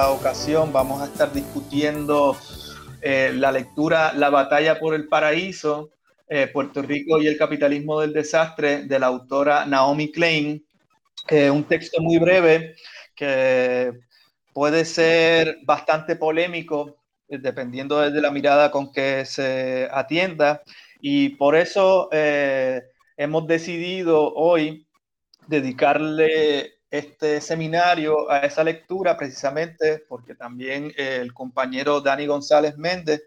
ocasión vamos a estar discutiendo eh, la lectura La batalla por el paraíso, eh, Puerto Rico y el capitalismo del desastre de la autora Naomi Klein. un texto muy breve que puede ser bastante polémico eh, dependiendo de la mirada con que se atienda y por eso hemos decidido hoy dedicarle este seminario, a esa lectura, precisamente porque también el compañero Dani González Méndez,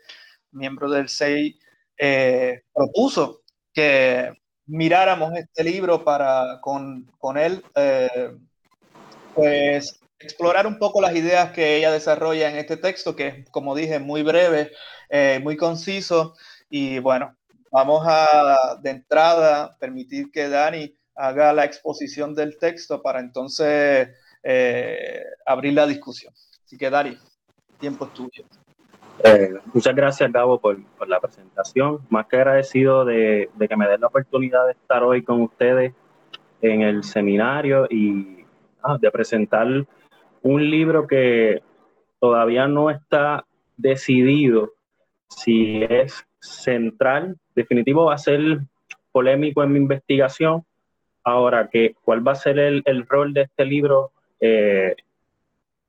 miembro del SEI, eh, propuso que miráramos este libro para con, con él, eh, pues explorar un poco las ideas que ella desarrolla en este texto, que es, como dije, muy breve, eh, muy conciso, y bueno, vamos a de entrada permitir que Dani haga la exposición del texto para entonces eh, abrir la discusión. Así que, Dari, tiempo es tuyo. Eh, muchas gracias, Gabo, por, la presentación. Más que agradecido de, que me den la oportunidad de estar hoy con ustedes en el seminario y ah, de presentar un libro que todavía no está decidido si es central. Definitivo va a ser polémico en mi investigación, Ahora, que, ¿cuál va a ser el, rol de este libro? Eh,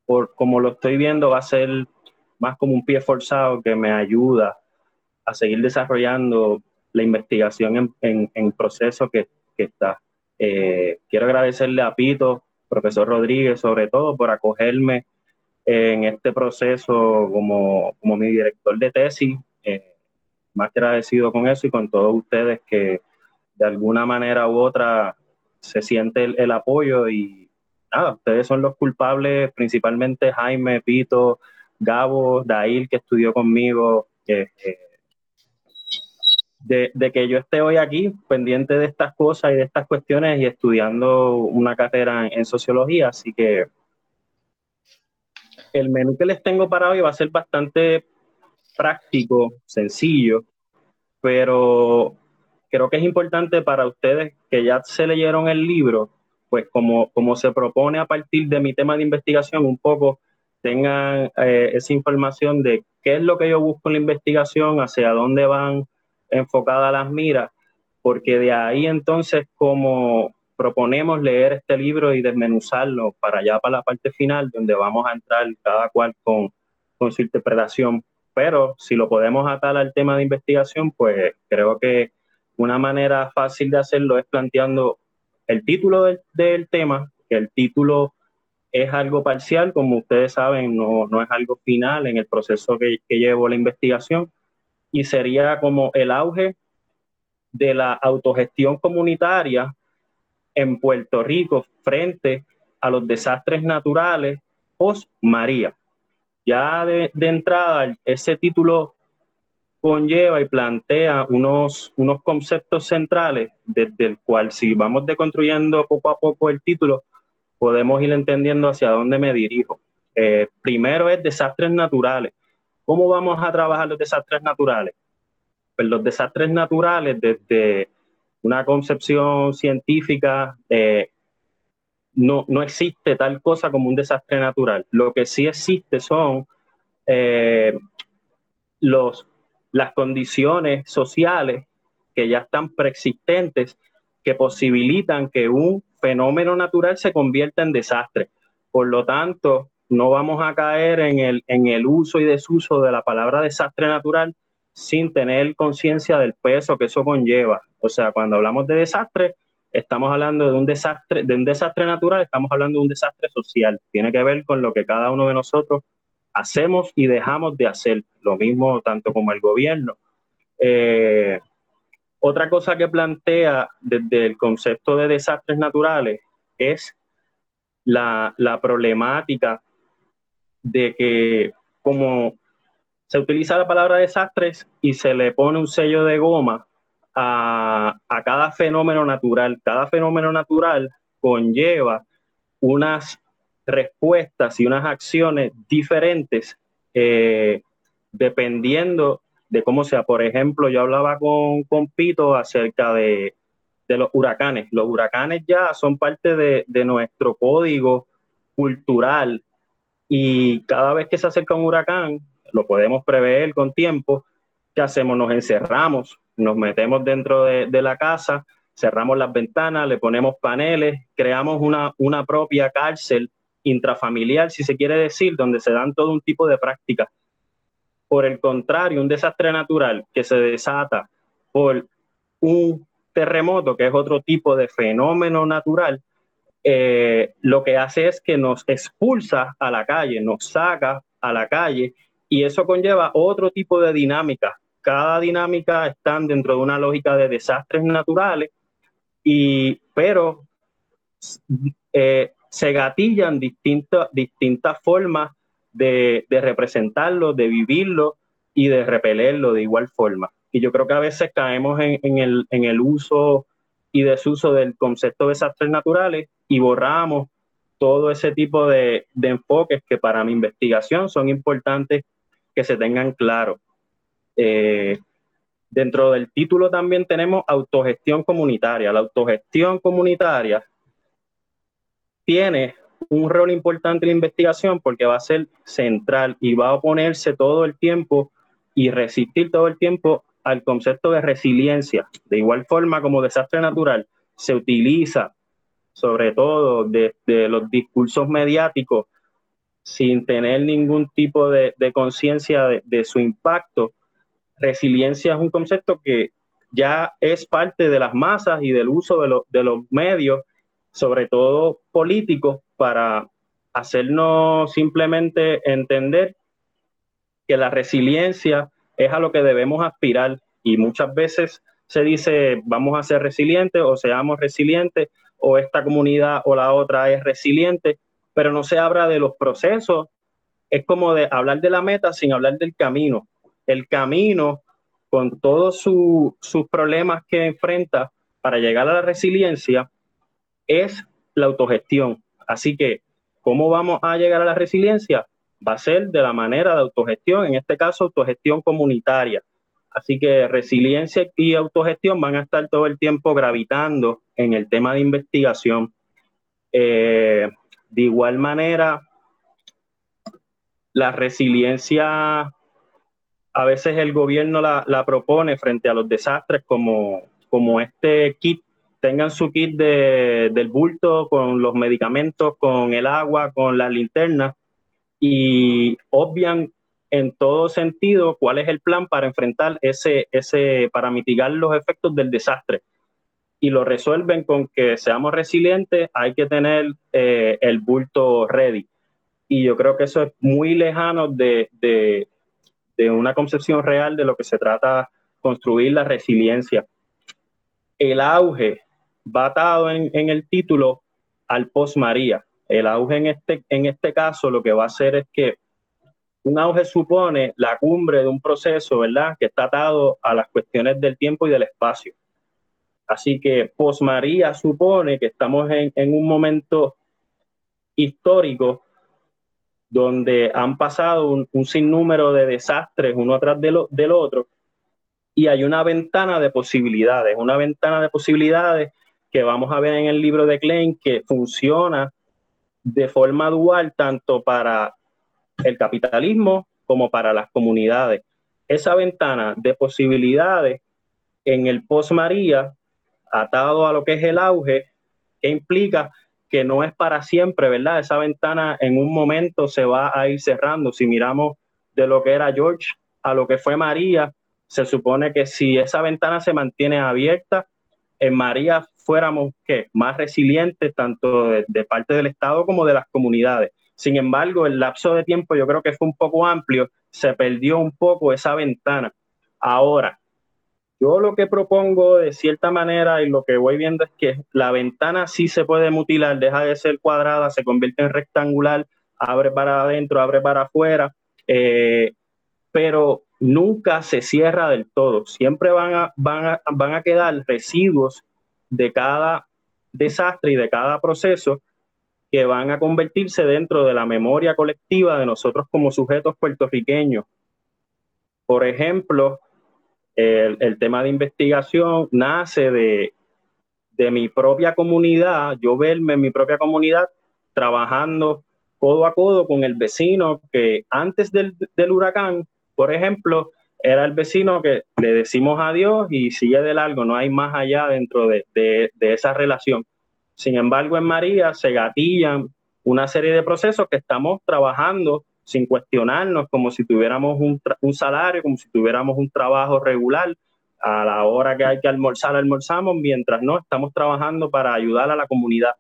por como lo estoy viendo, va a ser más como un pie forzado que me ayuda a seguir desarrollando la investigación en, en, proceso que, está. Eh, quiero agradecerle a Pito, profesor Rodríguez, sobre todo, por acogerme en este proceso como, como mi director de tesis. Eh, más que agradecido con eso y con todos ustedes que de alguna manera u otra se siente el, apoyo y nada, ustedes son los culpables, principalmente Jaime, Pito, Gabo, Dail, que estudió conmigo, de, que yo esté hoy aquí pendiente de estas cosas y de estas cuestiones y estudiando una carrera en, sociología. Así que el menú que les tengo para hoy va a ser bastante práctico, sencillo, pero creo que es importante para ustedes que ya se leyeron el libro, pues como, como se propone a partir de mi tema de investigación, un poco tengan eh, esa información de qué es lo que yo busco en la investigación, hacia dónde van enfocadas las miras, porque de ahí entonces como proponemos leer este libro y desmenuzarlo para allá, para la parte final, donde vamos a entrar cada cual con, con su interpretación. Pero si lo podemos atar al tema de investigación, pues creo que una manera fácil de hacerlo es planteando el título del, tema, que el título es algo parcial, como ustedes saben, no, es algo final en el proceso que, que llevo la investigación, y sería como el auge de la autogestión comunitaria en Puerto Rico frente a los desastres naturales post María. Ya de, de entrada, ese título conlleva y plantea unos, unos conceptos centrales desde el cual si vamos deconstruyendo poco a poco el título, podemos ir entendiendo hacia dónde me dirijo. Eh, primero es desastres naturales. ¿Cómo vamos a trabajar los desastres naturales? Pues los desastres naturales desde una concepción científica eh, no, no, existe tal cosa como un desastre natural. Lo que sí existe son eh, los las condiciones sociales que ya están preexistentes que posibilitan que un fenómeno natural se convierta en desastre. Por lo tanto, no vamos a caer en el, en el uso y desuso de la palabra desastre natural sin tener conciencia del peso que eso conlleva. O sea, cuando hablamos de desastre, estamos hablando de un desastre, de un desastre natural, estamos hablando de un desastre social. Tiene que ver con lo que cada uno de nosotros hacemos y dejamos de hacer, lo mismo tanto como el gobierno. Eh, otra cosa que plantea desde el concepto de desastres naturales es la, problemática de que como se utiliza la palabra desastres y se le pone un sello de goma a, cada fenómeno natural. Cada fenómeno natural conlleva unas respuestas y unas acciones diferentes eh, dependiendo de cómo sea. Por ejemplo, yo hablaba con, con Pito acerca de, los huracanes. Los huracanes ya son parte de, de, nuestro código cultural y cada vez que se acerca un huracán, lo podemos prever con tiempo, ¿qué hacemos? Nos encerramos, nos metemos dentro de, la casa, cerramos las ventanas, le ponemos paneles, creamos una, una propia cárcel intrafamiliar, si se quiere decir, donde se dan todo un tipo de prácticas. Por el contrario, un desastre natural que se desata por un terremoto, que es otro tipo de fenómeno natural, eh, lo que hace es que nos expulsa a la calle, nos saca a la calle y eso conlleva otro tipo de dinámica. Cada dinámica está dentro de una lógica de desastres naturales, y, pero eh, se gatillan distintas, distintas formas de, representarlo, de vivirlo y de repelerlo de igual forma. Y yo creo que a veces caemos en, el, en el uso y desuso del concepto de desastres naturales y borramos todo ese tipo de, de enfoques que para mi investigación son importantes que se tengan claro. Eh, dentro del título también tenemos autogestión comunitaria. La autogestión comunitaria tiene un rol importante en la investigación porque va a ser central y va a oponerse todo el tiempo y resistir todo el tiempo al concepto de resiliencia. De igual forma como desastre natural se utiliza sobre todo de, de los discursos mediáticos sin tener ningún tipo de, conciencia de, su impacto. Resiliencia es un concepto que ya es parte de las masas y del uso de, los medios, sobre todo políticos, para hacernos simplemente entender que la resiliencia es a lo que debemos aspirar y muchas veces se dice vamos a ser resilientes o seamos resilientes o esta comunidad o la otra es resiliente pero no se habla de los procesos. Es como de hablar de la meta sin hablar del camino. El camino, con todos sus problemas que enfrenta para llegar a la resiliencia, es la autogestión. Así que, ¿cómo vamos a llegar a la resiliencia? Va a ser de la manera de autogestión, en este caso autogestión comunitaria. Así que resiliencia y autogestión van a estar todo el tiempo gravitando en el tema de investigación. Eh, de igual manera, la resiliencia, a veces el gobierno la, propone frente a los desastres como, como este kit, tengan su kit del bulto con los medicamentos, con el agua, con las linternas y obvian en todo sentido cuál es el plan para enfrentar ese, ese, para mitigar los efectos del desastre y lo resuelven con que seamos resilientes, hay que tener eh, el bulto ready. Y yo creo que eso es muy lejano de, de, una concepción real de lo que se trata construir la resiliencia. El auge va atado en, en el título al post-María. El auge en este, en este caso lo que va a hacer es que un auge supone la cumbre de un proceso, ¿verdad? Que está atado a las cuestiones del tiempo y del espacio. Así que posmaría supone que estamos en, un momento histórico donde han pasado un, sinnúmero de desastres uno atrás del otro y hay una ventana de posibilidades, una ventana de posibilidades que vamos a ver en el libro de Klein que funciona de forma dual tanto para el capitalismo como para las comunidades. Esa ventana de posibilidades en el post-María atado a lo que es el auge, que implica que no es para siempre, ¿verdad? Esa ventana en un momento se va a ir cerrando. Si miramos de lo que era George a lo que fue María, se supone que si esa ventana se mantiene abierta, en María fuéramos ¿qué? más resilientes tanto de, parte del Estado como de las comunidades. Sin embargo, el lapso de tiempo yo creo que fue un poco amplio, se perdió un poco esa ventana. Ahora, yo lo que propongo de cierta manera y lo que voy viendo es que la ventana sí se puede mutilar, deja de ser cuadrada, se convierte en rectangular abre para adentro, abre para afuera, eh, pero nunca se cierra del todo. Siempre van a, van, van a quedar residuos de cada desastre y de cada proceso que van a convertirse dentro de la memoria colectiva de nosotros como sujetos puertorriqueños. Por ejemplo, el, tema de investigación nace de, de mi propia comunidad, yo verme en mi propia comunidad trabajando codo a codo con el vecino que antes del, huracán, por ejemplo, era el vecino que le decimos adiós y sigue de largo, no hay más allá dentro de, esa relación. Sin embargo, en María se gatillan una serie de procesos que estamos trabajando sin cuestionarnos, como si tuviéramos un, un, salario, como si tuviéramos un trabajo regular. A la hora que hay que almorzar, almorzamos, mientras no, estamos trabajando para ayudar a la comunidad.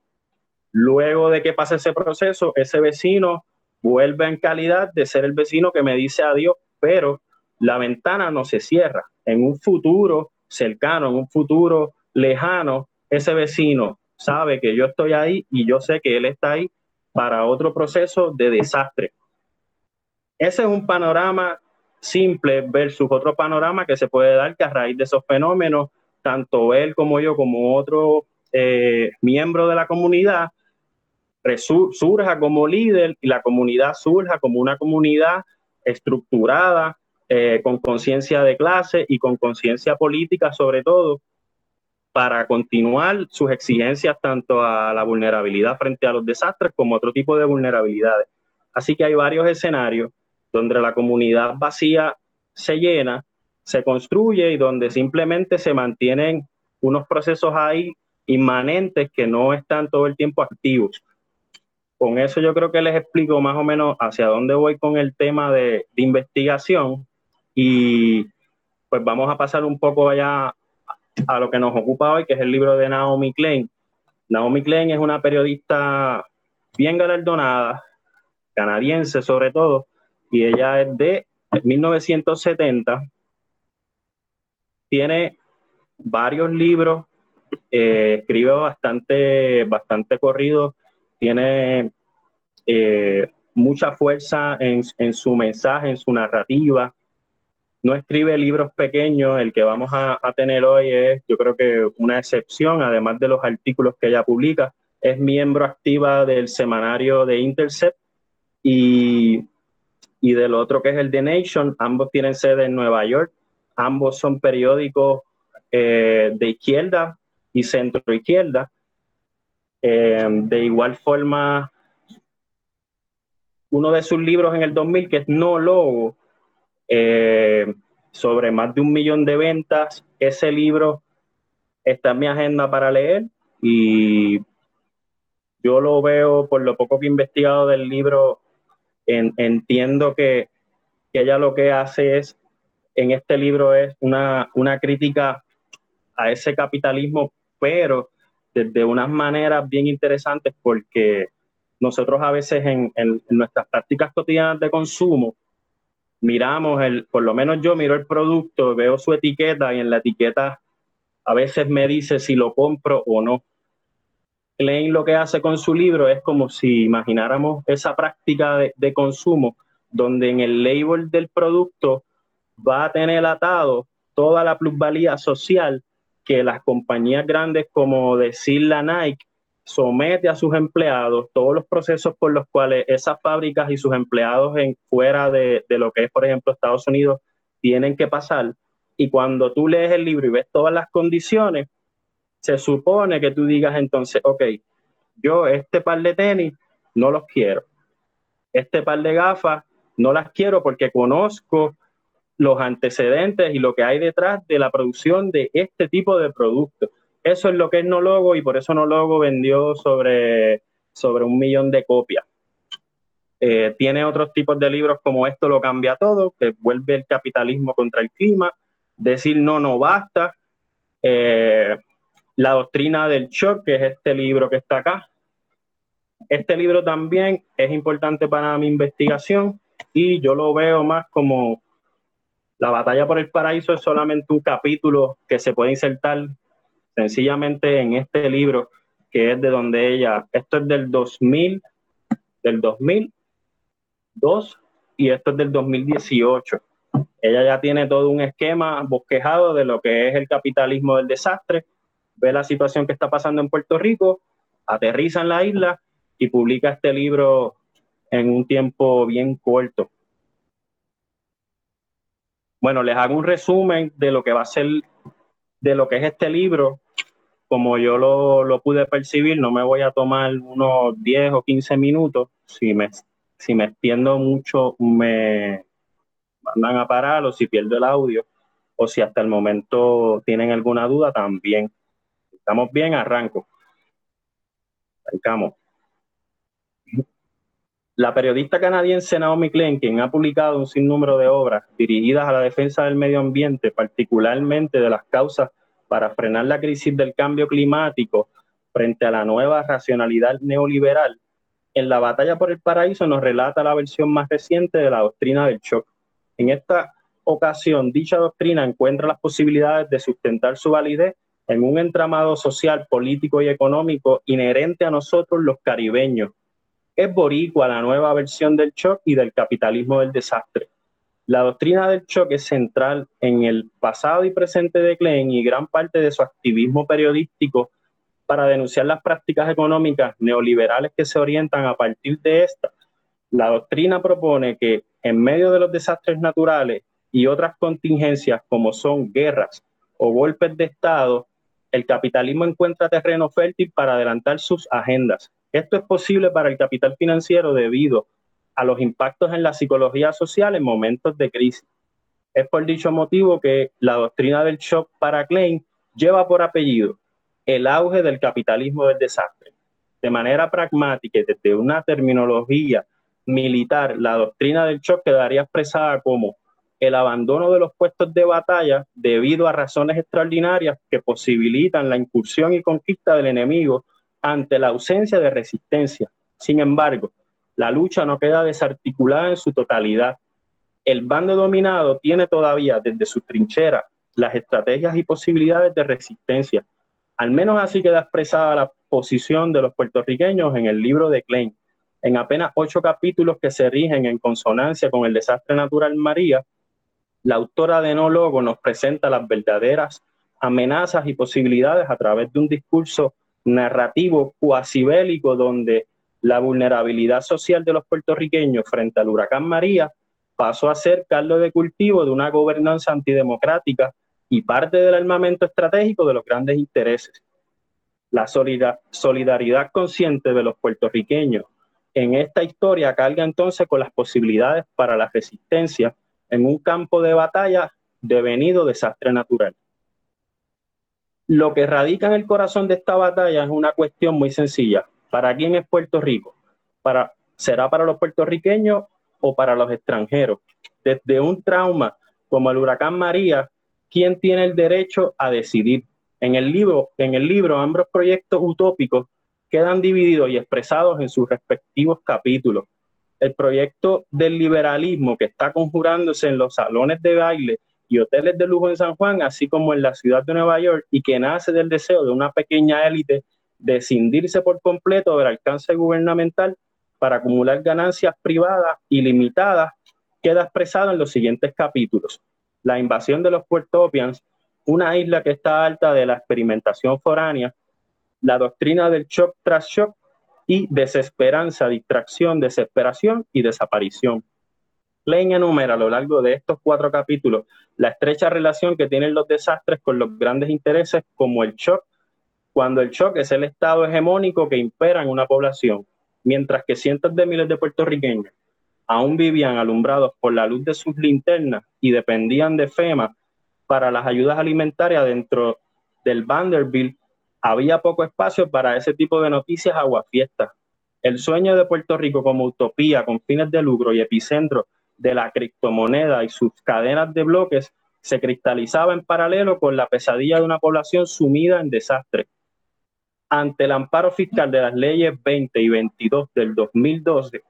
Luego de que pase ese proceso, ese vecino vuelve en calidad de ser el vecino que me dice adiós, pero la ventana no se cierra. En un futuro cercano, en un futuro lejano, ese vecino sabe que yo estoy ahí y yo sé que él está ahí para otro proceso de desastre. Ese es un panorama simple versus otro panorama que se puede dar que a raíz de esos fenómenos, tanto él como yo, como otro eh, miembro de la comunidad, surja como líder y la comunidad surja como una comunidad estructurada, eh, con conciencia de clase y con conciencia política sobre todo, para continuar sus exigencias tanto a la vulnerabilidad frente a los desastres como otro tipo de vulnerabilidades. Así que hay varios escenarios donde la comunidad vacía se llena, se construye y donde simplemente se mantienen unos procesos ahí inmanentes que no están todo el tiempo activos con eso yo creo que les explico más o menos hacia dónde voy con el tema de, investigación y pues vamos a pasar un poco allá a lo que nos ocupa hoy, que es el libro de Naomi Klein. Naomi Klein es una periodista bien galardonada, canadiense sobre todo, y ella es de 1970. Tiene varios libros, eh, escribe bastante, bastante corrido tiene eh, mucha fuerza en, su mensaje, en su narrativa. No escribe libros pequeños, el que vamos a, tener hoy es, yo creo que una excepción, además de los artículos que ella publica. Es miembro activa del semanario de Intercept y, del otro que es el The Nation. Ambos tienen sede en Nueva York. Ambos son periódicos eh, de izquierda y centro izquierda. Eh, de igual forma, uno de sus libros en el 2000, que es No Logo, eh, sobre más de un millón de ventas, ese libro está en mi agenda para leer y yo lo veo, por lo poco que he investigado del libro, entiendo que, que, ella lo que hace es, en este libro es una, una crítica a ese capitalismo, pero de unas maneras bien interesantes porque nosotros a veces en, nuestras prácticas cotidianas de consumo miramos el, por lo menos yo miro el producto, veo su etiqueta y en la etiqueta a veces me dice si lo compro o no. Klein lo que hace con su libro es como si imagináramos esa práctica de, de consumo donde en el label del producto va a tener atado toda la plusvalía social que las compañías grandes como decir la Nike somete a sus empleados todos los procesos por los cuales esas fábricas y sus empleados en fuera de, lo que es, por ejemplo, Estados Unidos, tienen que pasar. Y cuando tú lees el libro y ves todas las condiciones, se supone que tú digas entonces, ok, yo este par de tenis no los quiero. Este par de gafas no las quiero porque conozco los antecedentes y lo que hay detrás de la producción de este tipo de productos. Eso es lo que es Nologo y por eso Nologo vendió sobre, sobre un millón de copias. Eh, tiene otros tipos de libros como Esto lo cambia todo, que vuelve el capitalismo contra el clima, Decir no, no basta, eh, La doctrina del shock, que es este libro que está acá. Este libro también es importante para mi investigación y yo lo veo más como la batalla por el paraíso es solamente un capítulo que se puede insertar sencillamente en este libro, que es de donde ella, esto es del 2000, del 2000, 2002 y esto es del 2018. Ella ya tiene todo un esquema bosquejado de lo que es el capitalismo del desastre, ve la situación que está pasando en Puerto Rico, aterriza en la isla y publica este libro en un tiempo bien corto. Bueno, les hago un resumen de lo que va a ser, de lo que es este libro. Como yo lo, pude percibir, no me voy a tomar unos 10 o 15 minutos. Si me, si me extiendo mucho, me mandan a parar o si pierdo el audio o si hasta el momento tienen alguna duda también. Estamos bien, arranco. Arrancamos. La periodista canadiense Naomi Klein, quien ha publicado un sinnúmero de obras dirigidas a la defensa del medio ambiente, particularmente de las causas para frenar la crisis del cambio climático frente a la nueva racionalidad neoliberal, en la batalla por el paraíso nos relata la versión más reciente de la doctrina del shock. En esta ocasión, dicha doctrina encuentra las posibilidades de sustentar su validez en un entramado social, político y económico inherente a nosotros los caribeños, es boricua la nueva versión del shock y del capitalismo del desastre. La doctrina del es central en el pasado y presente de Klein y gran parte de su activismo periodístico para denunciar las prácticas económicas neoliberales que se orientan a partir de esta. La doctrina propone que en medio de los desastres naturales y otras contingencias como son guerras o golpes de Estado, el capitalismo encuentra terreno fértil para adelantar sus agendas, esto es posible para el capital financiero debido a los impactos en la psicología social en momentos de crisis. Es por dicho motivo que la doctrina del shock para Klein lleva por apellido el auge del capitalismo del desastre. De manera pragmática y desde una terminología militar, la doctrina del shock quedaría expresada como el abandono de los puestos de batalla debido a razones extraordinarias que posibilitan la incursión y conquista del enemigo ante la ausencia de resistencia. Sin embargo, la lucha no queda desarticulada en su totalidad. El bando dominado tiene todavía desde su trinchera las estrategias y posibilidades de resistencia. Al menos así queda expresada la posición de los puertorriqueños en el libro de Klein. En apenas ocho capítulos que se rigen en consonancia con el desastre natural María, la autora de No Logo nos presenta las verdaderas amenazas y posibilidades a través de un discurso narrativo cuasi bélico donde la vulnerabilidad social de los puertorriqueños frente al huracán María pasó a ser caldo de cultivo de una gobernanza antidemocrática y parte del armamento estratégico de los grandes intereses. La solidaridad consciente de los puertorriqueños en esta historia carga entonces con las posibilidades para la resistencia en un campo de batalla devenido desastre natural. Lo que radica en el corazón de esta batalla es una cuestión muy sencilla. ¿Para quién es Puerto Rico? Para, ¿Será para los puertorriqueños o para los extranjeros? Desde un trauma como el huracán María, ¿quién tiene el derecho a decidir? En el libro, en el libro ambos proyectos utópicos quedan divididos y expresados en sus respectivos capítulos. El proyecto del liberalismo que está conjurándose en los salones de baile y hoteles de lujo en San Juan, así como en la ciudad de Nueva York, y que nace del deseo de una pequeña élite de cindirse por completo del alcance gubernamental para acumular ganancias privadas ilimitadas, queda expresado en los siguientes capítulos. La invasión de los Puertopians, una isla que está alta de la experimentación foránea, la doctrina del shock tras shock y desesperanza, distracción, desesperación y desaparición. Klein enumera a lo largo de estos cuatro capítulos la estrecha relación que tienen los desastres con los grandes intereses como el shock, cuando el shock es el estado hegemónico que impera en una población, mientras que cientos de miles de puertorriqueños aún vivían alumbrados por la luz de sus linternas y dependían de FEMA para las ayudas alimentarias dentro del Vanderbilt, había poco espacio para ese tipo de noticias aguafiestas. El sueño de Puerto Rico como utopía con fines de lucro y epicentro de la criptomoneda y sus cadenas de bloques se cristalizaba en paralelo con la pesadilla de una población sumida en desastre. Ante el amparo fiscal de las leyes 20 y 22 del 2012,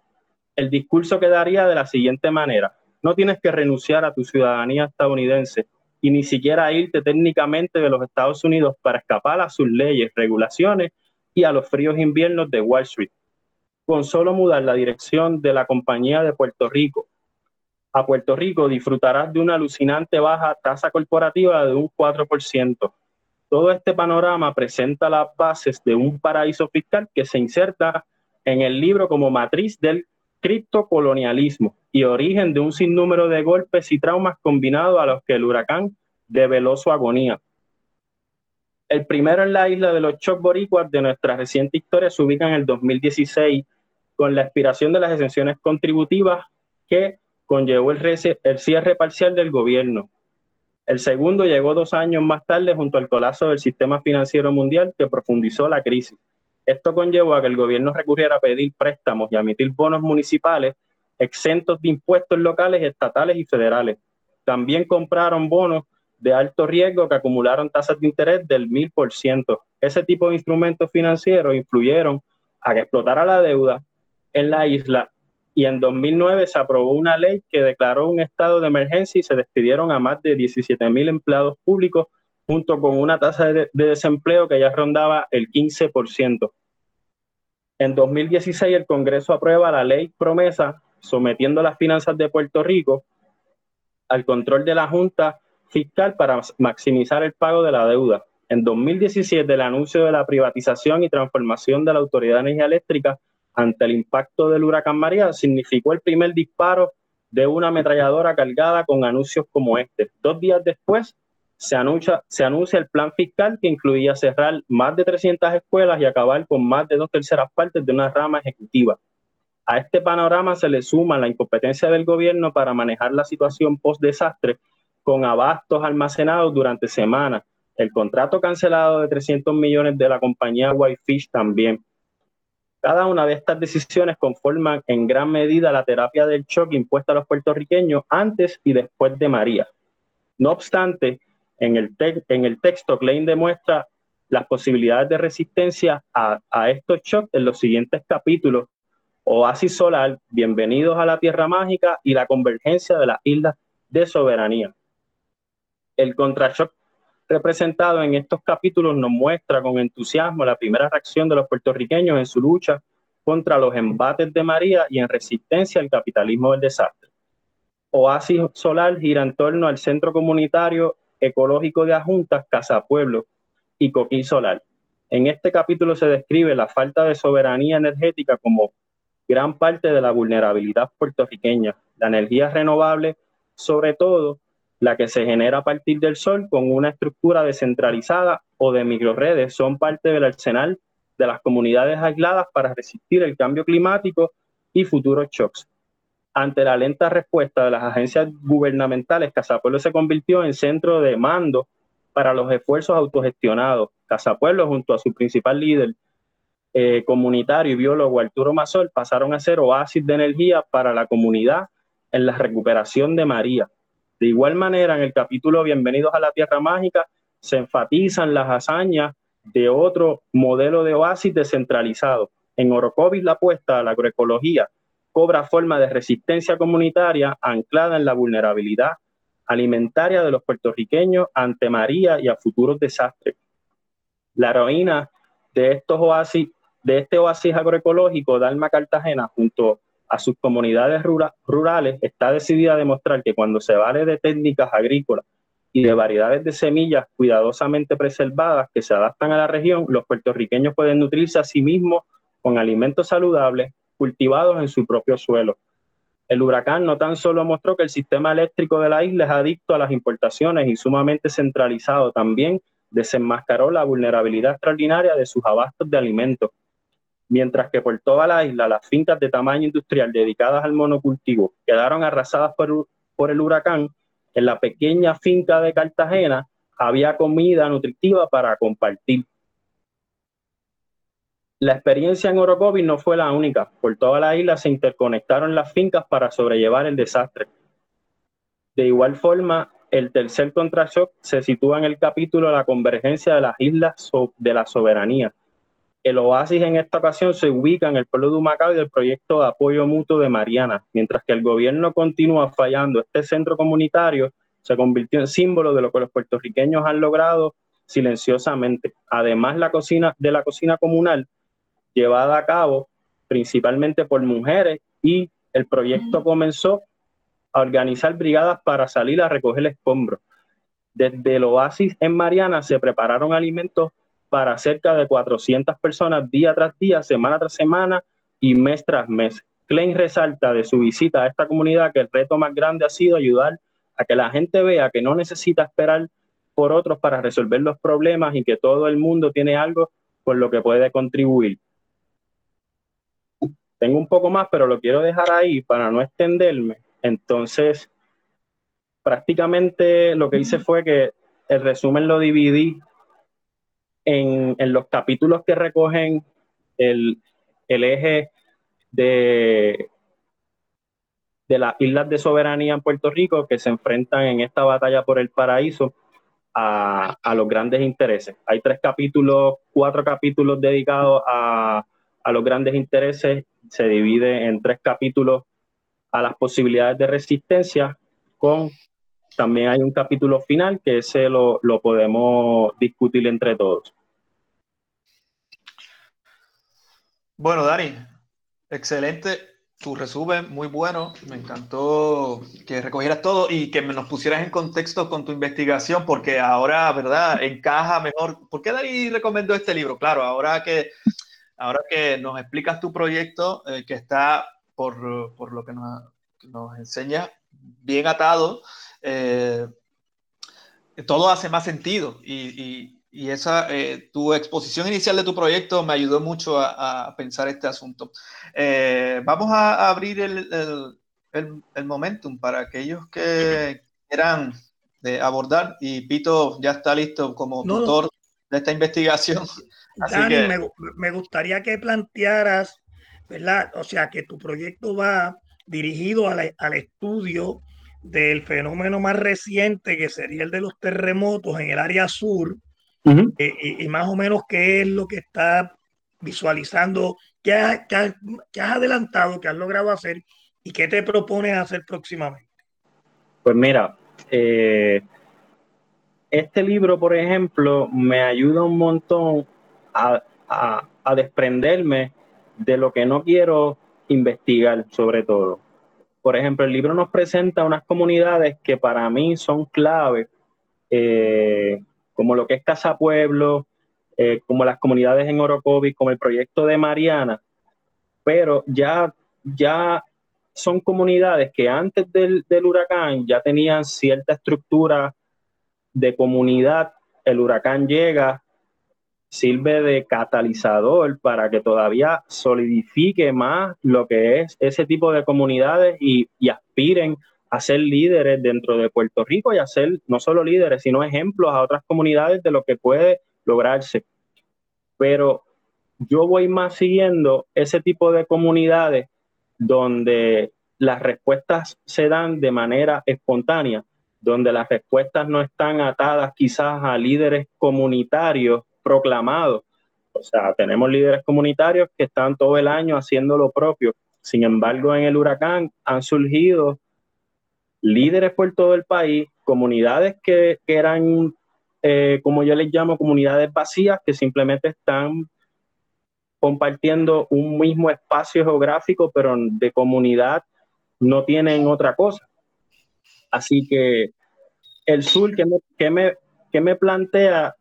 el discurso quedaría de la siguiente manera. No tienes que renunciar a tu ciudadanía estadounidense y ni siquiera irte técnicamente de los Estados Unidos para escapar a sus leyes, regulaciones y a los fríos inviernos de Wall Street. con solo mudar la dirección de la compañía de Puerto Rico a Puerto Rico, disfrutarás de una alucinante baja tasa corporativa de un 4%. Todo este panorama presenta las bases de un paraíso fiscal que se inserta en el libro como matriz del criptocolonialismo y origen de un sinnúmero de golpes y traumas combinados a los que el huracán develó su agonía. El primero en la isla de los Choc Boricuas de nuestra reciente historia se ubica en el 2016 con la expiración de las exenciones contributivas que conllevó el cierre parcial del gobierno. El segundo llegó dos años más tarde junto al colapso del sistema financiero mundial que profundizó la crisis. Esto conllevó a que el gobierno recurriera a pedir préstamos y a emitir bonos municipales exentos de impuestos locales, estatales y federales. También compraron bonos de alto riesgo que acumularon tasas de interés del 1000%. Ese tipo de instrumentos financieros influyeron a que explotara la deuda en la isla y en 2009 se aprobó una ley que declaró un estado de emergencia y se despidieron a más de 17 mil empleados públicos junto con una tasa de, desempleo que ya rondaba el 15%. En 2016 el Congreso aprueba la ley promesa sometiendo las finanzas de Puerto Rico al control de la Junta Fiscal para maximizar el pago de la deuda. En 2017 el anuncio de la privatización y transformación de la Autoridad de Energía Eléctrica ante el impacto del huracán María significó el primer disparo de una ametralladora cargada con anuncios como este. Dos días después se anuncia, se anuncia el plan fiscal que incluía cerrar más de 300 escuelas y acabar con más de dos terceras partes de una rama ejecutiva. A este panorama se le suma la incompetencia del gobierno para manejar la situación post-desastre con abastos almacenados durante semanas, el contrato cancelado de 300 millones de la compañía Whitefish también, cada una de estas decisiones conforman en gran medida la terapia del shock impuesta a los puertorriqueños antes y después de María. No obstante, en el, en el texto, Klein demuestra las posibilidades de resistencia a, a estos shocks en los siguientes capítulos. Oasis Solar, Bienvenidos a la Tierra Mágica y la convergencia de las islas de soberanía. El contrashock representado en estos capítulos nos muestra con entusiasmo la primera reacción de los puertorriqueños en su lucha contra los embates de María y en resistencia al capitalismo del desastre. Oasis Solar gira en torno al Centro Comunitario Ecológico de Ajuntas, Casa Pueblo y Coquí Solar. En este capítulo se describe la falta de soberanía energética como gran parte de la vulnerabilidad puertorriqueña. La energía renovable, sobre todo, la que se genera a partir del sol con una estructura descentralizada o de microredes son parte del arsenal de las comunidades aisladas para resistir el cambio climático y futuros shocks. Ante la lenta respuesta de las agencias gubernamentales, Casapueblo se convirtió en centro de mando para los esfuerzos autogestionados. Casapueblo, junto a su principal líder eh, comunitario y biólogo Arturo Mazol, pasaron a ser oasis de energía para la comunidad en la recuperación de María de igual manera, en el capítulo Bienvenidos a la Tierra Mágica se enfatizan las hazañas de otro modelo de oasis descentralizado. En Orocovis la apuesta a la agroecología cobra forma de resistencia comunitaria anclada en la vulnerabilidad alimentaria de los puertorriqueños ante María y a futuros desastres. La heroína de estos oasis, de este oasis agroecológico, Dalma Cartagena, junto a sus comunidades rurales, está decidida a demostrar que cuando se vale de técnicas agrícolas y de variedades de semillas cuidadosamente preservadas que se adaptan a la región, los puertorriqueños pueden nutrirse a sí mismos con alimentos saludables cultivados en su propio suelo. El huracán no tan solo mostró que el sistema eléctrico de la isla es adicto a las importaciones y sumamente centralizado, también desenmascaró la vulnerabilidad extraordinaria de sus abastos de alimentos mientras que por toda la isla las fincas de tamaño industrial dedicadas al monocultivo quedaron arrasadas por, el huracán, en la pequeña finca de Cartagena había comida nutritiva para compartir. La experiencia en Orocovis no fue la única. Por toda la isla se interconectaron las fincas para sobrellevar el desastre. De igual forma, el tercer contrashock se sitúa en el capítulo La convergencia de las islas de la soberanía, el oasis en esta ocasión se ubica en el pueblo de Humacao y del proyecto de apoyo mutuo de Mariana, mientras que el gobierno continúa fallando. Este centro comunitario se convirtió en símbolo de lo que los puertorriqueños han logrado silenciosamente. Además, la cocina de la cocina comunal llevada a cabo principalmente por mujeres, y el proyecto comenzó a organizar brigadas para salir a recoger escombros. Desde el oasis en Mariana se prepararon alimentos para cerca de 400 personas día tras día, semana tras semana y mes tras mes. Klein resalta de su visita a esta comunidad que el reto más grande ha sido ayudar a que la gente vea que no necesita esperar por otros para resolver los problemas y que todo el mundo tiene algo por lo que puede contribuir. Tengo un poco más, pero lo quiero dejar ahí para no extenderme. Entonces, prácticamente lo que hice fue que el resumen lo dividí en, los capítulos que recogen el, eje de, de las islas de soberanía en Puerto Rico que se enfrentan en esta batalla por el paraíso a, a, los grandes intereses. Hay tres capítulos, cuatro capítulos dedicados a, a los grandes intereses, se divide en tres capítulos a las posibilidades de resistencia, con también hay un capítulo final que ese lo, lo podemos discutir entre todos. Bueno, Dani, excelente tu resumen, muy bueno. Me encantó que recogieras todo y que nos pusieras en contexto con tu investigación, porque ahora, ¿verdad? Encaja mejor. ¿Por qué Dani recomendó este libro? Claro, ahora que, ahora que nos explicas tu proyecto, eh, que está por, por lo que nos, nos, enseña bien atado, eh, todo hace más sentido y, y esa, eh, tu exposición inicial de tu proyecto me ayudó mucho a, pensar este asunto. Eh, vamos a, abrir el, el, el, momentum para aquellos que quieran de abordar y Pito ya está listo como tutor de esta investigación. Así que... me, me, gustaría que plantearas, ¿verdad? O sea, que tu proyecto va dirigido al, al estudio del fenómeno más reciente, que sería el de los terremotos en el área sur, eh, y, más o menos qué es lo que está visualizando, qué, has adelantado, qué has logrado hacer y qué te propones hacer próximamente. Pues mira, eh, este libro, por ejemplo, me ayuda un montón a, a desprenderme de lo que no quiero investigar, sobre todo. Por ejemplo, el libro nos presenta unas comunidades que para mí son clave eh, como lo que es Casa Pueblo, eh, como las comunidades en Orocovi, como el proyecto de Mariana, pero ya, ya son comunidades que antes del, huracán ya tenían cierta estructura de comunidad, el huracán llega, sirve de catalizador para que todavía solidifique más lo que es ese tipo de comunidades y, aspiren a ser líderes dentro de Puerto Rico y a ser no solo líderes, sino ejemplos a otras comunidades de lo que puede lograrse. Pero yo voy más siguiendo ese tipo de comunidades donde las respuestas se dan de manera espontánea, donde las respuestas no están atadas quizás a líderes comunitarios proclamados. O sea, tenemos líderes comunitarios que están todo el año haciendo lo propio. Sin embargo, en el huracán han surgido líderes por todo el país, comunidades que, eran, eh, como yo les llamo, comunidades vacías que simplemente están compartiendo un mismo espacio geográfico, pero de comunidad no tienen otra cosa. Así que el sur que me, me, que me plantea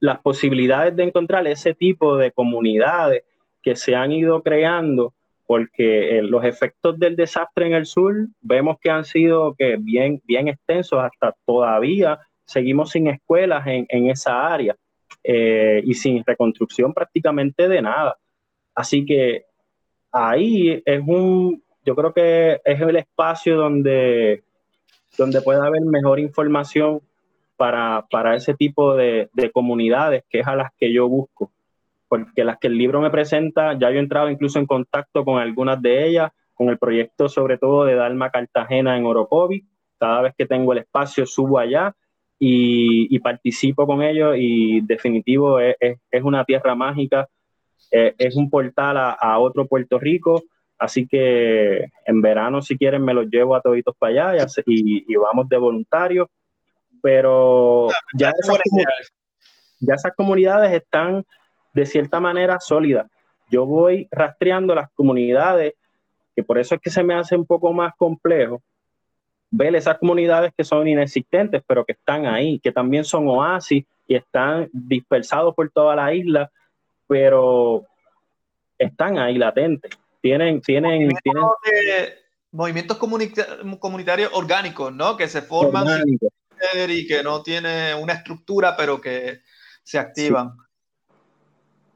las posibilidades de encontrar ese tipo de comunidades que se han ido creando porque eh, los efectos del desastre en el sur vemos que han sido que bien, bien extensos, hasta todavía seguimos sin escuelas en, esa área eh, y sin reconstrucción prácticamente de nada. Así que ahí es un, yo creo que es el espacio donde, donde puede haber mejor información para, ese tipo de, de comunidades, que es a las que yo busco. Porque las que el libro me presenta, ya yo he entrado incluso en contacto con algunas de ellas, con el proyecto sobre todo de Dalma Cartagena en Orocovi. Cada vez que tengo el espacio subo allá y, participo con ellos y definitivo es, una tierra mágica, es, un portal a, otro Puerto Rico, así que en verano si quieren me los llevo a toditos para allá y, vamos de voluntarios, pero ya ya esas comunidades están de cierta manera sólida. yo voy rastreando las comunidades, que por eso es que se me hace un poco más complejo ver esas comunidades que son inexistentes, pero que están ahí, que también son oasis y están dispersados por toda la isla, pero están ahí latentes. Tienen, tienen, tienen movimientos comunitarios orgánicos, ¿no? Que se forman y que no tiene una estructura, pero que se activan.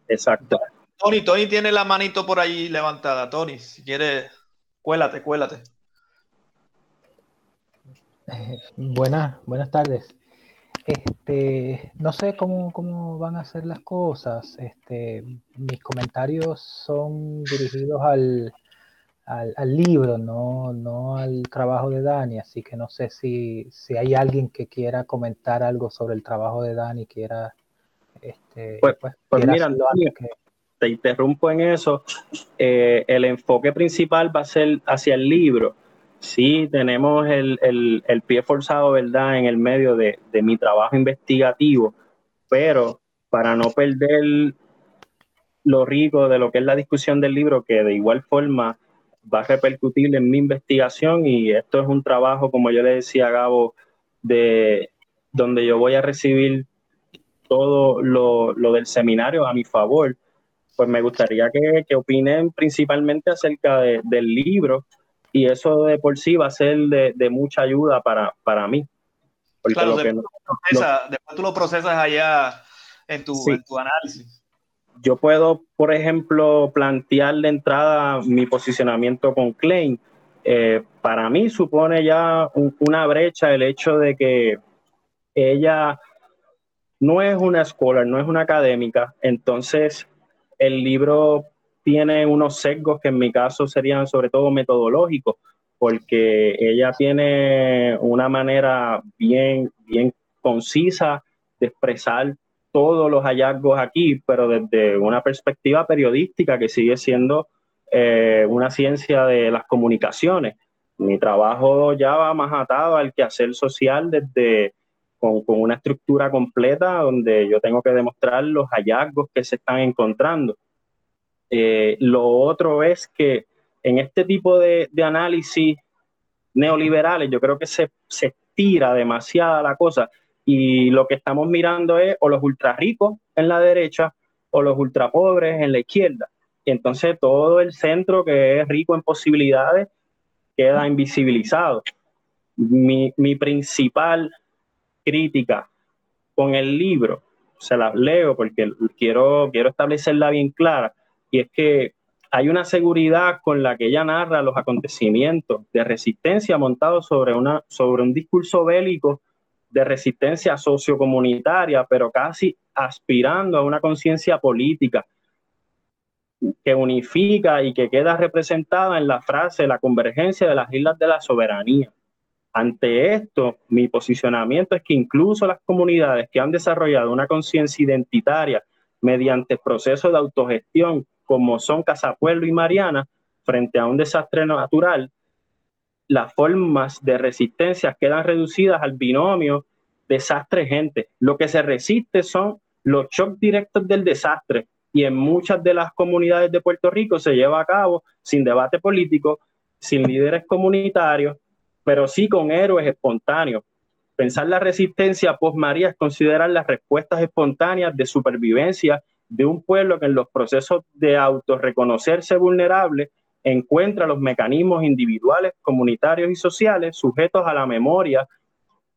Exacto. Tony, Tony tiene la manito por ahí levantada. Tony, si quieres, cuélate, cuélate. Eh, buenas, buenas tardes. Este, no sé cómo, cómo, van a ser las cosas. Este, mis comentarios son dirigidos al, al, libro, no, no al trabajo de Dani, así que no sé si, si hay alguien que quiera comentar algo sobre el trabajo de Dani, quiera... Este, pues, pues, pues mira, te interrumpo en eso. Eh, el enfoque principal va a ser hacia el libro. Sí, tenemos el, el, pie forzado, ¿verdad?, en el medio de, de mi trabajo investigativo, pero para no perder lo rico de lo que es la discusión del libro, que de igual forma va a repercutir en mi investigación y esto es un trabajo, como yo le decía a Gabo, de donde yo voy a recibir todo lo, del seminario a mi favor, pues me gustaría que, que opinen principalmente acerca del libro y eso de por sí va a ser de, mucha ayuda para, para mí. claro, después, tú lo procesas allá en tu, en tu análisis yo puedo, por ejemplo, plantear de entrada mi posicionamiento con Klein. Eh, para mí supone ya una brecha el hecho de que ella no es una scholar, no es una académica, entonces el libro tiene unos sesgos que en mi caso serían sobre todo metodológicos, porque ella tiene una manera bien, bien concisa de expresar todos los hallazgos aquí, pero desde una perspectiva periodística que sigue siendo eh, una ciencia de las comunicaciones. Mi trabajo ya va más atado al quehacer social desde con, una estructura completa donde yo tengo que demostrar los hallazgos que se están encontrando. Eh, lo otro es que en este tipo de, análisis neoliberales yo creo que se, se estira demasiada la cosa y lo que estamos mirando es o los ultra ricos en la derecha o los ultra pobres en la izquierda. Y entonces todo el centro que es rico en posibilidades queda invisibilizado. Mi, mi principal crítica con el libro, se las leo porque quiero, quiero establecerla bien clara, y es que hay una seguridad con la que ella narra los acontecimientos de resistencia montados sobre, sobre un discurso bélico de resistencia sociocomunitaria, pero casi aspirando a una conciencia política que unifica y que queda representada en la frase la convergencia de las islas de la soberanía. Ante esto, mi posicionamiento es que incluso las comunidades que han desarrollado una conciencia identitaria mediante procesos de autogestión, como son Casapueblo y Mariana, frente a un desastre natural, las formas de resistencia quedan reducidas al binomio desastre-gente. Lo que se resiste son los shocks directos del desastre y en muchas de las comunidades de Puerto Rico se lleva a cabo sin debate político, sin líderes comunitarios, pero sí con héroes espontáneos. Pensar la resistencia post-María es considerar las respuestas espontáneas de supervivencia de un pueblo que en los procesos de autorreconocerse vulnerable encuentra los mecanismos individuales, comunitarios y sociales sujetos a la memoria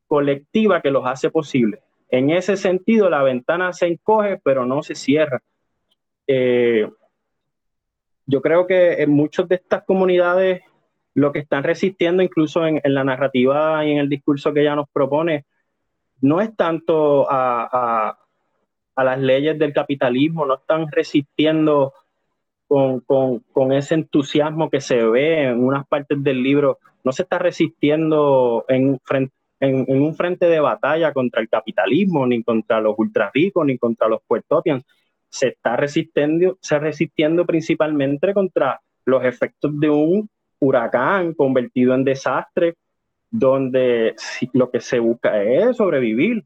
colectiva que los hace posible. En ese sentido, la ventana se encoge, pero no se cierra. Eh, yo creo que en muchas de estas comunidades lo que están resistiendo, incluso en, la narrativa y en el discurso que ella nos propone, no es tanto a las leyes del capitalismo, no están resistiendo con, ese entusiasmo que se ve en unas partes del libro, no se está resistiendo en, en, un frente de batalla contra el capitalismo, ni contra los ultra ricos, ni contra los puertopians. Se está resistiendo, se resistiendo principalmente contra los efectos de un huracán convertido en desastre, donde lo que se busca es sobrevivir.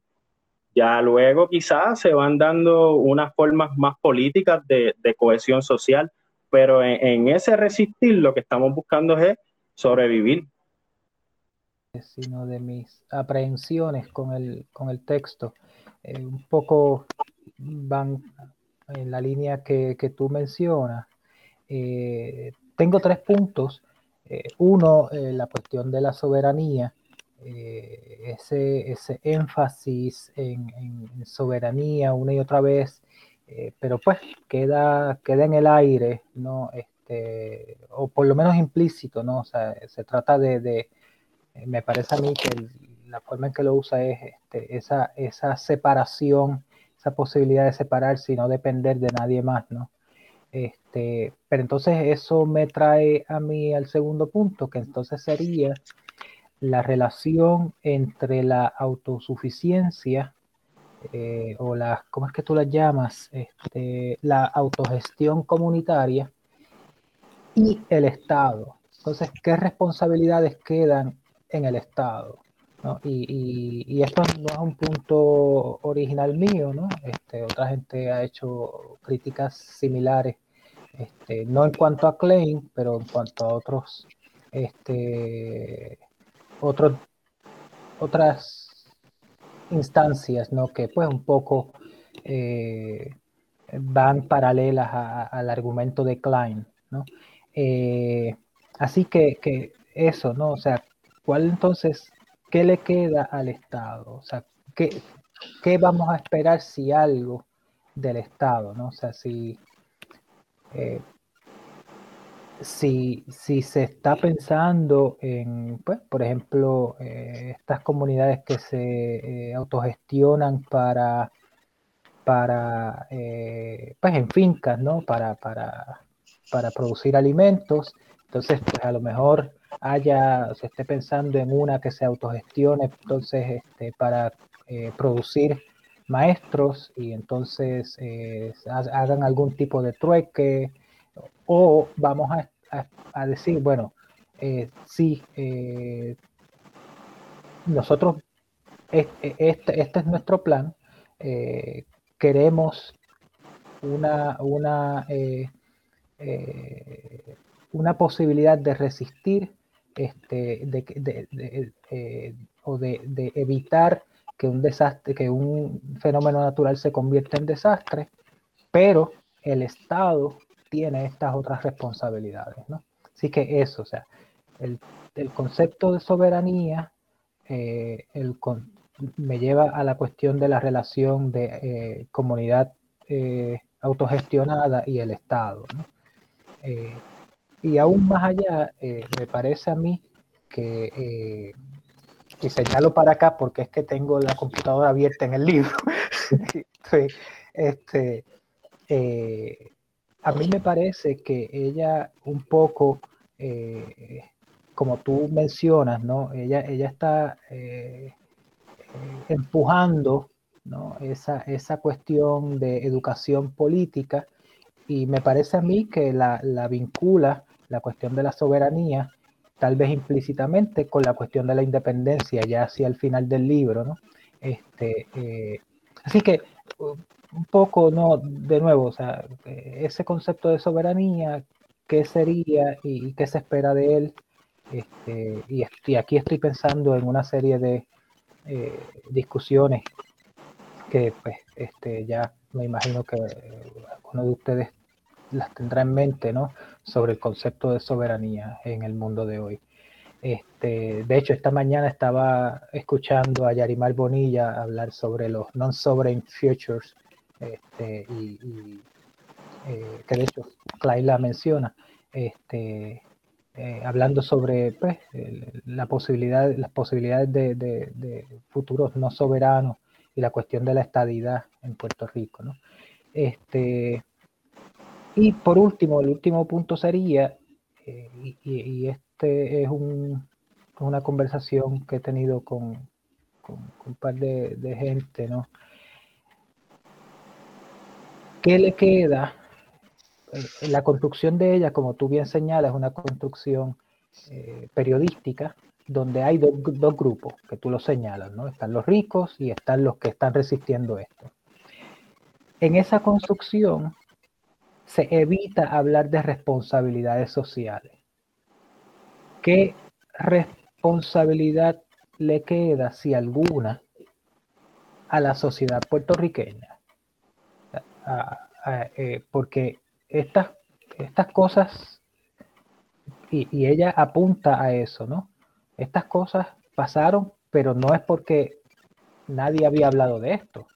Ya luego quizás se van dando unas formas más políticas de, cohesión social, pero en, ese resistir lo que estamos buscando es sobrevivir. Sino de mis aprehensiones con el, con el texto. Eh, un poco van en la línea que, tú mencionas. Eh, tengo tres puntos. Eh, uno, la cuestión de la soberanía eh, ese, ese, énfasis en, soberanía una y otra vez, eh, pero pues queda, queda en el aire, ¿no? Este, o por lo menos implícito, ¿no? O sea, se trata de, eh, me parece a mí que la forma en que lo usa es este, esa, esa separación, esa posibilidad de separarse y no depender de nadie más, ¿no? Este, pero entonces eso me trae a mí al segundo punto, que entonces sería la relación entre la autosuficiencia eh, o la, ¿cómo es que tú la llamas? Este, la autogestión comunitaria y el Estado. Entonces, ¿qué responsabilidades quedan en el Estado? Y, esto no es un punto original mío, ¿no? Este, otra gente ha hecho críticas similares, este, no en cuanto a Klein, pero en cuanto a otros este, otras instancias, ¿no? Que pues un poco eh, van paralelas al argumento de Klein, ¿no? Eh, así que, que, eso, ¿no? O sea, ¿cuál entonces, qué le queda al Estado? O sea, ¿qué, qué vamos a esperar si algo del Estado, ¿no? O sea, si, eh, si, si se está pensando en, pues, por ejemplo, eh, estas comunidades que se eh, autogestionan para, para eh, pues, en fincas, ¿no? Para, para, para producir alimentos. Entonces, pues a lo mejor haya, se esté pensando en una que se autogestione, entonces, este, para producir maestros y entonces hagan algún tipo de trueque o vamos a, decir, bueno, eh, sí, eh, nosotros, este, este, es nuestro plan, eh, queremos una, una, una posibilidad de resistir este, de, o de, evitar que un desastre, que un fenómeno natural se convierta en desastre, pero el Estado tiene estas otras responsabilidades, ¿no? Así que eso, o sea, el, concepto de soberanía eh, me lleva a la cuestión de la relación de eh, comunidad eh, autogestionada y el Estado, y aún más allá, me parece a mí que, y señalo para acá porque es que tengo la computadora abierta en el libro, este, a mí me parece que ella un poco, eh, como tú mencionas, ¿no? Ella, ella está eh, eh, empujando esa, esa, cuestión de educación política y me parece a mí que la, vincula la cuestión de la soberanía, tal vez implícitamente, con la cuestión de la independencia, ya hacia el final del libro, ¿no? Este, así que un poco, no, de nuevo, o sea, ese concepto de soberanía, qué sería y, qué se espera de él. Este, y, aquí estoy pensando en una serie de eh, discusiones que pues, este, ya me imagino que uno de ustedes las tendrá en mente, ¿no? Sobre el concepto de soberanía en el mundo de hoy. Este, de hecho, esta mañana estaba escuchando a Yarimar Bonilla hablar sobre los non-sovereign futures este, y, eh, que de hecho Clay la menciona, este, eh, hablando sobre pues, la posibilidad, las posibilidades de, futuros no soberanos y la cuestión de la estadidad en Puerto Rico. ¿no? Este, y por último, el último punto sería, eh, y, este es un, una conversación que he tenido con, un par de, de gente, ¿no? ¿Qué le queda? Eh, la construcción de ella, como tú bien señalas, es una construcción eh, periodística, donde hay dos, grupos, que tú lo señalas, ¿no? Están los ricos y están los que están resistiendo esto. En esa construcción se evita hablar de responsabilidades sociales. ¿Qué responsabilidad le queda, si alguna, a la sociedad puertorriqueña? Eh, porque estas, estas cosas, y, ella apunta a eso, ¿no? Estas cosas pasaron, pero no es porque nadie había hablado de esto.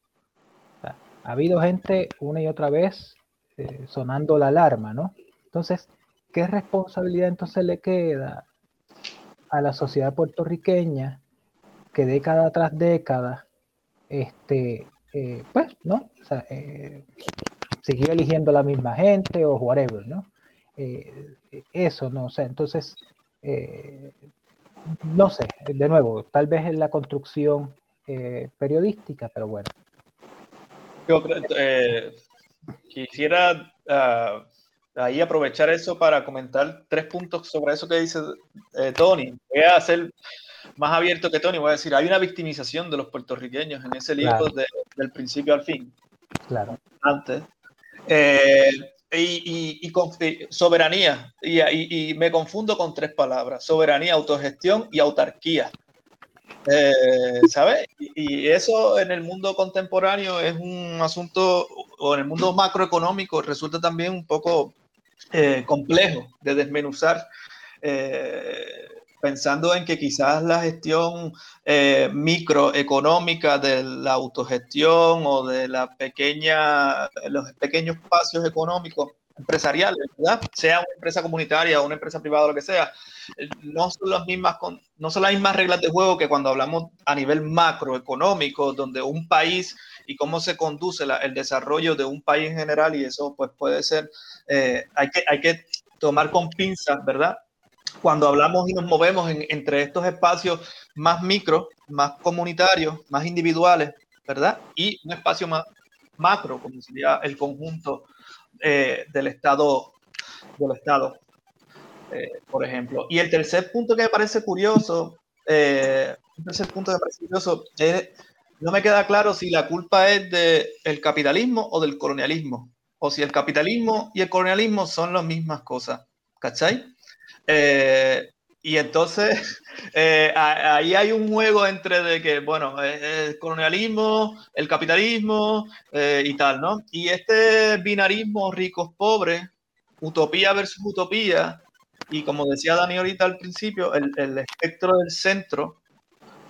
ha habido gente una y otra vez eh, sonando la alarma, ¿no? Entonces, ¿qué responsabilidad entonces le queda a la sociedad puertorriqueña que década tras década, este, eh, pues, ¿no? O sea, eh, siguió eligiendo la misma gente o whatever, ¿no? eso, ¿no? O sea, entonces, no sé, de nuevo, tal vez en la construcción eh, periodística, pero bueno. Yo eh, quisiera uh, ahí aprovechar eso para comentar tres puntos sobre eso que dice eh, Tony. Voy a ser más abierto que Tony, voy a decir, hay una victimización de los puertorriqueños en ese libro del principio al fin. Claro. Antes. Eh, y, y, soberanía. Y, me confundo con tres palabras: soberanía, autogestión y autarquía. Eh, ¿Sabes? Y, eso en el mundo contemporáneo es un asunto, o en el mundo macroeconómico, resulta también un poco eh, complejo de desmenuzar. Eh, pensando en que quizás la gestión eh, microeconómica de la autogestión o de la pequeña, los pequeños espacios económicos empresariales, sea una empresa comunitaria o una empresa privada lo que sea, no son las mismas no son las mismas reglas de juego que cuando hablamos a nivel macroeconómico, donde un país y cómo se conduce el desarrollo de un país en general y eso pues puede ser, eh, hay, que, hay que tomar con pinzas, ¿verdad? Cuando hablamos y nos movemos entre estos espacios más micro, más comunitarios, más individuales, ¿verdad? Y un espacio más macro, como sería el conjunto eh, del Estado, del Estado eh, por ejemplo. Y el tercer punto que me parece curioso, eh, tercer punto que me parece curioso es, no me queda claro si la culpa es del capitalismo o del colonialismo, o si el capitalismo y el colonialismo son las mismas cosas, ¿cachai? Eh, y entonces eh, ahí hay un juego entre de que, bueno, eh, el colonialismo, el capitalismo y tal, ¿no? Y este binarismo ricos-pobres, utopía versus utopía, y como decía Dani ahorita al principio, el, el espectro del centro,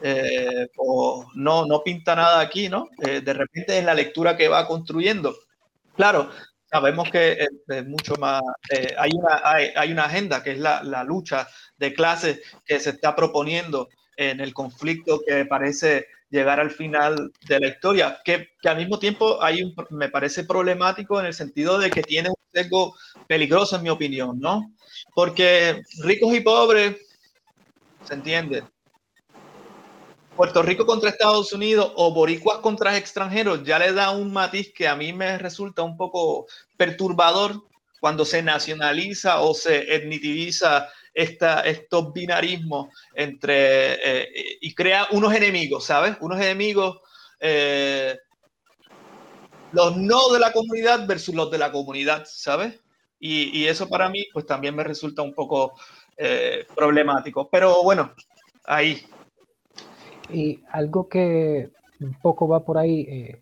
pues no, no pinta nada aquí, ¿no? de repente es la lectura que va construyendo. Claro, sabemos que es, mucho más, eh, hay, una, hay, una agenda que es la, la, lucha de clases que se está proponiendo en el conflicto que parece llegar al final de la historia, que, que al mismo tiempo hay un, me parece problemático en el sentido de que tiene un sesgo peligroso en mi opinión, ¿no? Porque ricos y pobres, ¿se entiende? Puerto Rico contra Estados Unidos o boricuas contra extranjeros ya le da un matiz que a mí me resulta un poco perturbador cuando se nacionaliza o se etnitiviza esta, estos binarismos entre eh, y crea unos enemigos, ¿sabes? Unos enemigos, eh, los no de la comunidad versus los de la comunidad, ¿sabes? Y, eso para mí, pues también me resulta un poco eh, problemático. Pero bueno, ahí y algo que un poco va por ahí, eh,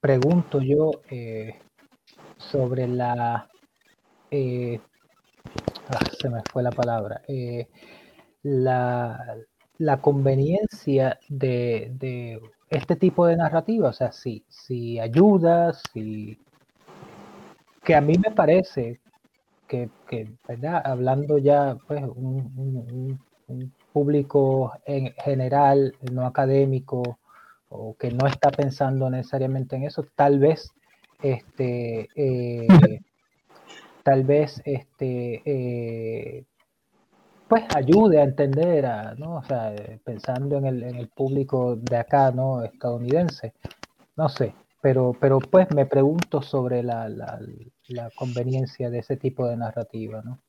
pregunto yo eh, sobre la... Eh, ah, se me fue la palabra. La, la, conveniencia de, de, este tipo de narrativa, o sea, si, si ayuda, si... que a mí me parece que, que hablando ya, pues, un público en general, no académico, o que no está pensando necesariamente en eso, tal vez este eh, tal vez este eh, pues ayude a entender a, ¿no? O sea, pensando en el, en el público de acá, ¿no? estadounidense. No sé, pero, pero pues me pregunto sobre la, la, conveniencia de ese tipo de narrativa, ¿no?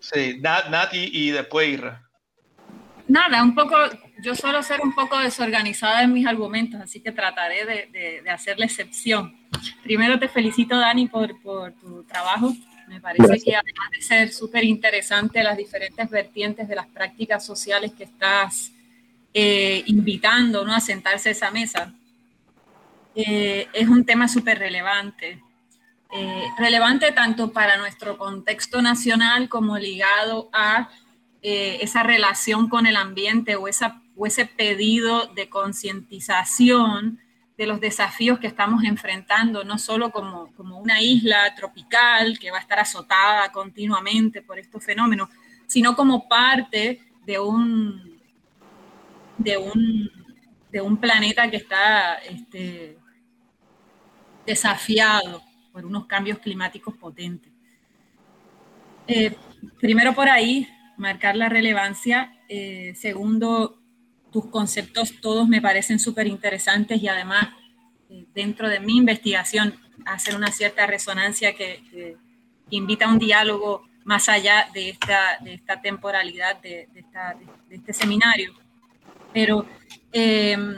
Sí, Nati y después Irra. Nada, un poco, yo suelo ser un poco desorganizada en mis argumentos, así que trataré de, hacer la excepción. Primero te felicito, Dani, por, por tu trabajo. Me parece que además de ser súper interesante las diferentes vertientes de las prácticas sociales que estás eh, invitando ¿no? a sentarse a esa mesa, eh, es un tema súper relevante. Eh, relevante tanto para nuestro contexto nacional como ligado a esa relación con el ambiente o, esa, o ese pedido de concientización de los desafíos que estamos enfrentando, no solo como, como una isla tropical que va a estar azotada continuamente por estos fenómenos, sino como parte de un, de un, de un planeta que está este, desafiado por unos cambios climáticos potentes. Eh, primero por ahí, marcar la relevancia. Eh, segundo, tus conceptos todos me parecen súper interesantes y además eh, dentro de mi investigación hacer una cierta resonancia que, invita a un diálogo más allá de esta, de esta temporalidad de, este seminario. Pero em,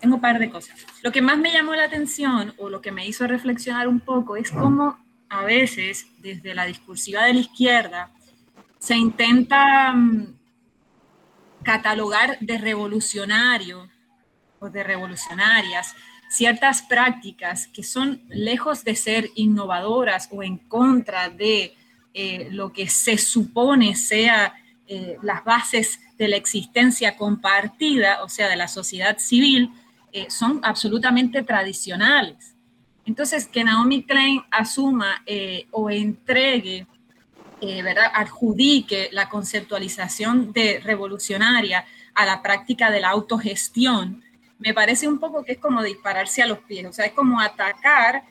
tengo un par de cosas. Lo que más me llamó la atención o lo que me hizo reflexionar un poco es cómo a veces desde la discursiva de la izquierda se intenta mm, catalogar de revolucionario o de revolucionarias ciertas prácticas que son lejos de ser innovadoras o en contra de eh, lo que se supone sea eh, las bases de la existencia compartida, o sea, de la sociedad civil, eh, son absolutamente tradicionales. Entonces, que Naomi Klein asuma o entregue eh, ¿verdad? adjudique la conceptualización de revolucionaria a la práctica de la autogestión, me parece un poco que es como dispararse a los pies, o sea, es como atacar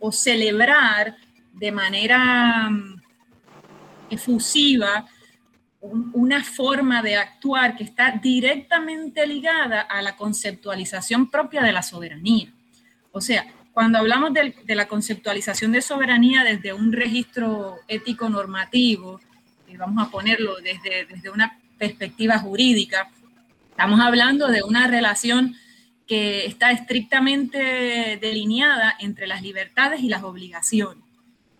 o, celebrar de manera mm, efusiva una forma de actuar que está directamente ligada a la conceptualización propia de la soberanía. O sea, cuando hablamos de, la conceptualización de soberanía desde un registro ético normativo, y vamos a ponerlo desde, desde una perspectiva jurídica, estamos hablando de una relación que está estrictamente delineada entre las libertades y las obligaciones.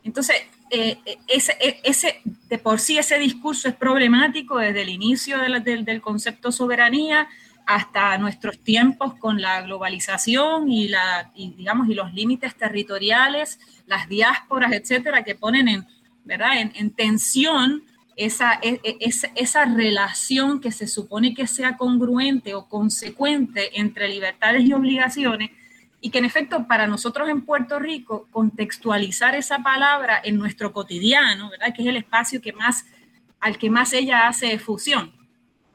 Entonces, eh, ese, ese, de por sí ese discurso es problemático desde el inicio del, del concepto soberanía hasta nuestros tiempos con la globalización y, la, digamos, y los límites territoriales, las diásporas, etcétera, que ponen en, ¿verdad? en, tensión esa, e, e, esa, esa, relación que se supone que sea congruente o consecuente entre libertades y obligaciones, y que en efecto para nosotros en Puerto Rico contextualizar esa palabra en nuestro cotidiano, ¿verdad? que es el espacio que más, al que más ella hace fusión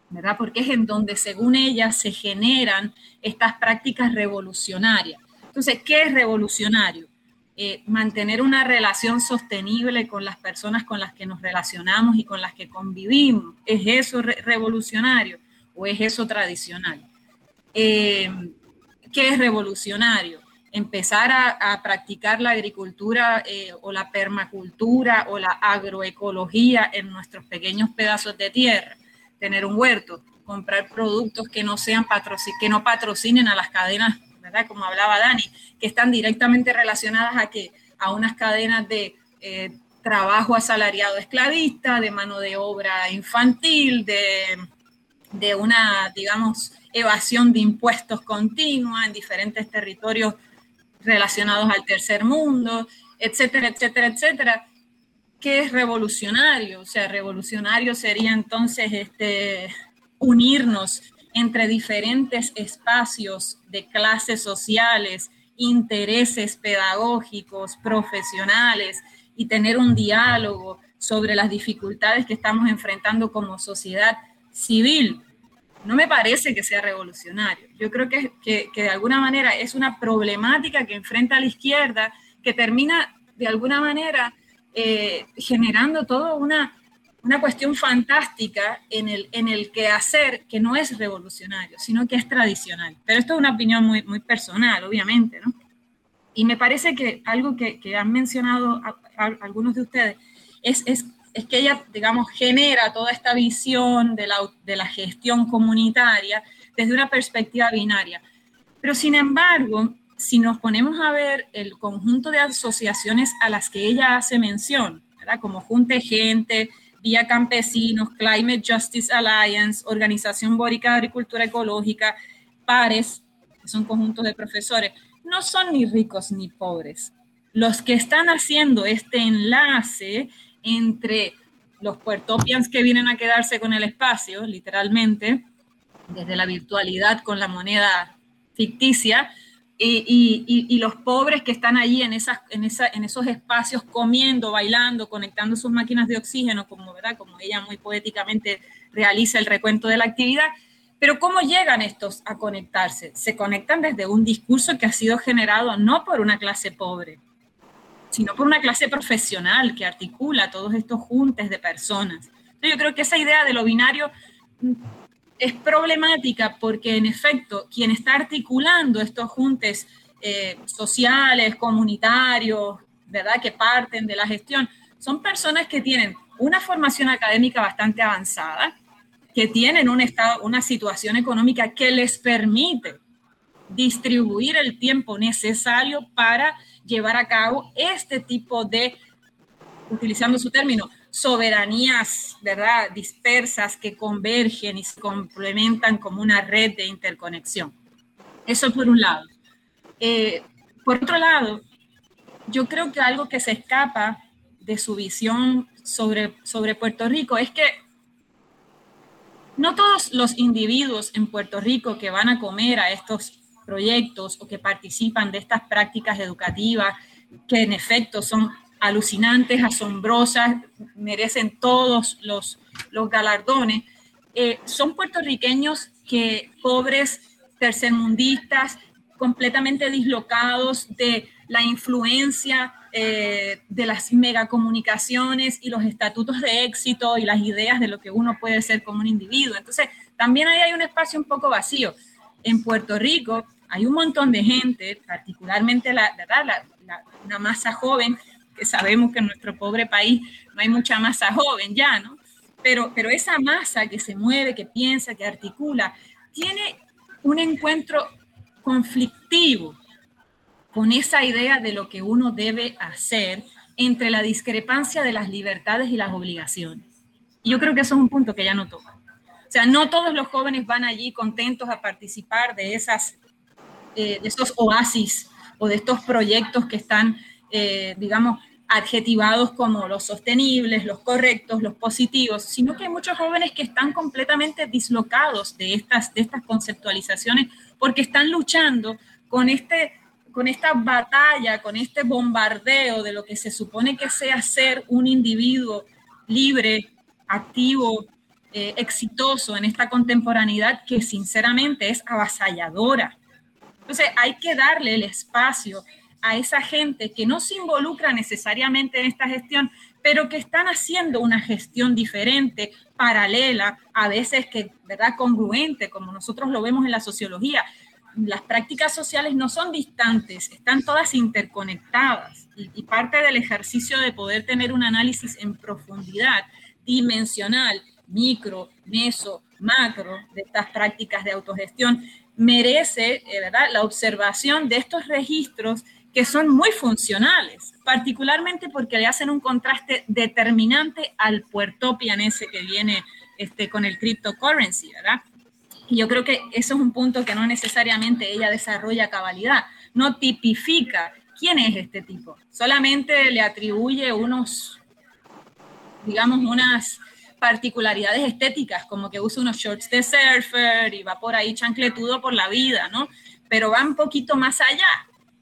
¿verdad? Porque es en donde, según ella, se generan estas prácticas revolucionarias. Entonces, ¿qué es revolucionario? Eh, mantener una relación sostenible con las personas con las que nos relacionamos y con las que convivimos. ¿Es eso revolucionario o es eso tradicional? Eh, ¿Qué es revolucionario? Empezar a, practicar la agricultura eh, o la permacultura o la agroecología en nuestros pequeños pedazos de tierra tener un huerto, comprar productos que no sean que no patrocinen a las cadenas, ¿verdad? Como hablaba Dani, que están directamente relacionadas a que a unas cadenas de eh, trabajo asalariado esclavista, de mano de obra infantil, de, de una, digamos, evasión de impuestos continua en diferentes territorios relacionados al tercer mundo, etcétera, etcétera, etcétera. ¿Qué es revolucionario? O sea, revolucionario sería entonces este, unirnos entre diferentes espacios de clases sociales, intereses pedagógicos, profesionales y tener un diálogo sobre las dificultades que estamos enfrentando como sociedad civil. No me parece que sea revolucionario. Yo creo que, que, que de alguna manera es una problemática que enfrenta la izquierda que termina de alguna manera eh, generando toda una, una cuestión fantástica en el, en el quehacer que no es revolucionario, sino que es tradicional. Pero esto es una opinión muy, muy personal, obviamente, ¿no? Y me parece que algo que, han mencionado algunos de ustedes es, es es que ella, digamos, genera toda esta visión de la, de la gestión comunitaria desde una perspectiva binaria. Pero sin embargo, si nos ponemos a ver el conjunto de asociaciones a las que ella hace mención, como Junte Gente, Vía Campesinos, Climate Justice Alliance, Organización Bórica de Agricultura Ecológica, Pares, que son conjuntos de profesores, no son ni ricos ni pobres. Los que están haciendo este enlace entre los puertopians que vienen a quedarse con el espacio, literalmente, desde la virtualidad con la moneda ficticia, y, los pobres que están allí en, esas, en, esa, en esos espacios comiendo, bailando, conectando sus máquinas de oxígeno, como, ¿verdad? como ella muy poéticamente realiza el recuento de la actividad. Pero ¿cómo llegan estos a conectarse? Se conectan desde un discurso que ha sido generado no por una clase pobre, sino por una clase profesional que articula todos estos juntes de personas. yo creo que esa idea de lo binario es problemática porque en efecto quien está articulando estos juntes eh, sociales, comunitarios, ¿verdad? Que parten de la gestión, son personas que tienen una formación académica bastante avanzada, que tienen un estado, una situación económica que les permite distribuir el tiempo necesario para llevar a cabo este tipo de, utilizando su término, soberanías, ¿verdad?, dispersas que convergen y se complementan como una red de interconexión. Eso por un lado. Eh, por otro lado, yo creo que algo que se escapa de su visión sobre, sobre Puerto Rico es que no todos los individuos en Puerto Rico que van a comer a estos proyectos o que participan de estas prácticas educativas, que en efecto son alucinantes, asombrosas, merecen todos los, los galardones. Eh, son puertorriqueños que pobres, tercermundistas, completamente dislocados de la influencia eh, de las megacomunicaciones y los estatutos de éxito y las ideas de lo que uno puede ser como un individuo. Entonces, también ahí hay un espacio un poco vacío. En Puerto Rico hay un montón de gente, particularmente la, la, una masa joven, que sabemos que en nuestro pobre país no hay mucha masa joven ya, ¿no? Pero, pero esa masa que se mueve, que piensa, que articula, tiene un encuentro conflictivo con esa idea de lo que uno debe hacer entre la discrepancia de las libertades y las obligaciones. Y yo creo que eso es un punto que ya no toca. O sea, no todos los jóvenes van allí contentos a participar de, esas, eh, de esos oasis o de estos proyectos que están eh, digamos, adjetivados como los sostenibles, los correctos, los positivos, sino que hay muchos jóvenes que están completamente dislocados de estas, de estas conceptualizaciones porque están luchando con, este, con esta batalla, con este bombardeo de lo que se supone que sea ser un individuo libre, activo, eh, exitoso en esta contemporaneidad que sinceramente es avasalladora. Entonces hay que darle el espacio a esa gente que no se involucra necesariamente en esta gestión, pero que están haciendo una gestión diferente, paralela, a veces que, ¿verdad?, congruente, como nosotros lo vemos en la sociología. Las prácticas sociales no son distantes, están todas interconectadas y, y parte del ejercicio de poder tener un análisis en profundidad, dimensional, micro, meso, macro de estas prácticas de autogestión merece eh, ¿verdad? la observación de estos registros que son muy funcionales, particularmente porque le hacen un contraste determinante al puertopian ese que viene este, con el cryptocurrency, ¿verdad? Y yo creo que eso es un punto que no necesariamente ella desarrolla cabalidad, no tipifica quién es este tipo, solamente le atribuye unos, digamos, unas particularidades estéticas, como que usa unos shorts de surfer y va por ahí chancletudo por la vida, ¿no? Pero va un poquito más allá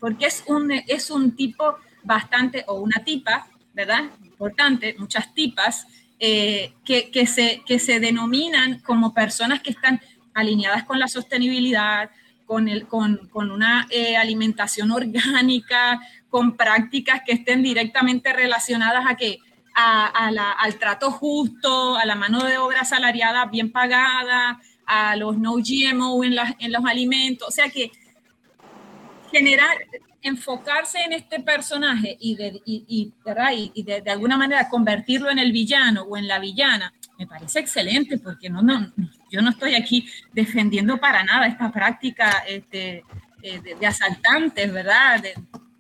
porque es un, es un tipo bastante, o una tipa, ¿verdad? Importante, muchas tipas, eh, que, que, se, que se denominan como personas que están alineadas con la sostenibilidad, con, el, con, con una eh, alimentación orgánica, con prácticas que estén directamente relacionadas a que a, a la, al trato justo, a la mano de obra salariada bien pagada, a los no GMO en, en los alimentos. O sea que generar, enfocarse en este personaje y, de, alguna manera convertirlo en el villano o en la villana, me parece excelente porque no, no, yo no estoy aquí defendiendo para nada esta práctica este, eh, de, asaltantes, ¿verdad?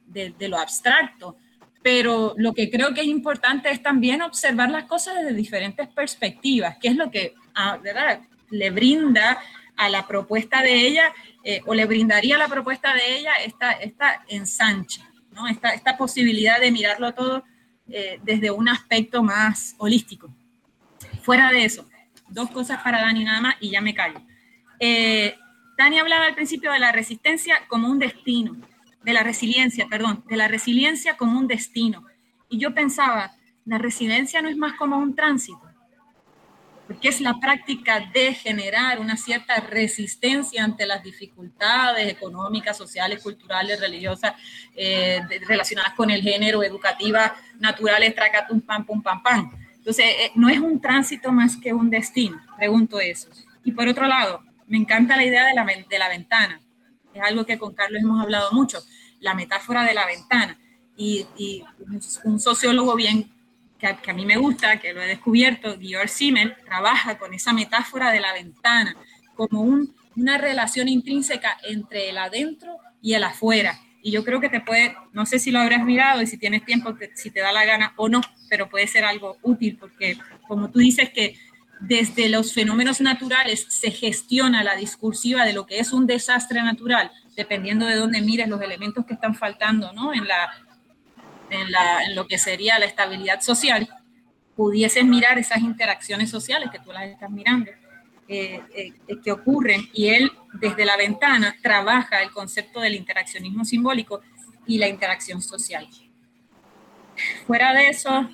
de lo abstracto. Pero lo que creo que es importante es también observar las cosas desde diferentes perspectivas, que es lo que ah, le brinda a la propuesta de ella eh, o le brindaría a la propuesta de ella esta, esta ensanche, ¿no? esta, esta posibilidad de mirarlo todo eh, desde un aspecto más holístico. Fuera de eso, dos cosas para Dani nada más y ya me callo. Eh, Dani hablaba al principio de la resistencia como un destino, de la resiliencia, perdón, de la resiliencia como un destino. Y yo pensaba, la resiliencia no es más como un tránsito porque es la práctica de generar una cierta resistencia ante las dificultades económicas, sociales, culturales, religiosas, eh, relacionadas con el género, educativa, naturales, tracatum, pam, pum, pam, pam. Entonces, eh, no es un tránsito más que un destino, pregunto eso. Y por otro lado, me encanta la idea de la, de la ventana. Es algo que con Carlos hemos hablado mucho, la metáfora de la ventana. Y, y un sociólogo bien que, a mí me gusta, que lo he descubierto, Georg Simmel trabaja con esa metáfora de la ventana como una relación intrínseca entre el adentro y el afuera. Y yo creo que te puede, no sé si lo habrás mirado y si tienes tiempo, si te da la gana o no, pero puede ser algo útil porque como tú dices que desde los fenómenos naturales se gestiona la discursiva de lo que es un desastre natural, dependiendo de dónde mires los elementos que están faltando ¿no? en, la, en, lo que sería la estabilidad social, pudieses mirar esas interacciones sociales que tú las estás mirando, eh, eh, que ocurren, y él desde la ventana trabaja el concepto del interaccionismo simbólico y la interacción social. Fuera de eso,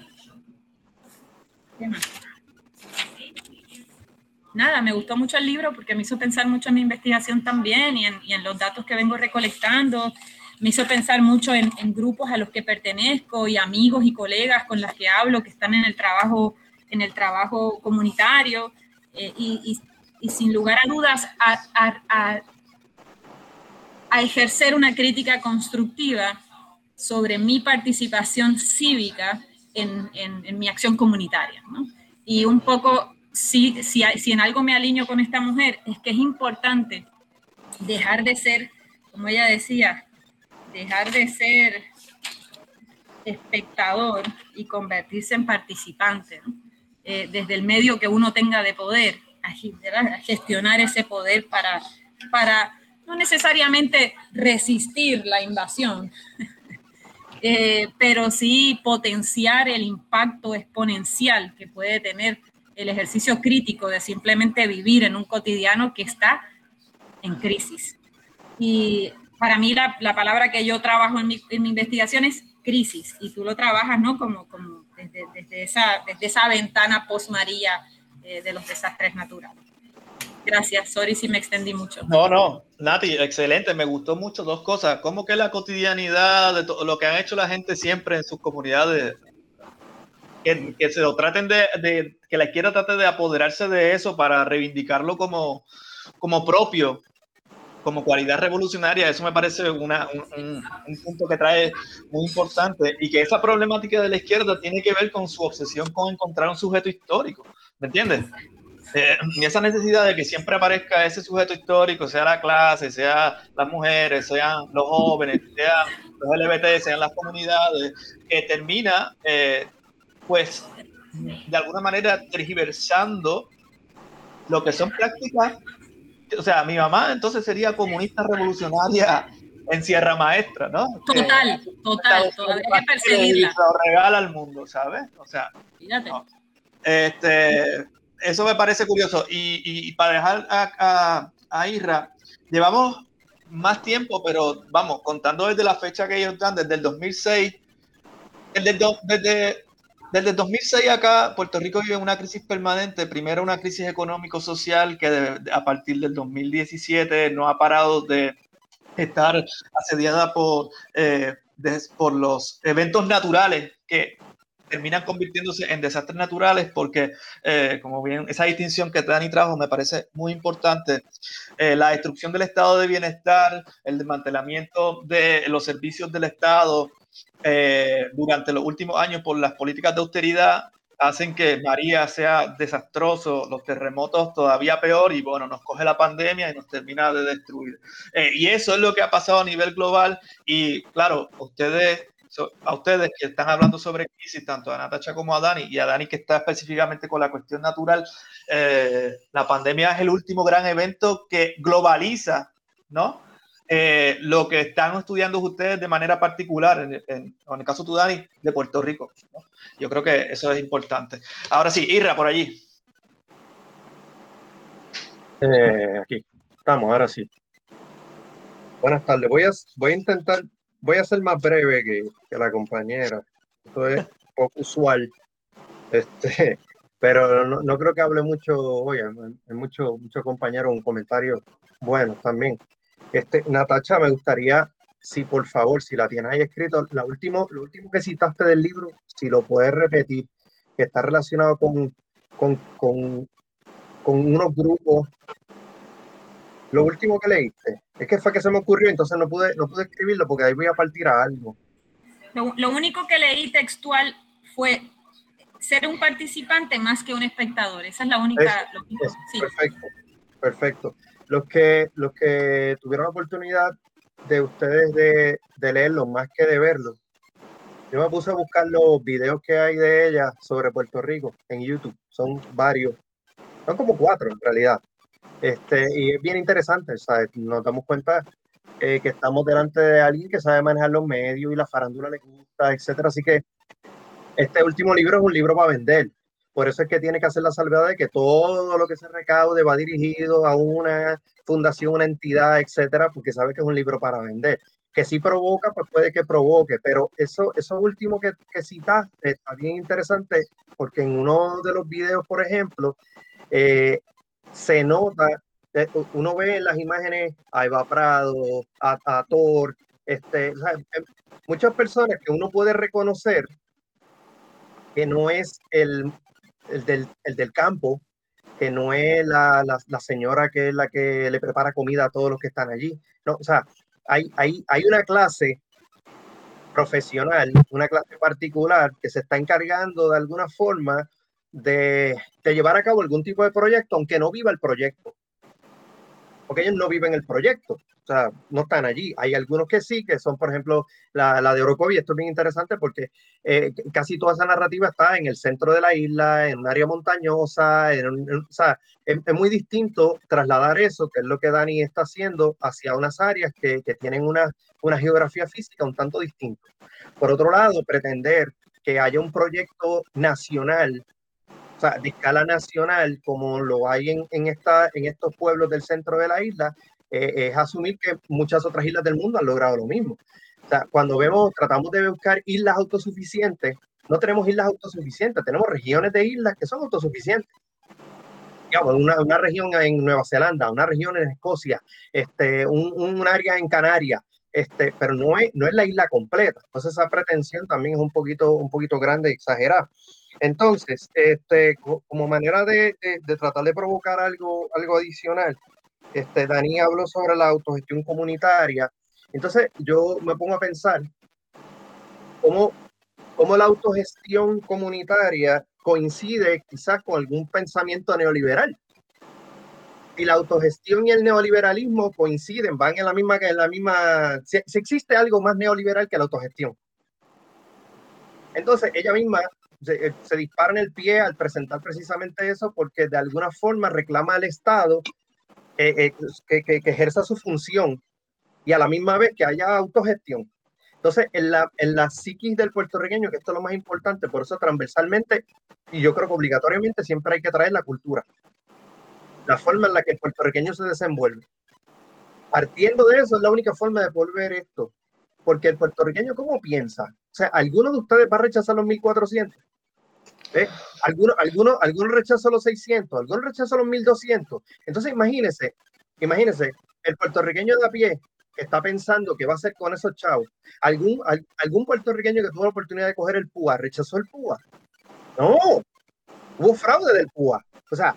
Nada, me gustó mucho el libro porque me hizo pensar mucho en mi investigación también y en los datos que vengo recolectando me hizo pensar mucho en, grupos a los que pertenezco y amigos y colegas con los que hablo que están en el trabajo, en el trabajo comunitario eh, y, sin lugar a dudas a, ejercer una crítica constructiva sobre mi participación cívica en, mi acción comunitaria. Y un poco, si, si, si en algo me alineo con esta mujer, es que es importante dejar de ser, como ella decía, dejar de ser espectador y convertirse en participante, eh, desde el medio que uno tenga de poder, gestionar ese poder para, para no necesariamente resistir la invasión, eh, pero sí potenciar el impacto exponencial que puede tener el ejercicio crítico de simplemente vivir en un cotidiano que está en crisis. Y para mí la, la, palabra que yo trabajo en mi, en mi, investigación es crisis y tú lo trabajas, ¿no? Como, como desde, desde, esa, desde esa ventana post-María eh, de los desastres naturales. Gracias, sorry si me extendí mucho. No, no, Nati, excelente, me gustó mucho dos cosas. Como que la cotidianidad de lo que han hecho la gente siempre en sus comunidades, que, que se lo traten de, de, que la izquierda trate de apoderarse de eso para reivindicarlo como, como propio como cualidad revolucionaria, eso me parece una, un, punto que trae muy importante y que esa problemática de la izquierda tiene que ver con su obsesión con encontrar un sujeto histórico, ¿me entiendes? Eh, y esa necesidad de que siempre aparezca ese sujeto histórico, sea la clase, sea las mujeres, sean los jóvenes, sean los LGBT, sean las comunidades, que termina, eh, pues, de alguna manera tergiversando lo que son prácticas o sea, mi mamá entonces sería comunista revolucionaria en Sierra Maestra, ¿no? Total, total, todavía hay que perseguirla. Lo regala al mundo, ¿sabes? O sea, este, eso me parece curioso. Y, y para dejar a, a, Isra, llevamos más tiempo, pero vamos, contando desde la fecha que ellos dan, desde el 2006, desde, desde desde 2006 acá, Puerto Rico vive una crisis permanente. Primero una crisis económico-social que a partir del 2017 no ha parado de estar asediada por, eh, por los eventos naturales que terminan convirtiéndose en desastres naturales porque, eh, como bien, esa distinción que Dani trajo me parece muy importante. Eh, la destrucción del estado de bienestar, el desmantelamiento de los servicios del Estado eh, durante los últimos años por las políticas de austeridad hacen que María sea desastroso, los terremotos todavía peor y bueno, nos coge la pandemia y nos termina de destruir. y eso es lo que ha pasado a nivel global y claro, ustedes a ustedes que están hablando sobre crisis, tanto a Natacha como a Dani, y a Dani que está específicamente con la cuestión natural, eh, la pandemia es el último gran evento que globaliza, ¿no? Eh, lo que están estudiando ustedes de manera particular, en, en, el caso de Dani, de Puerto Rico. Yo creo que eso es importante. Ahora sí, Irra, por allí. Eh, aquí, estamos, ahora sí. Buenas tardes. Voy a, voy a intentar voy a ser más breve que, la compañera. Esto es poco usual. Este, pero no, creo que hable mucho hoy. Hay muchos mucho compañeros, un comentario bueno también. Este, Natacha, me gustaría, si por favor, si la tienes ahí escrito, la último, lo último que citaste del libro, si lo puedes repetir, que está relacionado con, con, con, con unos grupos lo último que leíste, es que fue que se me ocurrió, entonces no pude, no pude escribirlo porque ahí voy a partir a algo. Lo, único que leí textual fue ser un participante más que un espectador. Esa es la única. Perfecto, perfecto. Los que, los que tuvieron la oportunidad de ustedes de, leerlo más que de verlo, yo me puse a buscar los videos que hay de ella sobre Puerto Rico en YouTube. Son varios. Son como cuatro en realidad. Este, y es bien interesante, ¿sabes? Nos damos cuenta eh, que estamos delante de alguien que sabe manejar los medios y la farándula le gusta, etcétera. Así que este último libro es un libro para vender. Por eso es que tiene que hacer la salvedad de que todo lo que se recaude va dirigido a una fundación, una entidad, etcétera, porque sabe que es un libro para vender. Que si provoca, pues puede que provoque, pero eso, eso último que, que citaste está bien interesante porque en uno de los videos, por ejemplo, eh, se nota, eh, uno ve en las imágenes a Eva Prado, a, Thor, este, em, muchas personas que uno puede reconocer que no es el, del, campo, que no es la, señora que es la que le prepara comida a todos los que están allí. No, o sea, hay, hay, hay una clase profesional, una clase particular que se está encargando de alguna forma de, llevar a cabo algún tipo de proyecto, aunque no viva el proyecto. Porque ellos no viven el proyecto, sea, no están allí. Hay algunos que sí, que son, por ejemplo, la, de Orocovi. Esto es bien interesante porque eh, casi toda esa narrativa está en el centro de la isla, en un área montañosa. o sea, es, muy distinto trasladar eso, que es lo que Dani está haciendo, hacia unas áreas que, tienen una, una geografía física un tanto distinta. Por otro lado, pretender que haya un proyecto nacional o sea, de escala nacional, como lo hay en, en, esta, en estos pueblos del centro de la isla, eh, es asumir que muchas otras islas del mundo han logrado lo mismo. O sea, cuando vemos, tratamos de buscar islas autosuficientes, no tenemos islas autosuficientes, tenemos regiones de islas que son autosuficientes. Digamos, una, una región en Nueva Zelanda, una región en Escocia, este, un, un área en Canarias, este, pero no es, no es la isla completa. Entonces esa pretensión también es un poquito, un poquito grande, exagerada. Entonces, este, como manera de, tratar de provocar algo, algo adicional, este, Dani habló sobre la autogestión comunitaria. Entonces, yo me pongo a pensar cómo, cómo la autogestión comunitaria coincide quizás con algún pensamiento neoliberal. Y la autogestión y el neoliberalismo coinciden, van en la misma, en la misma, si existe algo más neoliberal que la autogestión. Entonces, ella misma eh, se, dispara en el pie al presentar precisamente eso porque de alguna forma reclama al Estado eh, que, que, ejerza su función y a la misma vez que haya autogestión. Entonces, en la, en la psiquis del puertorriqueño, que esto es lo más importante, por eso transversalmente, y yo creo que obligatoriamente siempre hay que traer la cultura, la forma en la que el puertorriqueño se desenvuelve. Partiendo de eso, es la única forma de volver esto. Porque el puertorriqueño, ¿cómo piensa? O sea, ¿alguno de ustedes va a rechazar los 1400? ¿Eh? Algunos, los 600, algunos rechazan los 1200. Entonces, imagínense, imagínense, el puertorriqueño de a pie que está pensando qué va a hacer con esos chavos. ¿Algún, algún puertorriqueño que tuvo la oportunidad de coger el PUA rechazó el PUA? No, hubo fraude del PUA. O sea,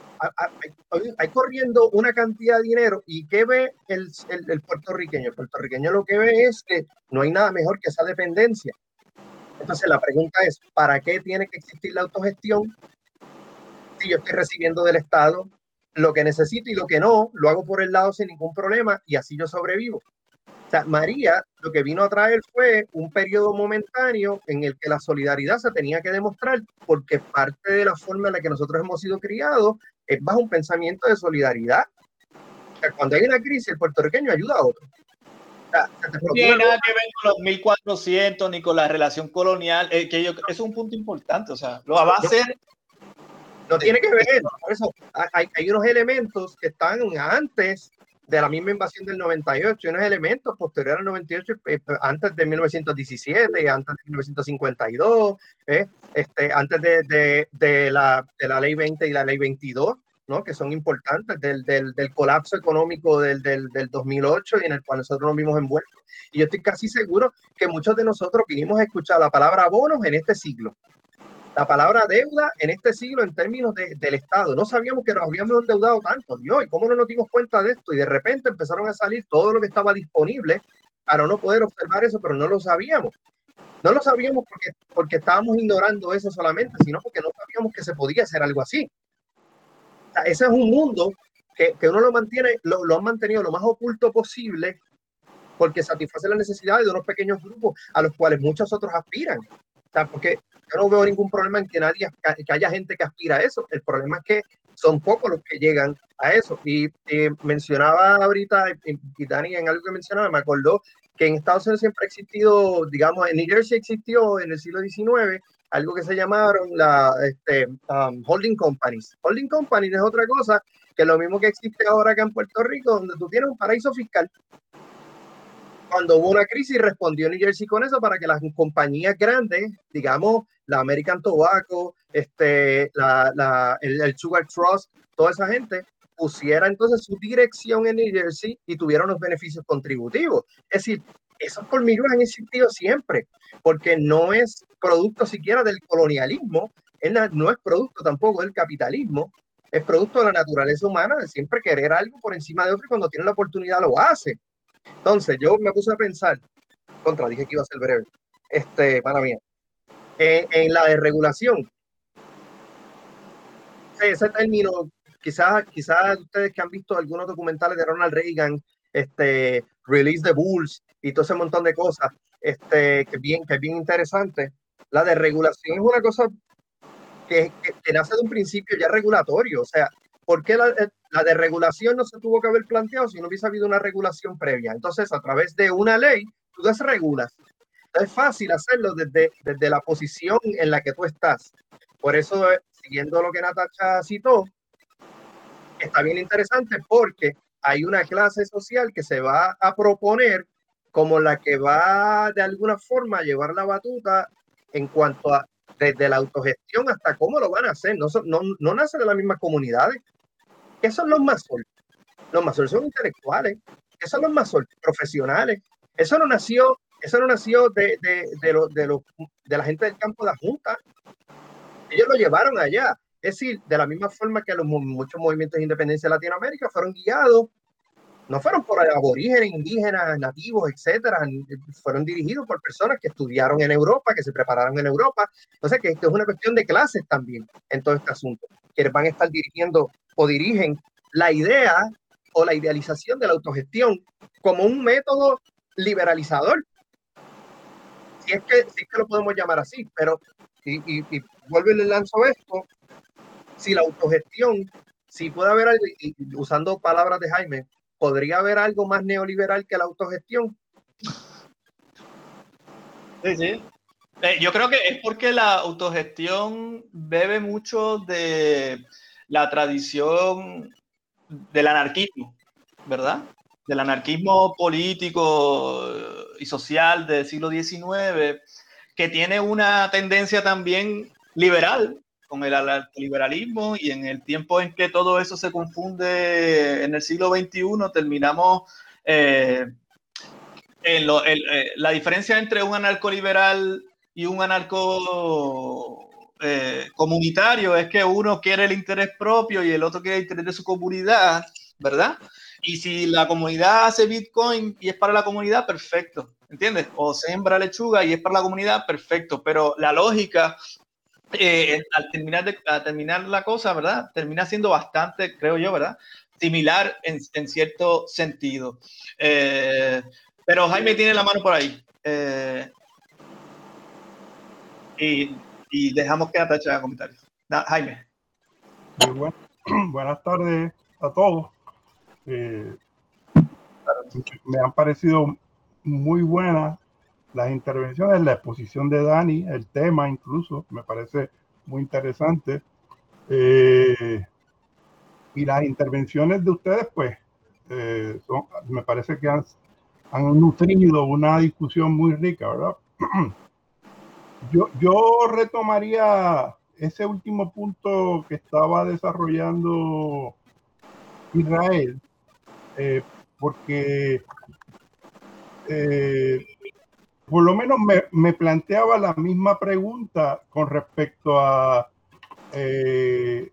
hay, corriendo una cantidad de dinero y ¿qué ve el, el, puertorriqueño? El puertorriqueño lo que ve es que no hay nada mejor que esa dependencia. Entonces la pregunta es, ¿para qué tiene que existir la autogestión si yo estoy recibiendo del Estado lo que necesito y lo que no, lo hago por el lado sin ningún problema y así yo sobrevivo? sea, María lo que vino a traer fue un periodo momentáneo en el que la solidaridad se tenía que demostrar porque parte de la forma en la que nosotros hemos sido criados es bajo un pensamiento de solidaridad. cuando hay una crisis, el puertorriqueño ayuda a otro. No tiene nada que ver con los 1400 ni con la relación colonial, eh, que yo, es un punto importante, o sea, lo va a hacer no tiene que ver, por eso hay, hay, unos elementos que están antes de la misma invasión del 98 y unos elementos posteriores al 98, eh, antes de 1917, antes de 1952, eh, este, antes de, de, de, la, de la ley 20 y la ley 22, ¿no? que son importantes del, del, del colapso económico del, del, 2008 y en el cual nosotros nos vimos envueltos. Y yo estoy casi seguro que muchos de nosotros vinimos a escuchar la palabra bonos en este siglo la palabra deuda en este siglo en términos del Estado. No sabíamos que nos habíamos endeudado tanto. Dios, ¿y cómo no nos dimos cuenta de esto? Y de repente empezaron a salir todo lo que estaba disponible para no poder observar eso, pero no lo sabíamos. No lo sabíamos porque, porque estábamos ignorando eso solamente, sino porque no sabíamos que se podía hacer algo así. Ese es un mundo que, que uno lo mantiene, lo, lo han mantenido lo más oculto posible porque satisface las necesidades de unos pequeños grupos a los cuales muchos otros aspiran. O sea, porque yo no veo ningún problema en que nadie, que haya gente que aspira a eso. El problema es que son pocos los que llegan a eso. Y mencionaba ahorita, y Dani en algo que mencionaba, me acordó que en Estados Unidos siempre ha existido, digamos, en New Jersey existió en el siglo XIX algo que se llamaron la este, um, holding companies. Holding companies es otra cosa que lo mismo que existe ahora acá en Puerto Rico, donde tú tienes un paraíso fiscal cuando hubo una crisis respondió New Jersey con eso para que las compañías grandes, digamos, la American Tobacco, este, la, el, Sugar Trust, toda esa gente, pusiera entonces su dirección en New Jersey y tuviera unos beneficios contributivos. Es decir, esos colmillos han existido siempre, porque no es producto siquiera del colonialismo, no es producto tampoco del capitalismo, es producto de la naturaleza humana de siempre querer algo por encima de otro y cuando tiene la oportunidad lo hace. Entonces, yo me puse a pensar, contra, dije que iba a ser breve, este, para mí, en, la desregulación. Ese término, quizás, quizás ustedes que han visto algunos documentales de Ronald Reagan, este, Release the Bulls y todo ese montón de cosas, este, que, bien, que es bien interesante. La desregulación es una cosa que, que, que nace de un principio ya regulatorio, o sea, ¿Por qué la, eh, la desregulación no se tuvo que haber planteado si no hubiese habido una regulación previa? Entonces, a través de una ley, tú desregulas. Es fácil hacerlo desde, desde la posición en la que tú estás. Por eso, eh, siguiendo lo que Natacha citó, está bien interesante porque hay una clase social que se va a proponer como la que va de alguna forma a llevar la batuta en cuanto a desde la autogestión hasta cómo lo van a hacer. No, no, no nace de las mismas comunidades. ¿Qué son los masol? Los masol son intelectuales. ¿Qué son los masol? Profesionales. Eso no nació, eso no nació de, de, de, lo, de, lo, de la gente del campo de la Junta. Ellos lo llevaron allá. Es decir, de la misma forma que los, muchos movimientos de independencia de Latinoamérica fueron guiados no fueron por aborígenes, indígenas, nativos, etcétera, fueron dirigidos por personas que estudiaron en Europa, que se prepararon en Europa. Entonces, que esto es una cuestión de clases también en todo este asunto, que van a estar dirigiendo o dirigen la idea o la idealización de la autogestión como un método liberalizador. Si es que, si es que lo podemos llamar así, pero, y, y, y vuelvo y le lanzo esto, si la autogestión, si puede haber algo, usando palabras de Jaime, ¿podría haber algo más neoliberal que la autogestión? Sí, sí. Eh, yo creo que es porque la autogestión bebe mucho de la tradición del anarquismo, ¿verdad? Del anarquismo político y social del siglo XIX, que tiene una tendencia también liberal, con el liberalismo y en el tiempo en que todo eso se confunde en el siglo XXI, terminamos eh, eh, la diferencia entre un anarco liberal y un anarco eh, comunitario es que uno quiere el interés propio y el otro quiere el interés de su comunidad, ¿verdad? Y si la comunidad hace Bitcoin y es para la comunidad, perfecto, ¿entiendes? O sembra lechuga y es para la comunidad, perfecto. Pero la lógica, eh, al, terminar de, terminar la cosa, ¿verdad? Termina siendo bastante, creo yo, ¿verdad? Similar en, en cierto sentido. Eh, pero Jaime tiene la mano por ahí. Eh, y, y, dejamos que atache a comentarios. Jaime. buenas tardes a todos. Eh, me han parecido muy buenas las intervenciones, la exposición de Dani, el tema incluso, me parece muy interesante. Eh, y las intervenciones de ustedes, pues, eh, son, me parece que han, han, nutrido una discusión muy rica, ¿verdad? Yo, yo retomaría ese último punto que estaba desarrollando Israel, eh, porque por lo menos me, planteaba la misma pregunta con respecto a eh,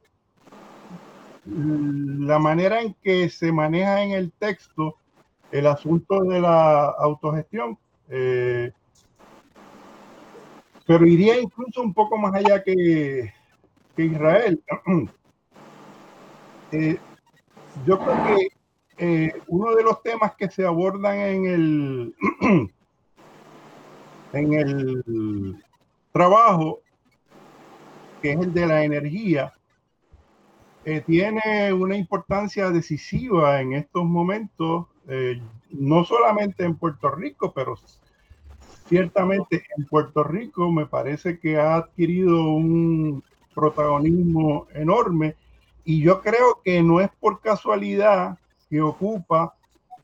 la manera en que se maneja en el texto el asunto de la autogestión. pero iría incluso un poco más allá que, Israel. yo creo que eh, uno de los temas que se abordan en el, en el trabajo, que es el de la energía, eh, tiene una importancia decisiva en estos momentos, eh, no solamente en Puerto Rico, pero ciertamente en Puerto Rico me parece que ha adquirido un protagonismo enorme. Y yo creo que no es por casualidad que ocupa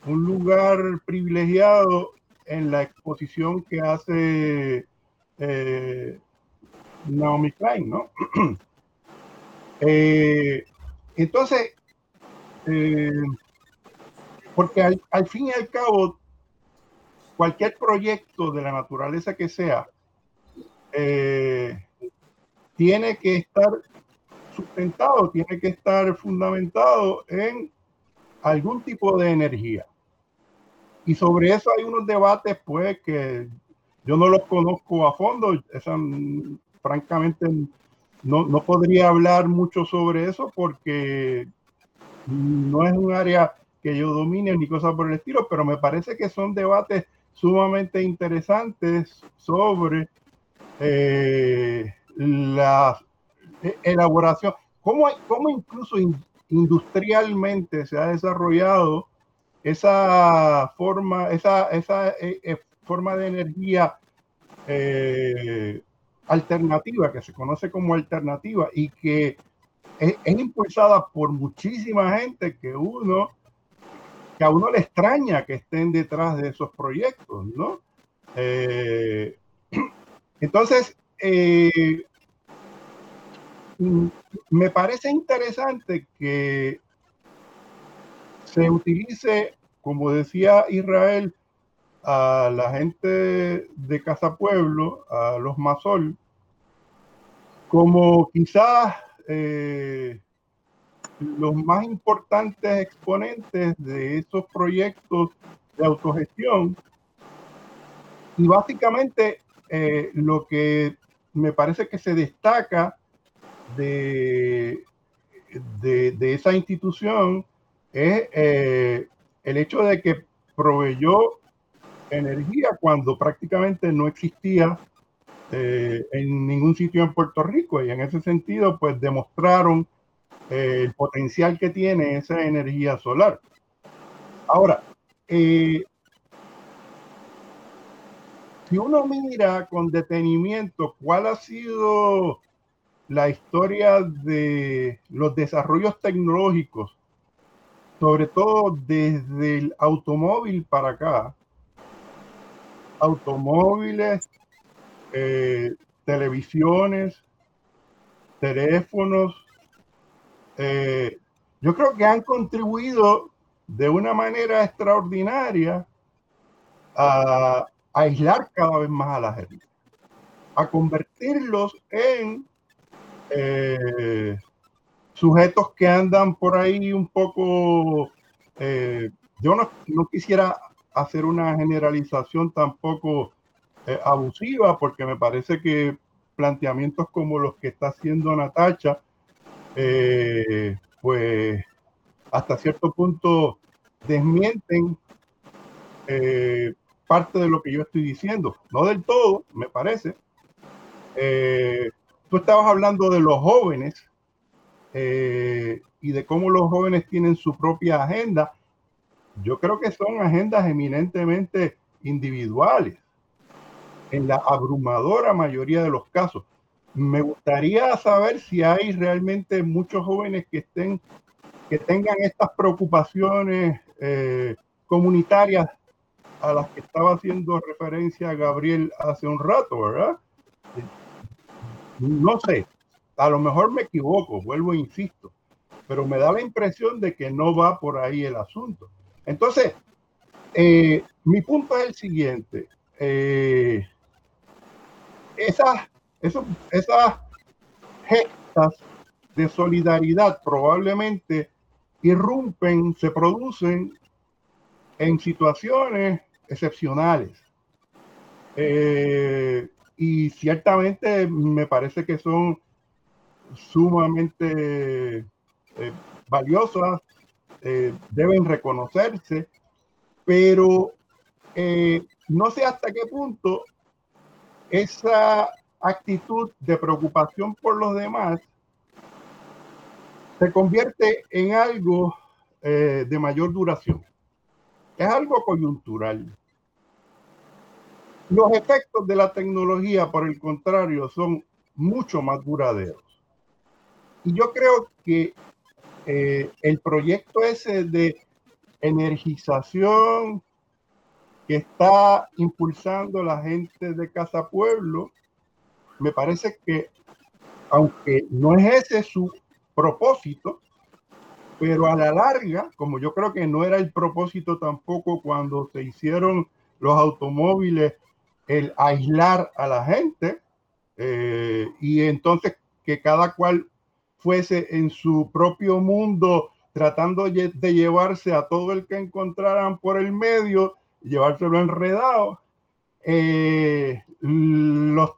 un lugar privilegiado en la exposición que hace eh, Naomi Klein, ¿no? Eh, entonces, eh, porque al, al, fin y al cabo, cualquier proyecto de la naturaleza que sea, tiene que estar sustentado, tiene que estar fundamentado en algún tipo de energía. Y sobre eso hay unos debates, pues, que yo no los conozco a fondo. Esa, francamente, no, no podría hablar mucho sobre eso porque no es un área que yo domine ni cosas por el estilo, pero me parece que son debates sumamente interesantes sobre eh, la elaboración, cómo, cómo incluso industrialmente se ha desarrollado esa forma, esa, esa eh, eh, forma de energía eh, alternativa, que se conoce como alternativa y que es, impulsada por muchísima gente que uno que a uno le extraña que estén detrás de esos proyectos, ¿no? entonces, me parece interesante que se utilice, como decía Israel, a la gente de Casa Pueblo, a los Masol, como quizás eh, los más importantes exponentes de esos proyectos de autogestión. Y básicamente eh, lo que me parece que se destaca de, de, esa institución es eh, el hecho de que proveyó energía cuando prácticamente no existía eh, en ningún sitio en Puerto Rico y en ese sentido pues demostraron eh, el potencial que tiene esa energía solar. Ahora, si uno mira con detenimiento cuál ha sido la historia de los desarrollos tecnológicos, sobre todo desde el automóvil para acá, automóviles, eh, televisiones, teléfonos, eh, yo creo que han contribuido de una manera extraordinaria a, aislar cada vez más a la gente, a convertirlos en eh, sujetos que andan por ahí un poco, eh, yo no, quisiera hacer una generalización tampoco eh, abusiva, porque me parece que planteamientos como los que está haciendo Natacha, eh, pues hasta cierto punto desmienten eh, parte de lo que yo estoy diciendo. No del todo, me parece. Tú estabas hablando de los jóvenes y de cómo los jóvenes tienen su propia agenda. Yo creo que son agendas eminentemente individuales en la abrumadora mayoría de los casos. Me gustaría saber si hay realmente muchos jóvenes que estén que tengan estas preocupaciones eh, comunitarias a las que estaba haciendo referencia Gabriel hace un rato, ¿verdad? No sé, a lo mejor me equivoco, vuelvo e insisto, pero me da la impresión de que no va por ahí el asunto. Entonces, eh, mi punto es el siguiente. Eh, esas, esas gestas de solidaridad probablemente irrumpen, se producen en situaciones excepcionales. Eh, y ciertamente me parece que son sumamente eh, valiosas, eh, deben reconocerse, pero no sé hasta qué punto esa actitud de preocupación por los demás se convierte en algo eh, de mayor duración. Es algo coyuntural. Los efectos de la tecnología, por el contrario, son mucho más duraderos. Y yo creo que eh, el proyecto ese de energización que está impulsando la gente de Casa Pueblo, me parece que, aunque no es ese su propósito, pero a la larga, como yo creo que no era el propósito tampoco cuando se hicieron los automóviles, el aislar a la gente eh, y entonces que cada cual fuese en su propio mundo tratando de llevarse a todo el que encontraran por el medio, llevárselo enredado. Eh, los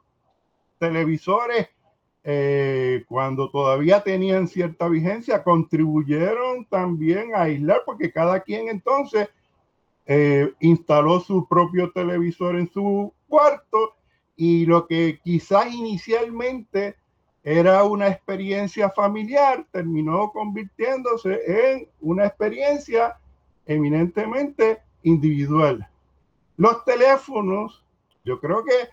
televisores eh, cuando todavía tenían cierta vigencia, contribuyeron también a aislar, porque cada quien entonces eh, instaló su propio televisor en su cuarto y lo que quizás inicialmente era una experiencia familiar terminó convirtiéndose en una experiencia eminentemente individual. Los teléfonos, yo creo que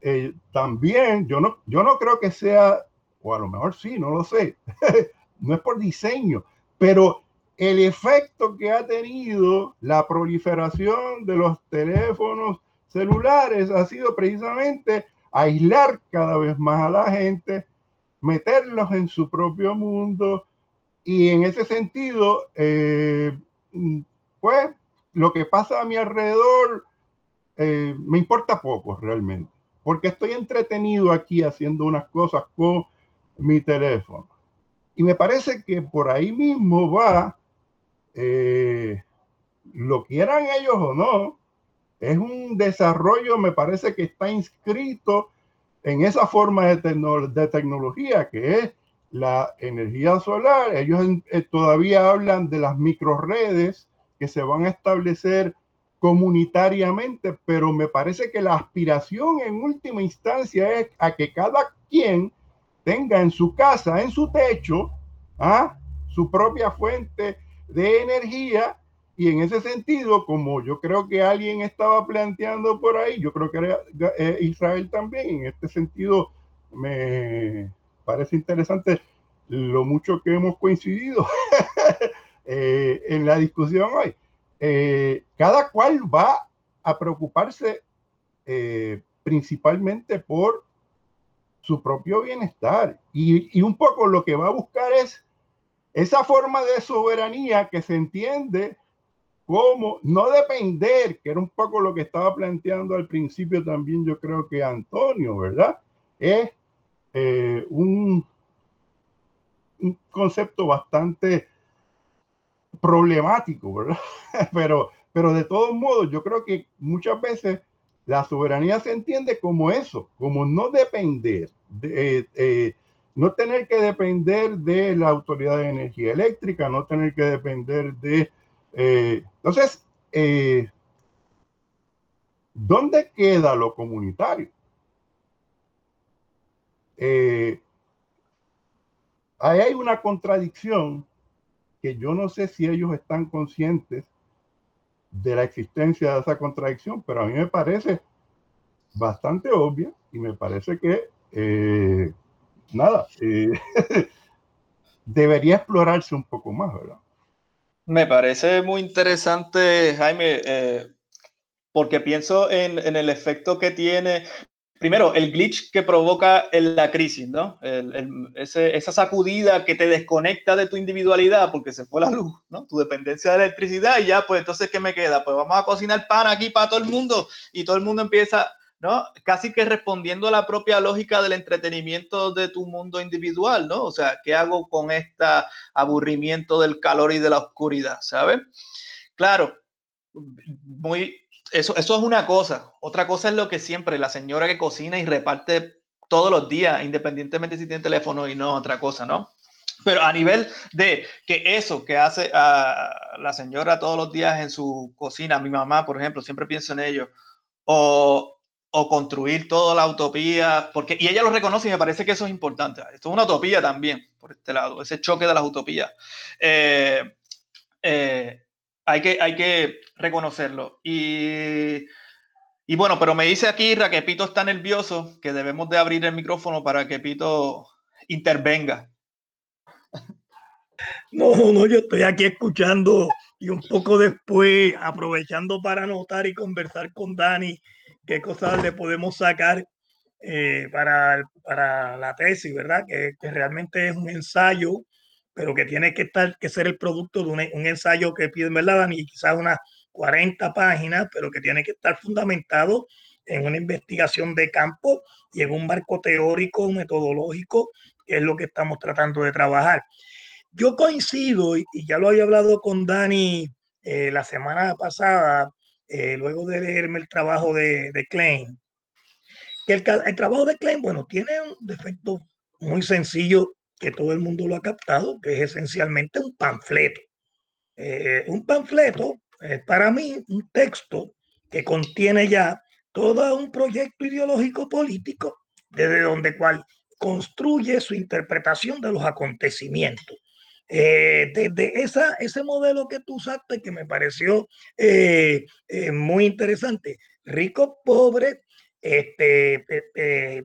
eh, también, yo no, yo no creo que sea, o a lo mejor sí, no lo sé, no es por diseño, pero el efecto que ha tenido la proliferación de los teléfonos celulares ha sido precisamente aislar cada vez más a la gente, meterlos en su propio mundo y en ese sentido, eh, pues lo que pasa a mi alrededor eh, me importa poco realmente porque estoy entretenido aquí haciendo unas cosas con mi teléfono. Y me parece que por ahí mismo va, eh, lo quieran ellos o no, es un desarrollo, me parece que está inscrito en esa forma de, tecnología que es la energía solar. Ellos eh, todavía hablan de las microredes que se van a establecer comunitariamente, pero me parece que la aspiración en última instancia es a que cada quien tenga en su casa, en su techo, ¿ah? su propia fuente de energía y en ese sentido, como yo creo que alguien estaba planteando por ahí, yo creo que era eh, Israel también, en este sentido me parece interesante lo mucho que hemos coincidido eh, en la discusión hoy. Eh, cada cual va a preocuparse eh, principalmente por su propio bienestar. Y, un poco lo que va a buscar es esa forma de soberanía que se entiende cómo no depender, que era un poco lo que estaba planteando al principio también yo creo que Antonio, ¿verdad? Es eh, un, concepto bastante problemático, ¿verdad? Pero, pero de todos modos, yo creo que muchas veces la soberanía se entiende como eso, como no depender, de, eh, eh, no tener que depender de la autoridad de energía eléctrica, no tener que depender de... Eh, entonces, ¿dónde queda lo comunitario? ahí hay una contradicción que yo no sé si ellos están conscientes de la existencia de esa contradicción, pero a mí me parece bastante obvia y me parece que, eh, nada, eh, debería explorarse un poco más, ¿verdad? Me parece muy interesante, Jaime, eh, porque pienso en, en, el efecto que tiene primero, el glitch que provoca la crisis, ¿no? esa sacudida que te desconecta de tu individualidad porque se fue la luz, ¿no? Tu dependencia de electricidad y ya, pues entonces, ¿qué me queda? Pues vamos a cocinar pan aquí para todo el mundo y todo el mundo empieza, ¿no? Casi que respondiendo a la propia lógica del entretenimiento de tu mundo individual, ¿no? O sea, ¿qué hago con este aburrimiento del calor y de la oscuridad, ¿sabes? Claro, muy eso, eso es una cosa. Otra cosa es lo que siempre, la señora que cocina y reparte todos los días, independientemente si tiene teléfono y no, otra cosa, ¿no? Pero a nivel de que eso que hace a la señora todos los días en su cocina, mi mamá, por ejemplo, siempre pienso en ello, o, o construir toda la utopía, porque, y ella lo reconoce y me parece que eso es importante. Esto es una utopía también, por este lado, ese choque de las utopías. Eh, eh, hay que, hay que reconocerlo. Y, y, bueno, pero me dice aquí que Pito está nervioso, que debemos de abrir el micrófono para que Pito intervenga. No, no, yo estoy aquí escuchando y un poco después aprovechando para anotar y conversar con Dani qué cosas le podemos sacar eh, para, para, la tesis, ¿verdad? Que, realmente es un ensayo pero que tiene que estar, que ser el producto de un, ensayo que piden, ¿verdad, Y quizás unas 40 páginas, pero que tiene que estar fundamentado en una investigación de campo y en un marco teórico, metodológico, que es lo que estamos tratando de trabajar. Yo coincido, y, ya lo había hablado con Dani eh, la semana pasada, eh, luego de leerme el trabajo de, de Klein, que el, el trabajo de Klein, bueno, tiene un defecto muy sencillo que todo el mundo lo ha captado, que es esencialmente un panfleto. Eh, un panfleto es para mí un texto que contiene ya todo un proyecto ideológico político desde donde cual construye su interpretación de los acontecimientos. Eh, desde esa, ese modelo que tú usaste que me pareció eh, muy interesante, rico, pobre, este, eh,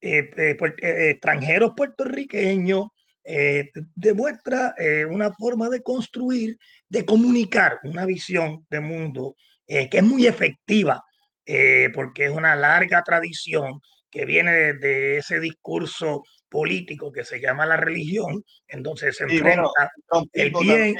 eh, eh, extranjeros puertorriqueños, demuestra una forma de construir, de comunicar una visión de mundo que es muy efectiva, porque es una larga tradición que viene de ese discurso político que se llama la religión, entonces se enfrenta el, bien,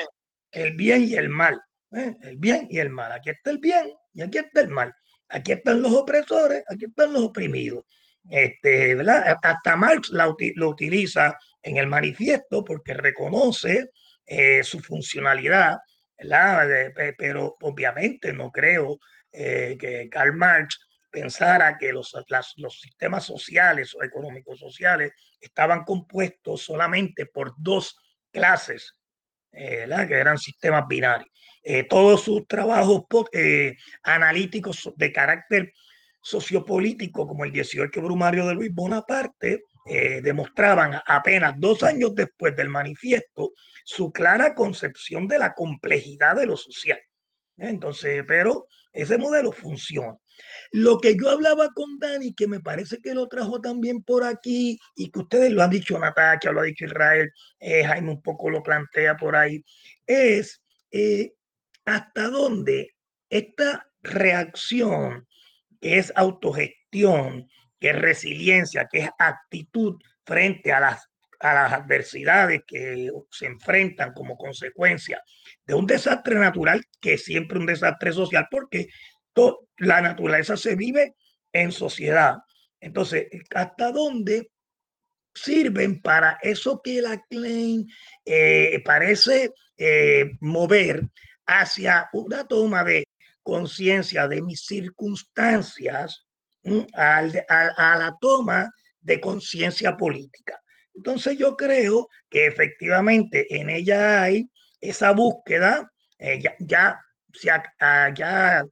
el bien y el mal. El bien y el mal. Aquí está el bien y aquí está el mal. Aquí están los opresores, aquí están los oprimidos. Este, ¿verdad? Hasta Marx lo utiliza en el manifiesto porque reconoce eh, su funcionalidad, ¿verdad? pero obviamente no creo eh, que Karl Marx pensara que los, los sistemas sociales o económicos sociales estaban compuestos solamente por dos clases, eh, que eran sistemas binarios. todos sus trabajos analíticos de carácter sociopolítico como el 18 Brumario de Luis Bonaparte eh, demostraban apenas dos años después del manifiesto su clara concepción de la complejidad de lo social. Entonces, pero ese modelo funciona. Lo que yo hablaba con Dani, que me parece que lo trajo también por aquí y que ustedes lo han dicho, Natalia, lo ha dicho Israel, eh, Jaime un poco lo plantea por ahí, es eh, hasta dónde esta reacción que es autogestión, que es resiliencia, que es actitud frente a las a las adversidades que se enfrentan como consecuencia de un desastre natural que es siempre un desastre social porque la naturaleza se vive en sociedad. Entonces, ¿hasta dónde sirven para eso que la claim eh, parece eh, mover hacia una toma de conciencia de mis circunstancias a, la toma de conciencia política. Entonces yo creo que efectivamente en ella hay esa búsqueda, eh, ya, ya, ya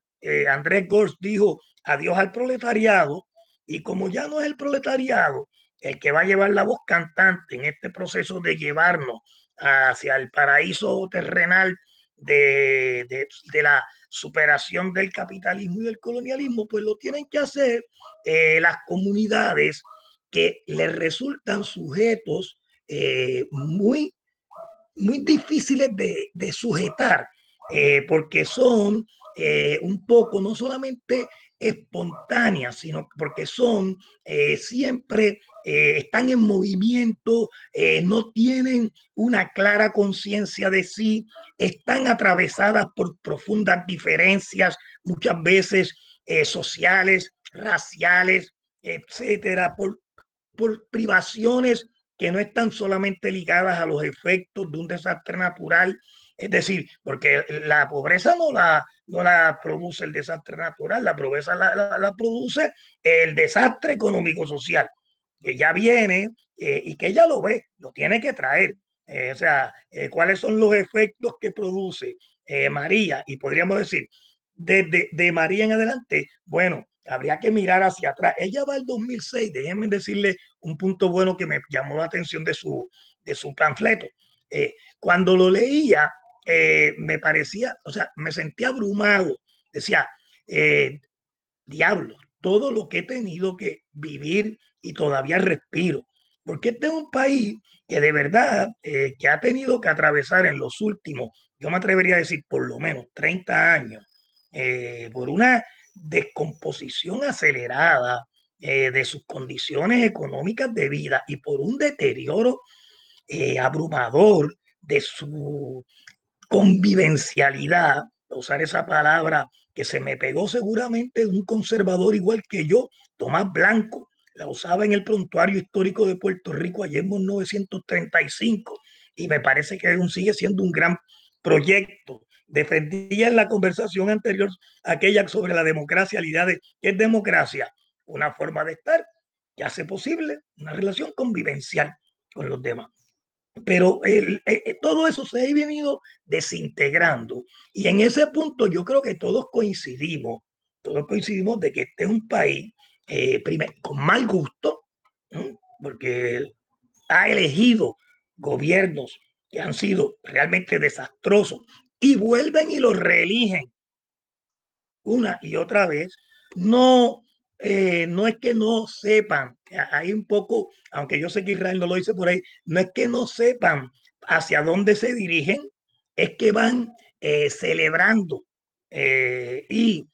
Andrés Gors dijo adiós al proletariado, y como ya no es el proletariado el que va a llevar la voz cantante en este proceso de llevarnos hacia el paraíso terrenal de, de, la superación del capitalismo y del colonialismo, pues lo tienen que hacer eh, las comunidades que les resultan sujetos eh, muy, muy difíciles de, de sujetar, eh, porque son un poco no solamente espontáneas, sino porque son eh, siempre, eh, están en movimiento, eh, no tienen una clara conciencia de sí, están atravesadas por profundas diferencias, muchas veces sociales, raciales, etcétera, por, por privaciones que no están solamente ligadas a los efectos de un desastre natural, es decir, porque la pobreza no la, no la produce el desastre natural, la pobreza la, produce el desastre económico-social, que ya viene eh, y que ella lo ve, lo tiene que traer. Eh, o sea, eh, cuáles son los efectos que produce María, y podríamos decir, desde de María en adelante, bueno, habría que mirar hacia atrás. Ella va al 2006, déjenme decirle un punto bueno que me llamó la atención de su, de su panfleto. cuando lo leía, eh, me parecía, o sea, me sentía abrumado. Decía, eh, diablo, todo lo que he tenido que vivir y todavía respiro. Porque este es un país que de verdad, eh, que ha tenido que atravesar en los últimos, yo me atrevería a decir por lo menos 30 años, por una descomposición acelerada de sus condiciones económicas de vida y por un deterioro abrumador de su convivencialidad, usar esa palabra que se me pegó seguramente un conservador igual que yo, Tomás Blanco, la usaba en el prontuario histórico de Puerto Rico ayer en 1935 y me parece que aún sigue siendo un gran proyecto. Defendía en la conversación anterior aquella sobre la democracia, la idea de qué es democracia, una forma de estar que hace posible una relación convivencial con los demás. Pero el, eh, eh, todo eso se ha venido desintegrando. Y en ese punto yo creo que todos coincidimos, todos coincidimos de que este es un país eh, con mal gusto, porque ha elegido gobiernos que han sido realmente desastrosos y vuelven y los reeligen una y otra vez, no eh, no es que no sepan, hay un poco, aunque yo sé que Israel no lo dice por ahí, no es que no sepan hacia dónde se dirigen, es que van eh, celebrando eh, y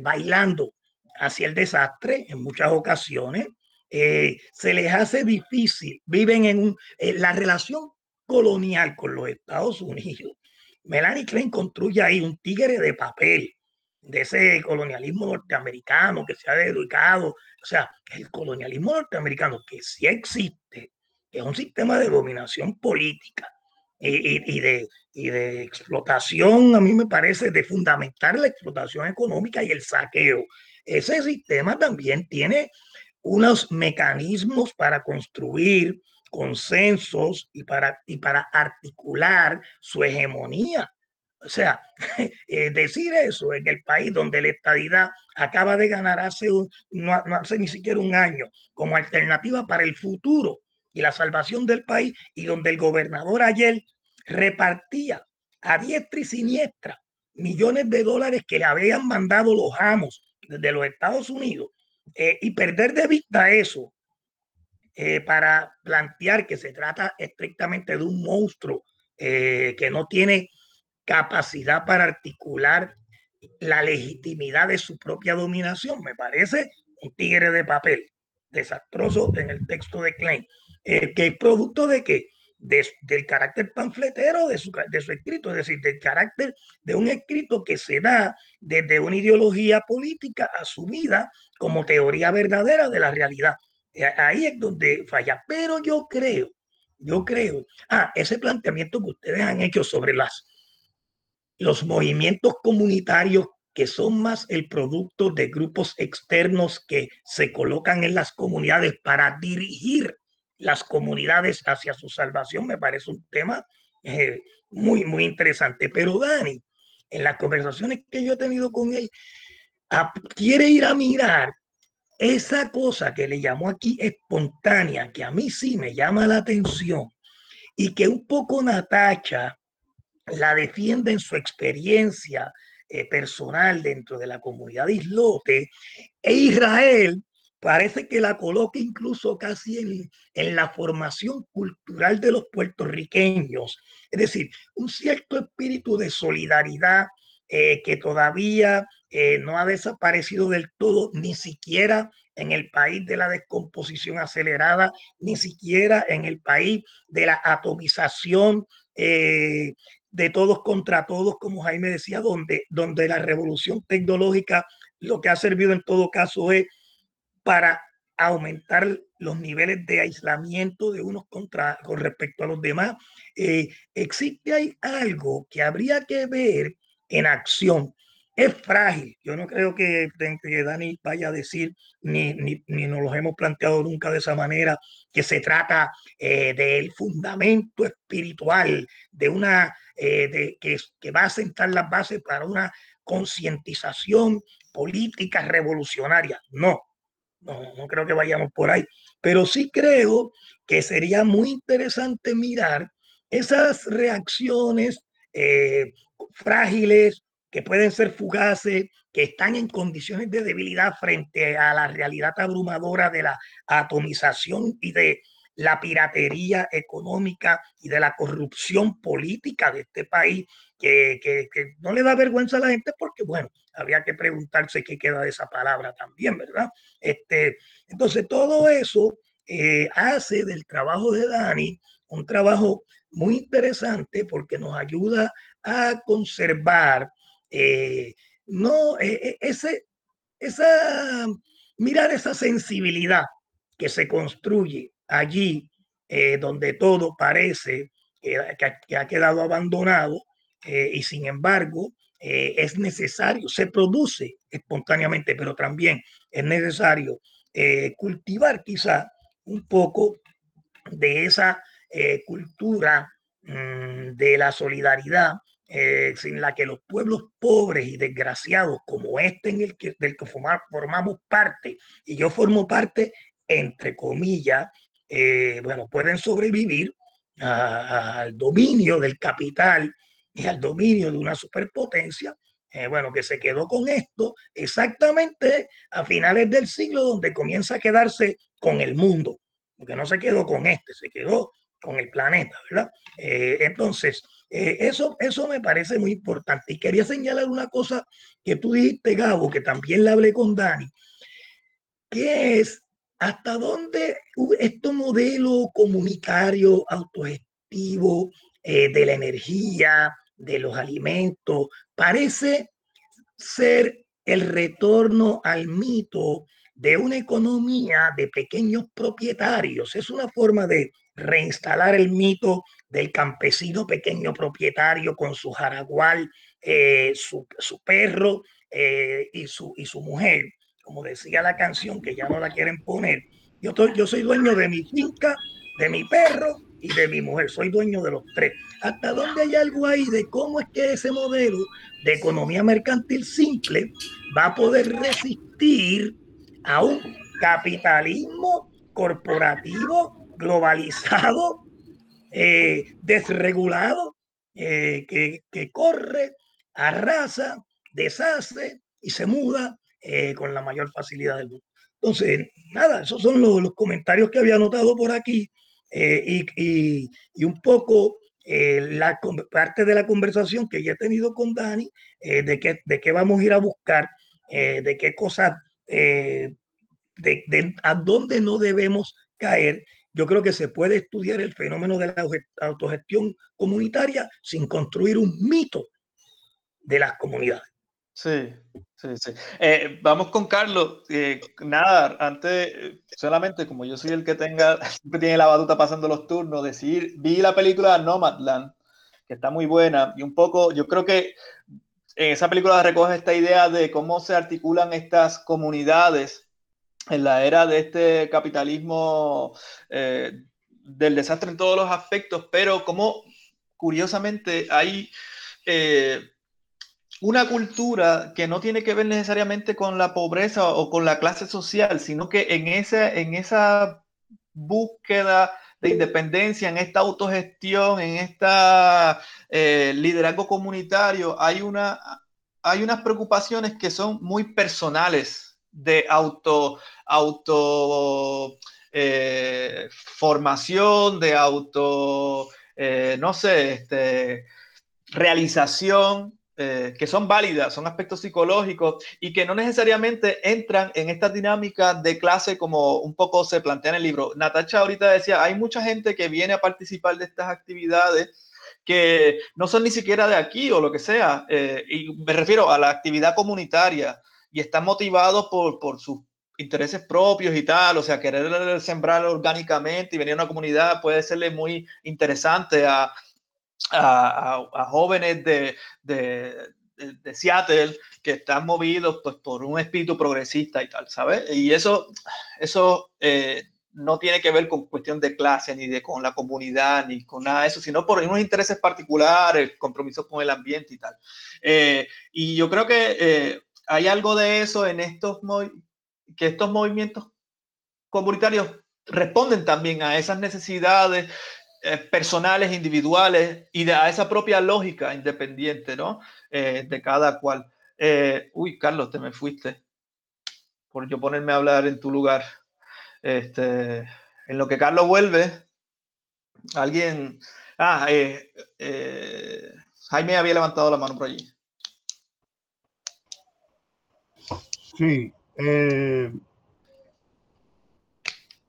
bailando hacia el desastre en muchas ocasiones. se les hace difícil, viven en un, la relación colonial con los Estados Unidos. Melanie Klein construye ahí un tigre de papel de ese colonialismo norteamericano que se ha dedicado, o sea, el colonialismo norteamericano que sí existe, es un sistema de dominación política y, de, y de explotación, a mí me parece, de fundamentar la explotación económica y el saqueo. Ese sistema también tiene unos mecanismos para construir consensos y para, y para articular su hegemonía o sea, eh, decir eso en el país donde la estadidad acaba de ganar hace, no, hace ni siquiera un año como alternativa para el futuro y la salvación del país y donde el gobernador ayer repartía a diestra y siniestra millones de dólares que le habían mandado los amos de los Estados Unidos eh, y perder de vista eso eh, para plantear que se trata estrictamente de un monstruo que no tiene capacidad para articular la legitimidad de su propia dominación. Me parece un tigre de papel, desastroso en el texto de Klein. que es producto de que del carácter panfletero de su, de su escrito, es decir, del carácter de un escrito que se da desde una ideología política asumida como teoría verdadera de la realidad. Ahí es donde falla. Pero yo creo, yo creo, ah, ese planteamiento que ustedes han hecho sobre las, los movimientos comunitarios que son más el producto de grupos externos que se colocan en las comunidades para dirigir las comunidades hacia su salvación, me parece un tema eh, muy, muy interesante. Pero Dani, en las conversaciones que yo he tenido con él, quiere ir a mirar esa cosa que le llamó aquí espontánea, que a mí sí me llama la atención y que un poco Natacha la defiende en su experiencia eh, personal dentro de la comunidad islote, e Israel parece que la coloca incluso casi en, en, la formación cultural de los puertorriqueños. Es decir, un cierto espíritu de solidaridad eh, que todavía eh, no ha desaparecido del todo, ni siquiera en el país de la descomposición acelerada, ni siquiera en el país de la atomización de todos contra todos, como Jaime decía, donde, donde la revolución tecnológica lo que ha servido en todo caso es para aumentar los niveles de aislamiento de unos contra con respecto a los demás. existe hay algo que habría que ver en acción. Es frágil. Yo no creo que, Dani vaya a decir, ni, ni, ni, nos lo hemos planteado nunca de esa manera, que se trata eh, del fundamento espiritual, de una, eh, de, que, que va a sentar las bases para una concientización política revolucionaria. No, no, no creo que vayamos por ahí. Pero sí creo que sería muy interesante mirar esas reacciones eh, frágiles, que pueden ser fugaces, que están en condiciones de debilidad frente a la realidad abrumadora de la atomización y de la piratería económica y de la corrupción política de este país, que, que, no le da vergüenza a la gente porque, bueno, habría que preguntarse qué queda de esa palabra también, ¿verdad? Este, entonces, todo eso eh, hace del trabajo de Dani un trabajo muy interesante porque nos ayuda a conservar, eh, no, eh, eh, ese, esa, mirar esa sensibilidad que se construye allí donde todo parece que, ha quedado abandonado y sin embargo es necesario, se produce espontáneamente, pero también es necesario cultivar quizá un poco de esa cultura mmm, de la solidaridad eh, sin la que los pueblos pobres y desgraciados como este en el que, del que formamos parte, y yo formo parte, entre comillas, eh, bueno, pueden sobrevivir al dominio del capital y al dominio de una superpotencia, eh, bueno, que se quedó con esto exactamente a finales del siglo, donde comienza a quedarse con el mundo, porque no se quedó con este, se quedó con el planeta, ¿verdad? Eh, entonces, eh, eso, eso me parece muy importante. Y quería señalar una cosa que tú dijiste, Gabo, que también le hablé con Dani, que es hasta dónde este modelo comunitario autogestivo eh, de la energía, de los alimentos, parece ser el retorno al mito de una economía de pequeños propietarios. Es una forma de reinstalar el mito del campesino pequeño propietario con su jaragual, eh, su, su, perro eh, y, su, y su mujer. Como decía la canción, que ya no la quieren poner. Yo, estoy, yo soy dueño de mi finca, de mi perro y de mi mujer. Soy dueño de los tres. ¿Hasta dónde hay algo ahí de cómo es que ese modelo de economía mercantil simple va a poder resistir a un capitalismo corporativo globalizado, eh, desregulado, eh, que, que, corre, arrasa, deshace y se muda eh, con la mayor facilidad del mundo. Entonces, nada, esos son los, los comentarios que había anotado por aquí y, y, y, un poco la parte de la conversación que ya he tenido con Dani, de, qué, de qué vamos a ir a buscar, de qué cosas, de, de, a dónde no debemos caer yo creo que se puede estudiar el fenómeno de la autogestión comunitaria sin construir un mito de las comunidades. Sí, sí, sí. Eh, vamos con Carlos. Eh, nada, antes, solamente como yo soy el que tenga, siempre tiene la batuta pasando los turnos, decir, vi la película Nomadland, que está muy buena, y un poco, yo creo que en esa película recoge esta idea de cómo se articulan estas comunidades en la era de este capitalismo eh, del desastre en todos los aspectos, pero como curiosamente hay una cultura que no tiene que ver necesariamente con la pobreza o con la clase social, sino que en, ese, en esa búsqueda de independencia, en esta autogestión, en este liderazgo comunitario, hay, una, hay unas preocupaciones que son muy personales de auto, auto eh, formación, de auto, eh, no sé, este, realización eh, que son válidas, son aspectos psicológicos y que no necesariamente entran en esta dinámica de clase como un poco se plantea en el libro. Natacha ahorita decía, hay mucha gente que viene a participar de estas actividades que no son ni siquiera de aquí o lo que sea, eh, y me refiero a la actividad comunitaria y están motivados por, por sus intereses propios y tal, o sea, querer sembrar orgánicamente y venir a una comunidad puede serle muy interesante a, a, jóvenes de, de, de, Seattle que están movidos pues, por un espíritu progresista y tal, ¿sabes? Y eso, eso eh, no tiene que ver con cuestión de clase, ni de con la comunidad, ni con nada de eso, sino por unos intereses particulares, compromisos con el ambiente y tal. Eh, y yo creo que eh, hay algo de eso en estos, que estos movimientos comunitarios responden también a esas necesidades eh, personales, individuales y de, a esa propia lógica independiente, ¿no? Eh, de cada cual. Eh, uy, Carlos, te me fuiste por yo ponerme a hablar en tu lugar. Este, en lo que Carlos vuelve, alguien... Ah, Jaime había levantado la mano por allí. Sí.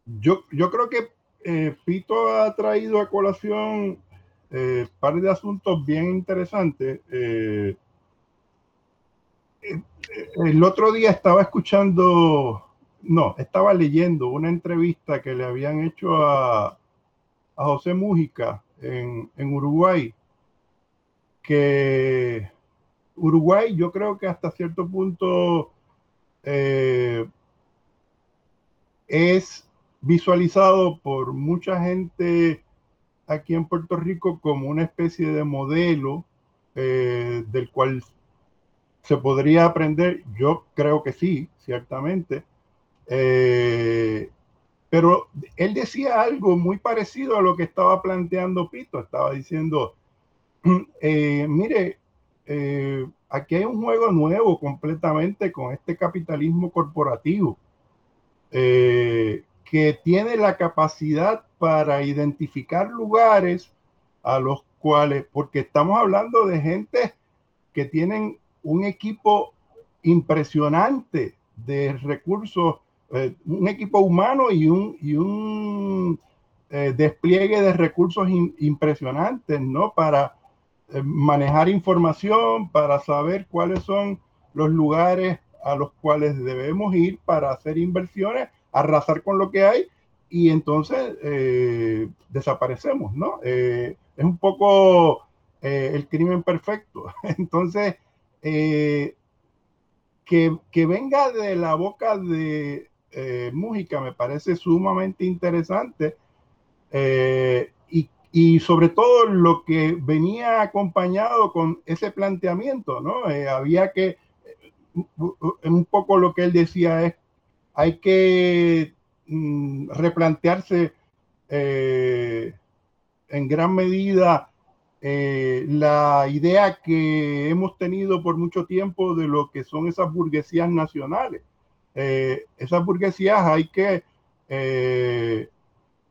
yo, yo creo que eh, Pito ha traído a colación un eh, par de asuntos bien interesantes. Eh, el otro día estaba escuchando, no, estaba leyendo una entrevista que le habían hecho a, a José Mújica en, en Uruguay, que Uruguay yo creo que hasta cierto punto es visualizado por mucha gente aquí en Puerto Rico como una especie de modelo eh, del cual se podría aprender. Yo creo que sí, ciertamente. Eh, pero él decía algo muy parecido a lo que estaba planteando Pito. Estaba diciendo, eh, mire, aquí hay un juego nuevo completamente con este capitalismo corporativo que tiene la capacidad para identificar lugares a los cuales, porque estamos hablando de gente que tienen un equipo impresionante de recursos, eh, un equipo humano y un, y un eh, despliegue de recursos impresionantes, ¿no? Para eh, manejar información, para saber cuáles son los lugares a los cuales debemos ir para hacer inversiones arrasar con lo que hay y entonces eh, desaparecemos, ¿no? Eh, es un poco eh, el crimen perfecto. Entonces, que, que, venga de la boca de Mújica me parece sumamente interesante y, y, sobre todo lo que venía acompañado con ese planteamiento, ¿no? había que, un poco lo que él decía es hay que mm, replantearse eh, en gran medida eh, la idea que hemos tenido por mucho tiempo de lo que son esas burguesías nacionales. Eh, esas burguesías hay que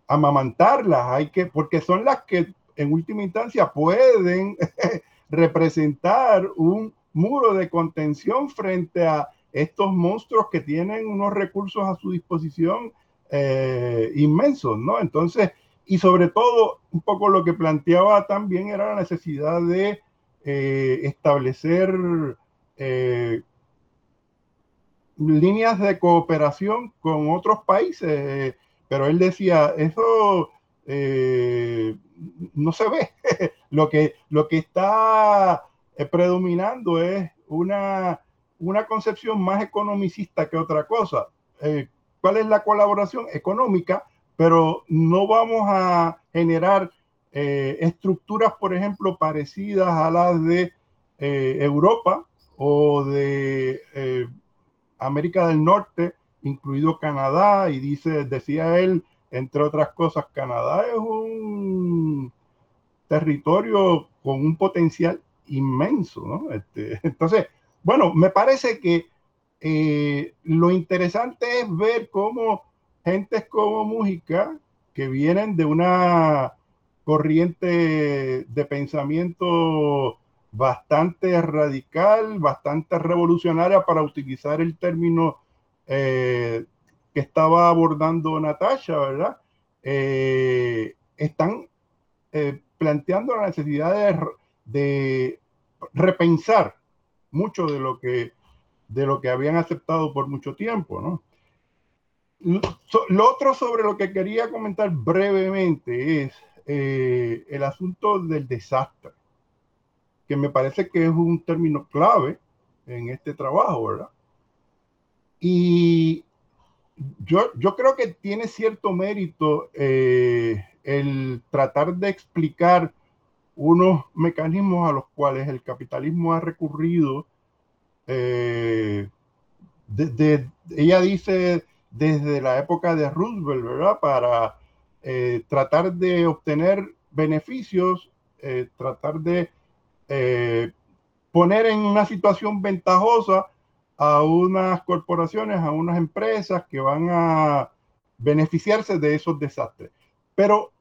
amamantarlas, hay que, porque son las que en última instancia pueden representar un muro de contención frente a estos monstruos que tienen unos recursos a su disposición eh, inmensos, ¿no? Entonces, y sobre todo, un poco lo que planteaba también era la necesidad de eh, establecer eh, líneas de cooperación con otros países, pero él decía, eso no se ve, lo, que, lo que está predominando es una, una concepción más economicista que otra cosa. ¿Cuál es la colaboración económica? Pero no vamos a generar eh, estructuras, por ejemplo, parecidas a las de eh, Europa o de eh, América del Norte, incluido Canadá, y dice, decía él, entre otras cosas, Canadá es un territorio con un potencial inmenso, ¿no? Este, entonces, bueno, me parece que eh, lo interesante es ver cómo gentes como Mújica, que vienen de una corriente de pensamiento bastante radical, bastante revolucionaria para utilizar el término eh, que estaba abordando Natasha, ¿verdad? Eh, están planteando la necesidad de repensar mucho de lo que de lo que habían aceptado por mucho tiempo, ¿no? Lo otro sobre lo que quería comentar brevemente es eh, el asunto del desastre, que me parece que es un término clave en este trabajo, ¿verdad? Y yo, yo creo que tiene cierto mérito eh, el tratar de explicar unos mecanismos a los cuales el capitalismo ha recurrido eh, ella dice desde la época de Roosevelt, ¿verdad? Para eh, tratar de obtener beneficios, eh, tratar de poner en una situación ventajosa a unas corporaciones, a unas empresas que van a beneficiarse de esos desastres. Pero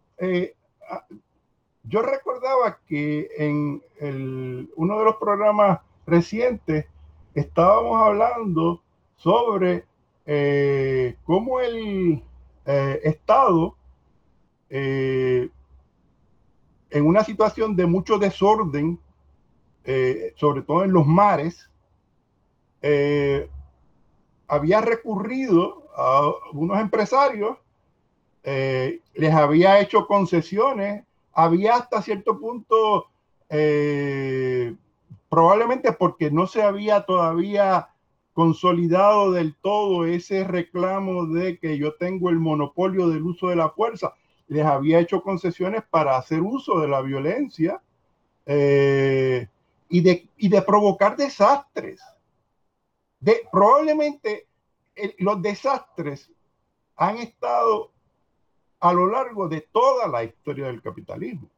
yo recordaba que en el, uno de los programas recientes estábamos hablando sobre eh, cómo el eh, Estado, eh, en una situación de mucho desorden, sobre todo en los mares, había recurrido a unos empresarios, les había hecho concesiones, había hasta cierto punto probablemente porque no se había todavía consolidado del todo ese reclamo de que yo tengo el monopolio del uso de la fuerza. Les había hecho concesiones para hacer uso de la violencia eh, y, de, de provocar desastres. De, probablemente los desastres han estado a lo largo de toda la historia del capitalismo.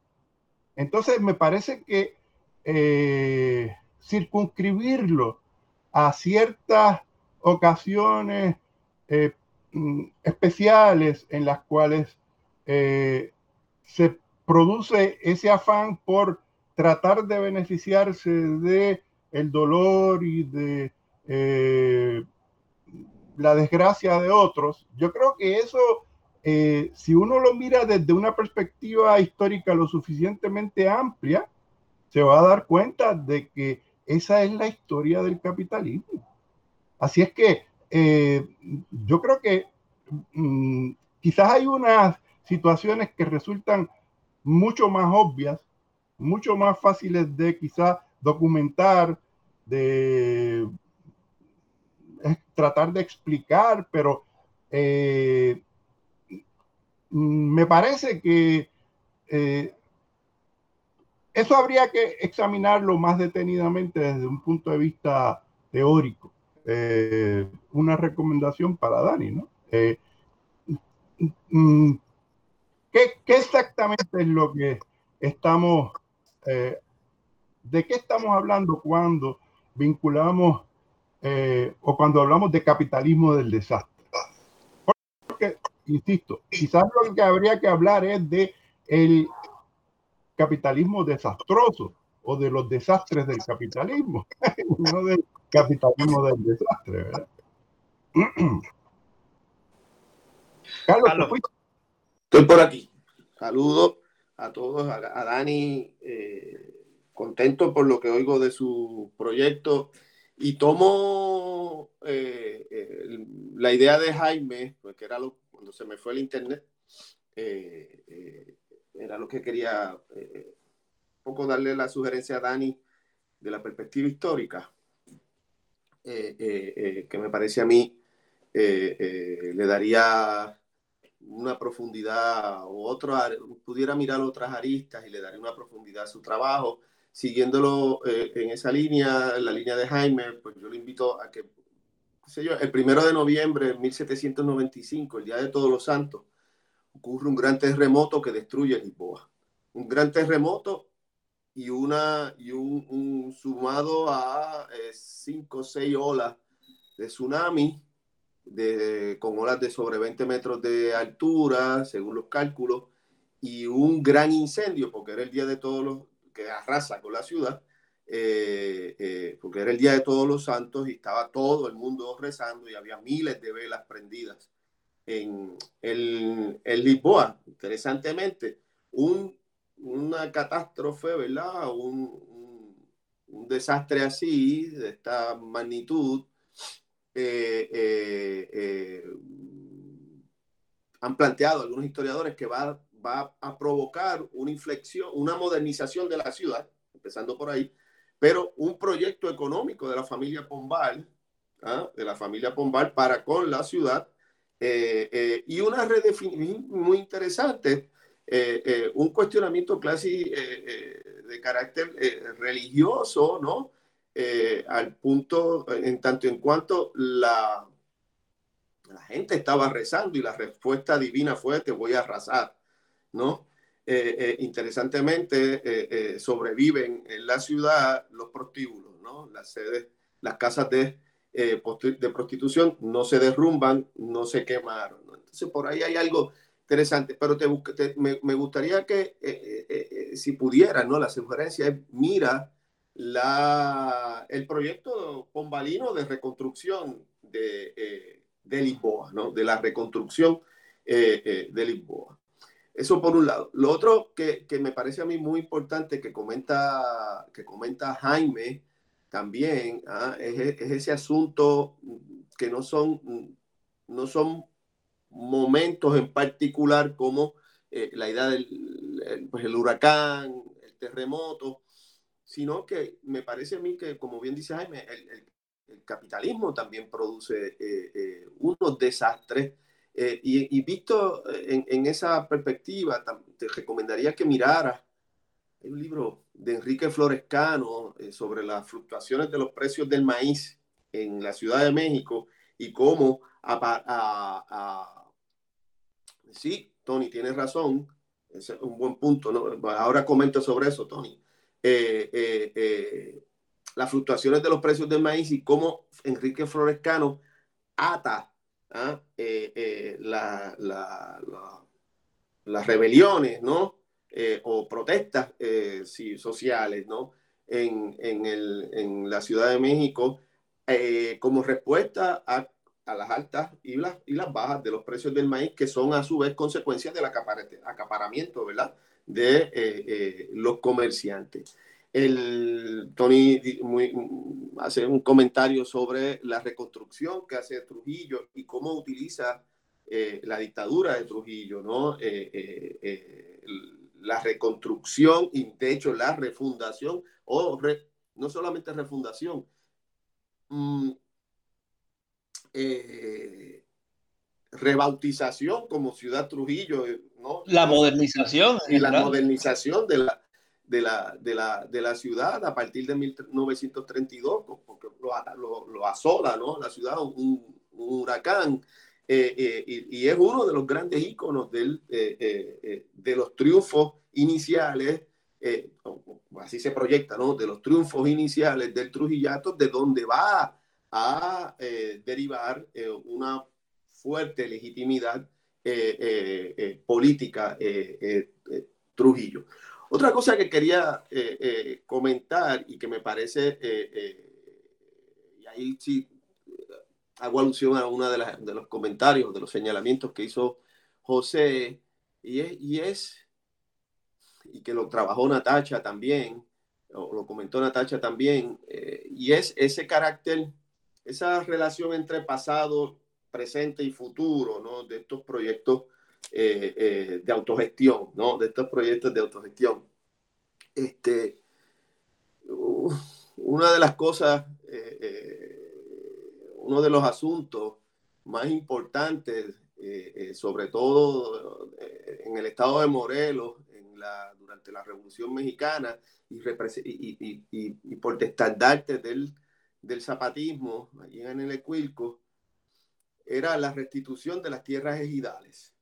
Entonces, me parece que eh, circunscribirlo a ciertas ocasiones eh, mm, especiales en las cuales eh, se produce ese afán por tratar de beneficiarse de el dolor y de la desgracia de otros. Yo creo que eso, si uno lo mira desde una perspectiva histórica lo suficientemente amplia, se va a dar cuenta de que esa es la historia del capitalismo. Así es que eh, yo creo que mm, quizás hay unas situaciones que resultan mucho más obvias, mucho más fáciles de quizás documentar, de tratar de explicar, pero eh, me parece que eh, eso habría que examinarlo más detenidamente desde un punto de vista teórico. Eh, una recomendación para Dani, ¿no? Eh, mm, ¿qué, exactamente es lo que estamos, de qué estamos hablando cuando vinculamos o cuando hablamos de capitalismo del desastre? Porque, insisto, quizás lo que habría que hablar es de el capitalismo desastroso o de los desastres del capitalismo, no del capitalismo del desastre, ¿verdad? Carlos, Estoy por aquí. Saludos a todos, a, Dani, eh, contento por lo que oigo de su proyecto y tomo eh, eh, la idea de Jaime, pues que era lo, cuando se me fue el internet, era lo que quería un poco darle la sugerencia a Dani de la perspectiva histórica, que me parece a mí le daría una profundidad o pudiera mirar otras aristas y le daría una profundidad a su trabajo. Siguiéndolo eh, en esa línea, en la línea de Jaime, pues yo le invito a que, el primero de noviembre de 1795, el Día de Todos los Santos, ocurre un gran terremoto que destruye Lisboa. Un gran terremoto y, una, y un, sumado a eh, cinco o seis olas de tsunami de, con olas de sobre 20 metros de altura, según los cálculos, y un gran incendio, porque era el día de todos los que arrasa con la ciudad, eh, eh, porque era el día de todos los santos y estaba todo el mundo rezando y había miles de velas prendidas en, el, Lisboa. Interesantemente, un, una catástrofe, ¿verdad? Un, un, un desastre así, de esta magnitud, eh, eh, eh, han planteado algunos historiadores que va, va a provocar una inflexión, una modernización de la ciudad, empezando por ahí, pero un proyecto económico de la familia Pombal, ¿ah? de la familia Pombal para con la ciudad, y una redefinición muy interesante, un cuestionamiento casi de carácter religioso, ¿no? Eh, al punto, en tanto en cuanto la, la gente estaba rezando y la respuesta divina fue te voy a arrasar, ¿no? Eh, eh, interesantemente, sobreviven en la ciudad los prostíbulos, ¿no? Las sedes, las casas de, de prostitución no se derrumban, no se quemaron. Entonces, por ahí hay algo interesante, pero te, me, me, gustaría que, si pudiera, ¿no? La sugerencia es, mira la, el proyecto pombalino de reconstrucción de, eh, de Lisboa, ¿no? de la reconstrucción eh, eh, de Lisboa. Eso por un lado. Lo otro que, que, me parece a mí muy importante que comenta, que comenta Jaime también ¿ah? es, es, ese asunto que no son, no son momentos en particular como la idea del pues el huracán, el terremoto, sino que me parece a mí que, como bien dice Jaime, el, capitalismo también produce eh, eh, unos desastres. Eh, y, visto en, esa perspectiva, te recomendaría que miraras un libro de Enrique Florescano sobre las fluctuaciones de los precios del maíz en la Ciudad de México y cómo sí, Tony, tienes razón, es un buen punto. Ahora comento sobre eso, Tony. Eh, eh, eh, las fluctuaciones de los precios del maíz y cómo Enrique Florescano ata ¿ah? las rebeliones, ¿no? o protestas sociales, ¿no? En, en, la Ciudad de México como respuesta a, a, las altas y las, y las bajas de los precios del maíz, que son a su vez consecuencias del acaparamiento, ¿verdad? de eh, eh, los comerciantes. El, Tony muy, hace un comentario sobre la reconstrucción que hace Trujillo y cómo utiliza eh, la dictadura de Trujillo, ¿no? la reconstrucción y de hecho la refundación, o no solamente refundación, mm, rebautización como ciudad Trujillo, ¿no? La modernización. Y la modernización de la, de la, de, la, de la ciudad a partir de 1932, porque lo, lo, asola, ¿no? La ciudad, un, huracán. Eh, eh, y, es uno de los grandes íconos del, eh, de los triunfos iniciales, así se proyecta, ¿no? De los triunfos iniciales del Trujillato, de donde va a derivar una fuerte legitimidad política Trujillo. Otra cosa que quería comentar y que me parece, y ahí sí hago alusión a uno de, los comentarios, de los señalamientos que hizo José, y es, y es, y que lo trabajó Natacha también, lo comentó Natacha también, eh, y es ese carácter, esa relación entre pasado, presente y futuro, ¿no? De estos proyectos eh, eh, de autogestión, ¿no? De estos proyectos de autogestión. Este, una de las cosas, uno de los asuntos más importantes, sobre todo en el estado de Morelos, en la, durante la Revolución Mexicana, y, por estandarte del, del zapatismo allí en el Ecuilco, era la restitución de las tierras ejidales.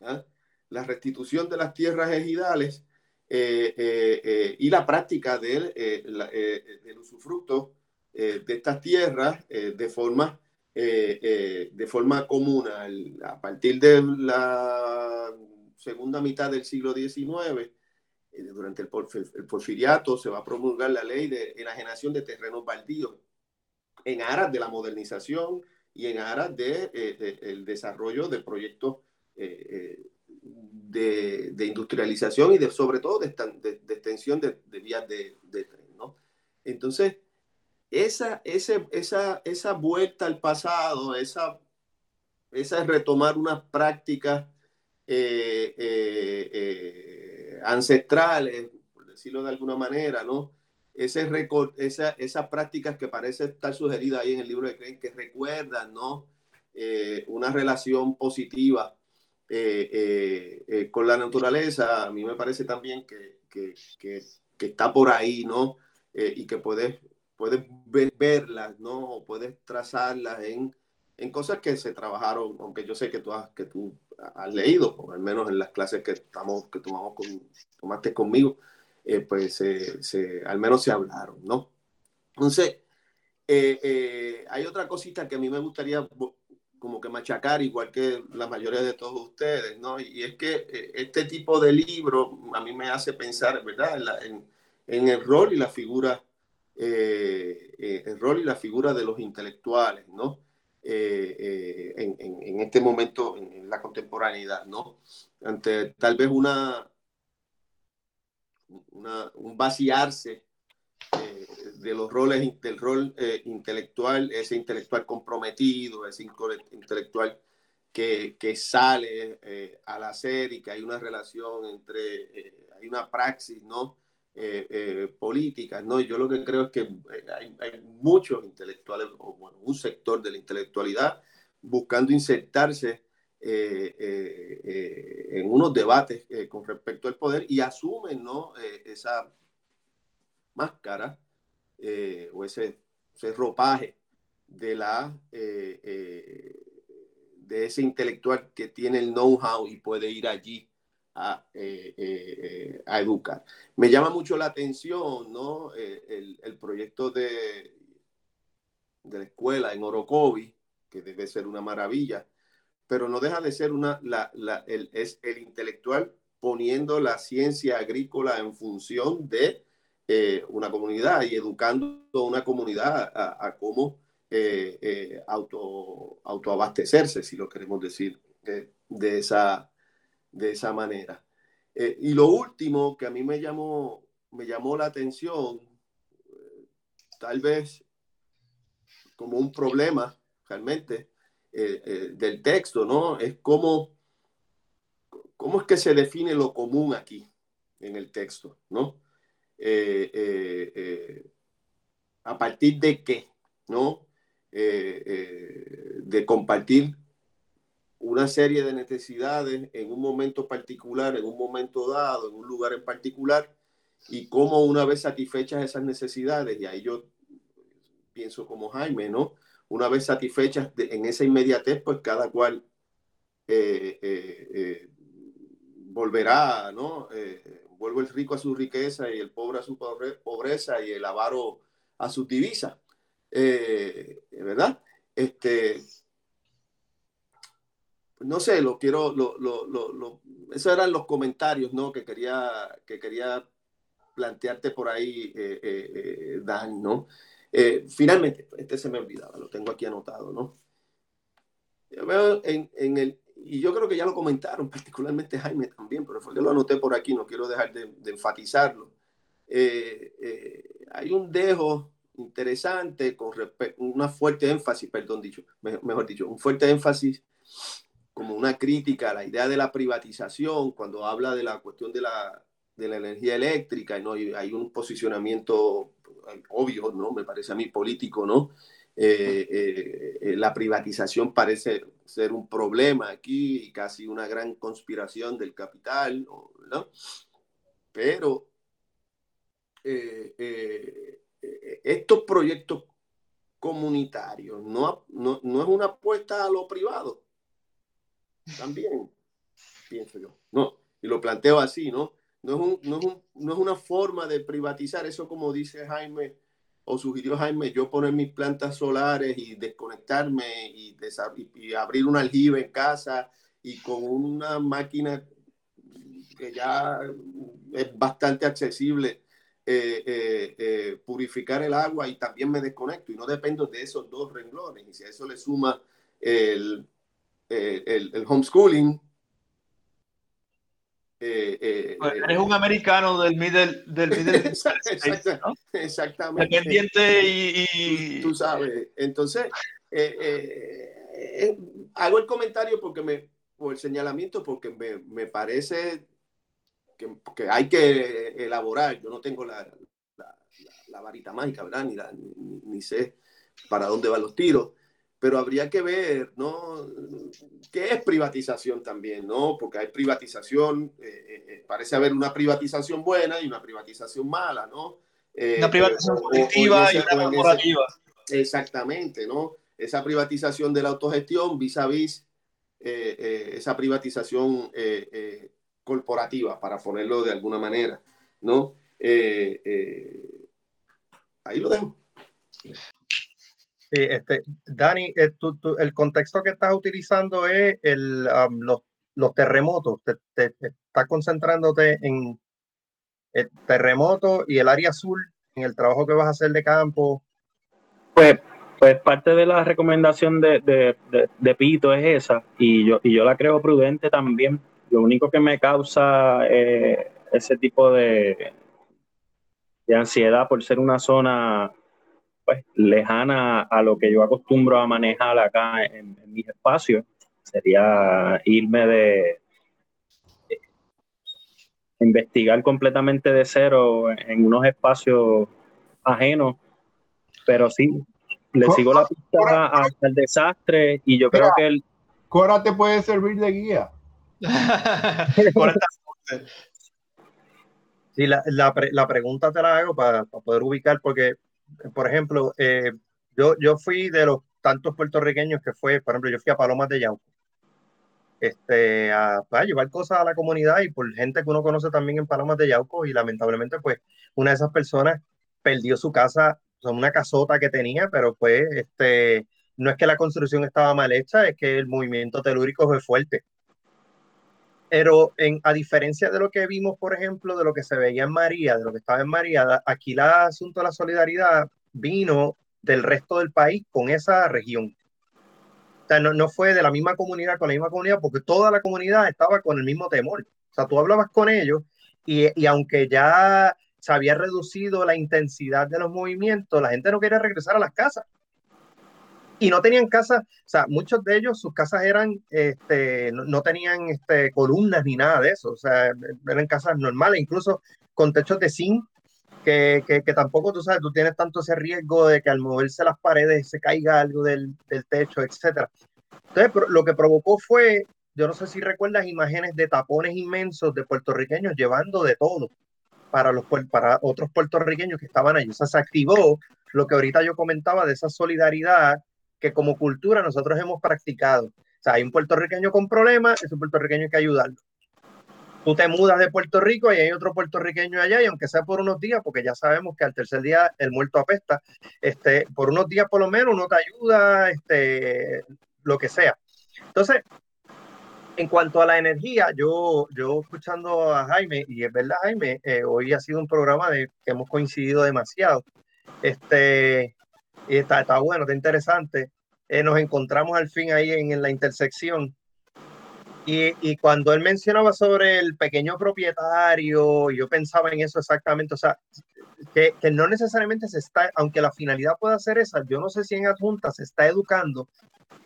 ¿Ah? La restitución de las tierras ejidales eh, eh, eh, y la práctica del, del usufructo de estas tierras de forma de forma común a partir de la segunda mitad del siglo XIX eh, durante el, porfiriato se va a promulgar la ley de enajenación de terrenos baldíos en aras de la modernización y en aras del de, el desarrollo de proyectos eh, eh, de, industrialización y de, sobre todo de, extensión de, vías de, tren. ¿no? Entonces, esa, esa, esa vuelta al pasado, esa, esa es retomar unas prácticas eh, ancestrales, por decirlo de alguna manera, ¿no? Esas prácticas que parece estar sugeridas ahí en el libro de Creen, que recuerdan, ¿no? Una relación positiva eh, eh, con la naturaleza, a mí me parece también que, que, que, está por ahí, ¿no? y que puedes, puedes verlas, ¿no? puedes trazarlas en, en cosas que se trabajaron, aunque yo sé que tú, has, que tú has leído, o al menos en las clases que, estamos, que tomamos tomaste conmigo, eh, pues se, al menos se hablaron, ¿no? Entonces, eh, eh, hay otra cosita que a mí me gustaría como que machacar, igual que la mayoría de todos ustedes, ¿no? Y es que este tipo de libro a mí me hace pensar, ¿verdad? En, el rol y la figura, el rol y la figura de los intelectuales, ¿no? Eh, eh, en, este momento, en, la contemporaneidad, ¿no? Ante tal vez una, un vaciarse eh, de los roles, del rol intelectual, ese intelectual comprometido, ese intelectual que, que sale al hacer y que hay una relación entre, hay una praxis, ¿no? Eh, eh, políticas, ¿no? Yo lo que creo es que eh, hay, muchos intelectuales, o bueno, un sector de la intelectualidad buscando insertarse en unos debates con respecto al poder y asumen, ¿no? esa máscara o ese, ese, ropaje de la de ese intelectual que tiene el know-how y puede ir allí eh, eh, eh, a, educar. Me llama mucho la atención ¿no? el, proyecto de, de la escuela en Orocovi, que debe ser una maravilla, pero no deja de ser una, la, el, es el intelectual poniendo la ciencia agrícola en función de una comunidad y educando a una comunidad a, cómo auto, autoabastecerse, si lo queremos decir de esa de esa manera. Eh, y lo último que a mí me llamó, me llamó la atención, eh, tal vez como un problema realmente eh, del texto, ¿no? Es cómo, cómo es que se define lo común aquí en el texto, ¿no? A partir de qué, ¿no? de compartir una serie de necesidades en un momento particular, en un momento dado, en un lugar en particular, y cómo una vez satisfechas esas necesidades, y ahí yo pienso como Jaime, ¿no? Una vez satisfechas en esa inmediatez, pues cada cual eh, eh, eh, volverá, ¿no? Vuelve el rico a su riqueza y el pobre a su pobreza y el avaro a su divisa, ¿verdad? Este, no sé, lo quiero, lo, lo, lo, esos eran los comentarios, ¿no? Que quería, que quería plantearte por ahí, eh, eh, eh Dan, ¿no? Eh, finalmente, este se me olvidaba, lo tengo aquí anotado, ¿no? En, en el, y yo creo que ya lo comentaron, particularmente Jaime también, pero que lo anoté por aquí, no quiero dejar de, enfatizarlo. Eh, eh, hay un dejo interesante con una fuerte énfasis, perdón dicho, mejor dicho, un fuerte énfasis como una crítica a la idea de la privatización cuando habla de la cuestión de la, de la energía eléctrica, ¿no? Y hay un posicionamiento obvio, ¿no? Me parece a mí político, ¿no? Eh, eh, eh, la privatización parece ser un problema aquí y casi una gran conspiración del capital, ¿no? Pero estos proyectos comunitarios no, no, no, es una apuesta a lo privado. También, pienso yo. No, y lo planteo así, ¿no? No es, un, no, es un, no es una forma de privatizar, eso como dice Jaime o sugirió Jaime, yo poner mis plantas solares y desconectarme y, y, abrir un aljibe en casa y con una máquina que ya es bastante accesible, eh, eh, eh, purificar el agua y también me desconecto y no dependo de esos dos renglones. Y si a eso le suma el, el, el homeschooling, eh, eh, pues, eh, eres un americano del middle, del middle exactamente, Independiente y, Tú, sabes. Entonces, hago el comentario porque me, o el señalamiento porque me, me parece que, que, hay que elaborar. Yo no tengo la, la, la varita mágica, ¿verdad? Ni, ni, ni sé para dónde van los tiros pero habría que ver, ¿no? ¿Qué es privatización también, ¿no? Porque hay privatización, eh, eh, eh, parece haber una privatización buena y una privatización mala, ¿no? una privatización positiva y una corporativa. Exactamente, ¿no? Esa privatización de la autogestión vis a vis esa privatización corporativa, para ponerlo de alguna manera, ¿no? ahí lo dejo. Sí, este, Dani, eh, el contexto que estás utilizando es el, los, los, terremotos. Te, estás concentrándote en el terremoto y el área azul, en el trabajo que vas a hacer de campo. Pues, pues parte de la recomendación de, de, de, Pito es esa, y yo, y yo la creo prudente también. Lo único que me causa eh, ese tipo de, de ansiedad por ser una zona pues, lejana a lo que yo acostumbro a manejar acá en, mis espacios. Sería irme de, investigar completamente de cero en unos espacios ajenos, pero sí, le sigo la pista hasta el desastre y yo creo que el... Cora te puede servir de guía. sí, la, la, la, pregunta te la hago para, para poder ubicar, porque por ejemplo, eh, yo, yo fui de los tantos puertorriqueños que fue, por ejemplo, yo fui a Palomas de Yauco, este, a, a, llevar cosas a la comunidad y por gente que uno conoce también en Palomas de Yauco y lamentablemente pues una de esas personas perdió su casa, son una casota que tenía, pero pues este, no es que la construcción estaba mal hecha, es que el movimiento telúrico fue fuerte. Pero a diferencia de lo que vimos, por ejemplo, de lo que se veía en María, de lo que estaba en María, aquí el asunto de la solidaridad vino del resto del país con esa región. O sea, no, no, fue de la misma comunidad con la misma comunidad, porque toda la comunidad estaba con el mismo temor. O sea, tú hablabas con ellos y, y aunque ya se había reducido la intensidad de los movimientos, la gente no quería regresar a las casas y no tenían casas, o sea, muchos de ellos, sus casas eran, este, no, tenían este, columnas ni nada de eso, o sea, eran casas normales, incluso con techos de zinc, que, que, que, tampoco, tú sabes, tú tienes tanto ese riesgo de que al moverse las paredes se caiga algo del, del techo, etcétera. Entonces, lo que provocó fue, yo no sé si recuerdas imágenes de tapones inmensos de puertorriqueños llevando de todo para, los, para otros puertorriqueños que estaban allí. O sea, se activó lo que ahorita yo comentaba de esa solidaridad que como cultura nosotros hemos practicado. O sea, hay un puertorriqueño con problemas, es un puertorriqueño hay que ayudarlo. Tú te mudas de Puerto Rico y hay otro puertorriqueño allá, y aunque sea por unos días, porque ya sabemos que al tercer día el muerto apesta, este, por unos días por lo menos uno te ayuda, este, lo que sea. Entonces, en cuanto a la energía, yo, yo escuchando a Jaime, y es verdad, Jaime, eh, hoy ha sido un programa de que hemos coincidido demasiado. Este, y está, está bueno, está interesante. Eh, nos encontramos al fin ahí en, la intersección. Y, cuando él mencionaba sobre el pequeño propietario, yo pensaba en eso exactamente, o sea, que, que, no necesariamente se está, aunque la finalidad pueda ser esa, yo no sé si en adjunta se está educando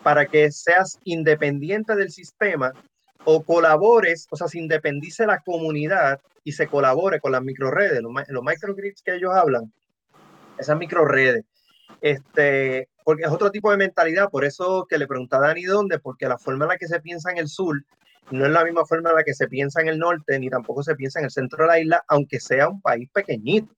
para que seas independiente del sistema o colabores, o sea, se independice la comunidad y se colabore con las microredes, los, los microgrids que ellos hablan, esas microredes. Este, porque es otro tipo de mentalidad, por eso que le preguntaba a Dani dónde, porque la forma en la que se piensa en el sur no es la misma forma en la que se piensa en el norte, ni tampoco se piensa en el centro de la isla, aunque sea un país pequeñito.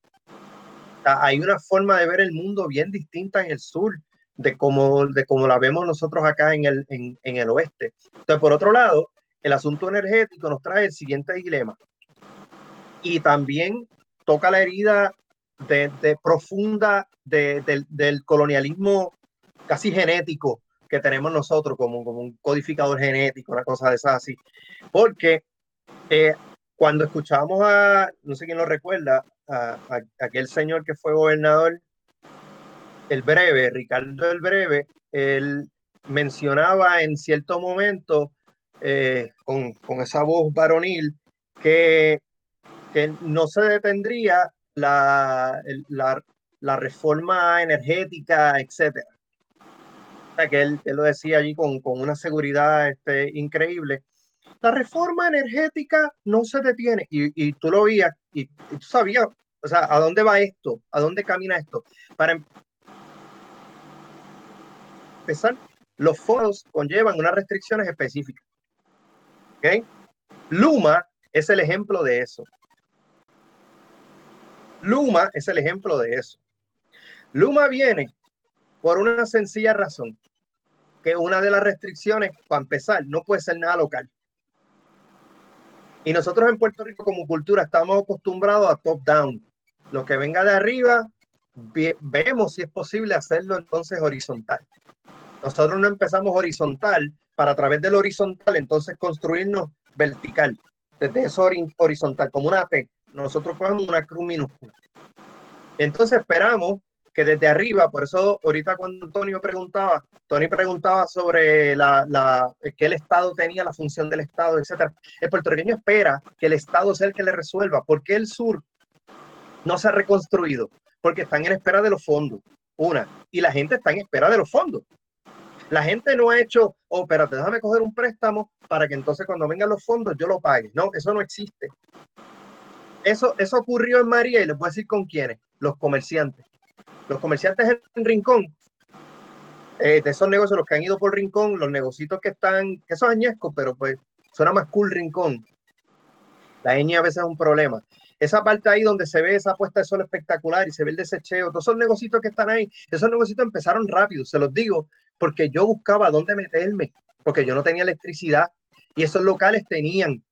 hay una forma de ver el mundo bien distinta en el sur de cómo, de cómo la vemos nosotros acá en el, en el oeste. Entonces, por otro lado, el asunto energético nos trae el siguiente dilema. Y también toca la herida de, profunda de, del colonialismo casi genético que tenemos nosotros como, como un codificador genético, una cosa de esas así. Porque eh, cuando escuchamos a, no sé quién lo recuerda, a, aquel señor que fue gobernador, el breve, Ricardo el breve, él mencionaba en cierto momento, eh, con, con, esa voz varonil, que, que no se detendría la, la, la reforma energética, etcétera. O sea, que él, él, lo decía allí con, con una seguridad este, increíble. La reforma energética no se detiene. Y, y tú lo veías y, y, tú sabías, o sea, ¿a dónde va esto? ¿A dónde camina esto? Para empezar, los fondos conllevan unas restricciones específicas. ¿Ok? Luma es el ejemplo de eso. Luma es el ejemplo de eso. Luma viene por una sencilla razón, que una de las restricciones, para empezar, no puede ser nada local. Y nosotros en Puerto Rico como cultura estamos acostumbrados a top-down. Lo que venga de arriba, vemos si es posible hacerlo entonces horizontal. Nosotros no empezamos horizontal para a través del horizontal entonces construirnos vertical. Desde eso horizontal, como una T, nosotros cogemos una cruz minúscula. Entonces esperamos que desde arriba, por eso ahorita cuando Antonio preguntaba, Tony preguntaba sobre la, la, que el Estado tenía, la función del Estado, etcétera. El puertorriqueño espera que el Estado sea el que le resuelva. ¿Por qué el sur no se ha reconstruido? Porque están en espera de los fondos, una, y la gente está en espera de los fondos. La gente no ha hecho, oh, espérate, déjame coger un préstamo para que entonces cuando vengan los fondos yo lo pague. No, eso no existe. Eso, eso ocurrió en María y les voy a decir con quiénes, los comerciantes los comerciantes en Rincón, eh, de esos negocios, los que han ido por Rincón, los negocios que están, que son añescos, pero pues suena más cool Rincón. La ñ a veces es un problema. Esa parte ahí donde se ve esa puesta de sol espectacular y se ve el desecheo, todos esos negocios que están ahí, esos negocios empezaron rápido, se los digo, porque yo buscaba dónde meterme, porque yo no tenía electricidad y esos locales tenían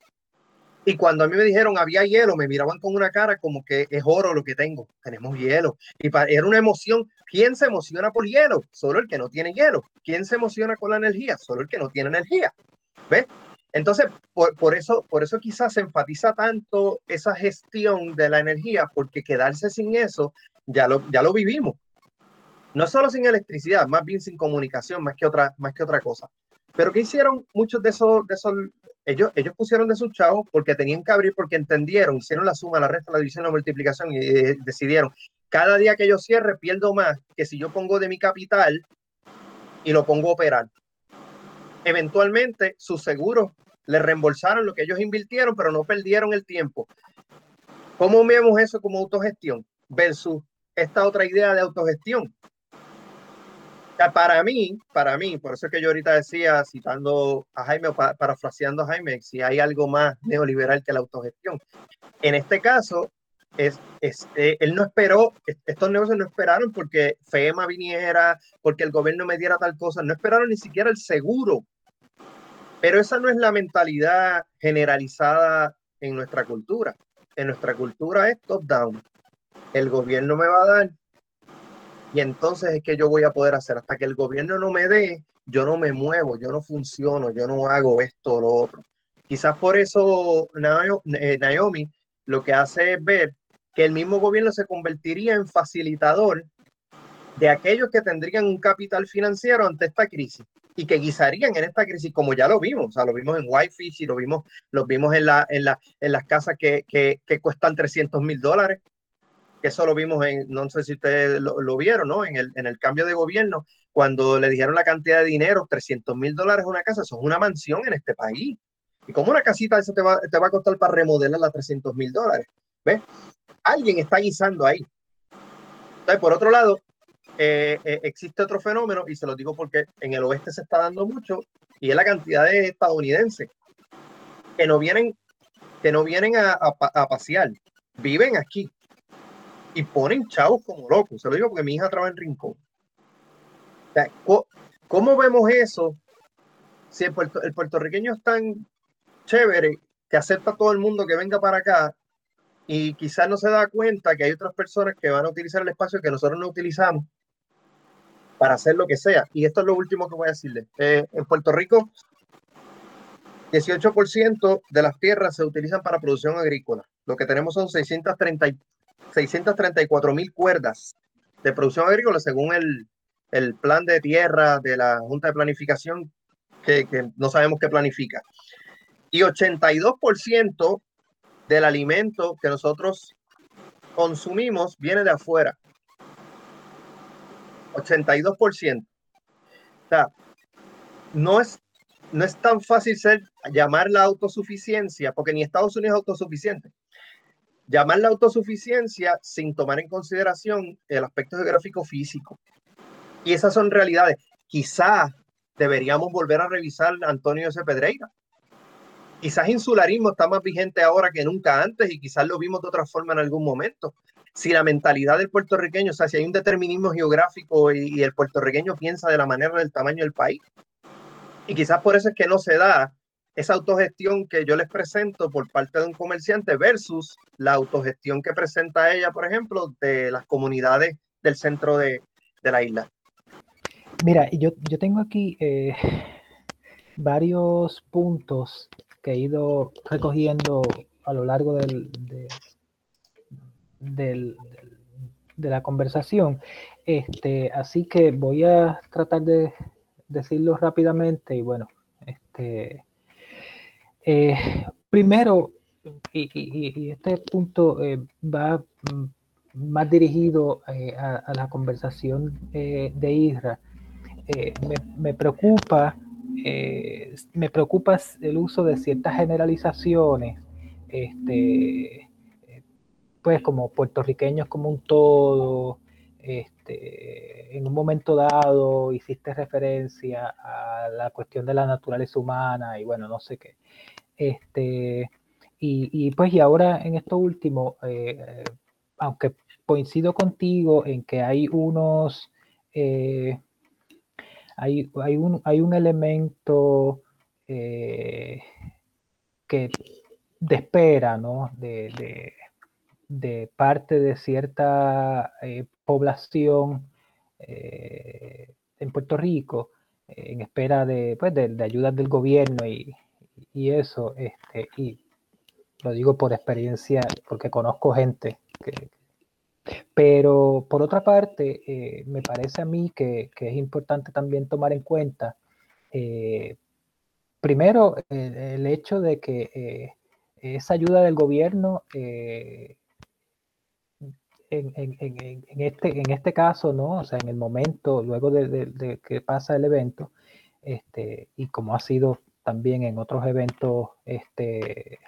y cuando a mí me dijeron había hielo, me miraban con una cara como que es oro lo que tengo, tenemos hielo. Y era una emoción. ¿Quién se emociona por hielo? Solo el que no tiene hielo. ¿Quién se emociona con la energía? Solo el que no tiene energía. ¿Ves? Entonces, por, por, eso, por eso quizás se enfatiza tanto esa gestión de la energía, porque quedarse sin eso, ya lo, ya lo vivimos. No solo sin electricidad, más bien sin comunicación, más que otra, más que otra cosa. Pero ¿qué hicieron muchos de esos, de esos ellos, ellos pusieron de sus chavos porque tenían que abrir, porque entendieron, hicieron la suma, la resta, la división, la multiplicación y eh, decidieron, cada día que yo cierre pierdo más que si yo pongo de mi capital y lo pongo a operar. Eventualmente sus seguros le reembolsaron lo que ellos invirtieron, pero no perdieron el tiempo. ¿Cómo vemos eso como autogestión versus esta otra idea de autogestión? Para mí, para mí, por eso es que yo ahorita decía, citando a Jaime o parafraseando a Jaime, si hay algo más neoliberal que la autogestión. En este caso, es, es eh, él no esperó, estos negocios no esperaron porque FEMA viniera, porque el gobierno me diera tal cosa, no esperaron ni siquiera el seguro. Pero esa no es la mentalidad generalizada en nuestra cultura. En nuestra cultura es top-down. El gobierno me va a dar y entonces es que yo voy a poder hacer. Hasta que el gobierno no me dé, yo no me muevo, yo no funciono, yo no hago esto o lo otro. Quizás por eso eh, Naomi lo que hace es ver que el mismo gobierno se convertiría en facilitador de aquellos que tendrían un capital financiero ante esta crisis. y que guisarían en esta crisis, como ya lo vimos, o sea, lo vimos en Wi-Fi y lo vimos, lo vimos en, la, en, la, en las casas que, que, que cuestan 300 mil dólares, que eso lo vimos en, no sé si ustedes lo, vieron, ¿no? En el, en el cambio de gobierno, cuando le dijeron la cantidad de dinero, 300 mil dólares una casa, eso es una mansión en este país. ¿Y como una casita eso te va, te va a costar para remodelar las 300 mil dólares? ¿Ves? Alguien está guisando ahí. Entonces, por otro lado, eh, eh, existe otro fenómeno, y se lo digo porque en el oeste se está dando mucho, y es la cantidad de estadounidenses que no vienen, que no vienen a, a pasear, viven aquí y ponen chavos como locos. Se lo digo porque mi hija trabaja en Rincón. ¿Cómo vemos eso? Si el, puerto, el, puertorriqueño es tan chévere que acepta a todo el mundo que venga para acá y quizás no se da cuenta que hay otras personas que van a utilizar el espacio que nosotros no utilizamos para hacer lo que sea. Y esto es lo último que voy a decirle. Eh, en Puerto Rico, 18% de las tierras se utilizan para producción agrícola. Lo que tenemos son 630, 634 mil cuerdas de producción agrícola según el, el, plan de tierra de la Junta de Planificación, que, que no sabemos qué planifica. Y 82% del alimento que nosotros consumimos viene de afuera. 82%. O sea, no es, no es tan fácil ser, llamar la autosuficiencia, porque ni Estados Unidos es autosuficiente. Llamar la autosuficiencia sin tomar en consideración el aspecto geográfico físico. Y esas son realidades. Quizás deberíamos volver a revisar Antonio S. Pedreira. Quizás insularismo está más vigente ahora que nunca antes y quizás lo vimos de otra forma en algún momento si la mentalidad del puertorriqueño, o sea, si hay un determinismo geográfico y, y, el puertorriqueño piensa de la manera del tamaño del país. Y quizás por eso es que no se da esa autogestión que yo les presento por parte de un comerciante versus la autogestión que presenta ella, por ejemplo, de las comunidades del centro de, de la isla. Mira, yo, yo tengo aquí eh, varios puntos que he ido recogiendo a lo largo del, de, la conversación. Este, así que voy a tratar de decirlo rápidamente y bueno, este, eh, primero, y, este punto eh, va más dirigido eh, a, la conversación de Isra, me, me, preocupa, me preocupa el uso de ciertas generalizaciones, este, pues como puertorriqueños como un todo, este, en un momento dado hiciste referencia a la cuestión de la naturaleza humana y bueno, no sé qué. Este, y, y pues y ahora en esto último, eh, aunque coincido contigo en que hay unos, eh, hay, hay, un, hay un elemento eh, que de espera, ¿no? De, de, de parte de cierta población eh, en Puerto Rico eh, en espera de, pues, de, de ayudas del gobierno y, y, eso, este, y lo digo por experiencia, porque conozco gente pero por otra parte, eh, me parece a mí que, que, es importante también tomar en cuenta, eh, primero, el, hecho de que esa ayuda del gobierno en, en, en, en, este, en este caso, ¿no? O sea, en el momento, luego de, de, de que pasa el evento, este, y como ha sido también en otros eventos este,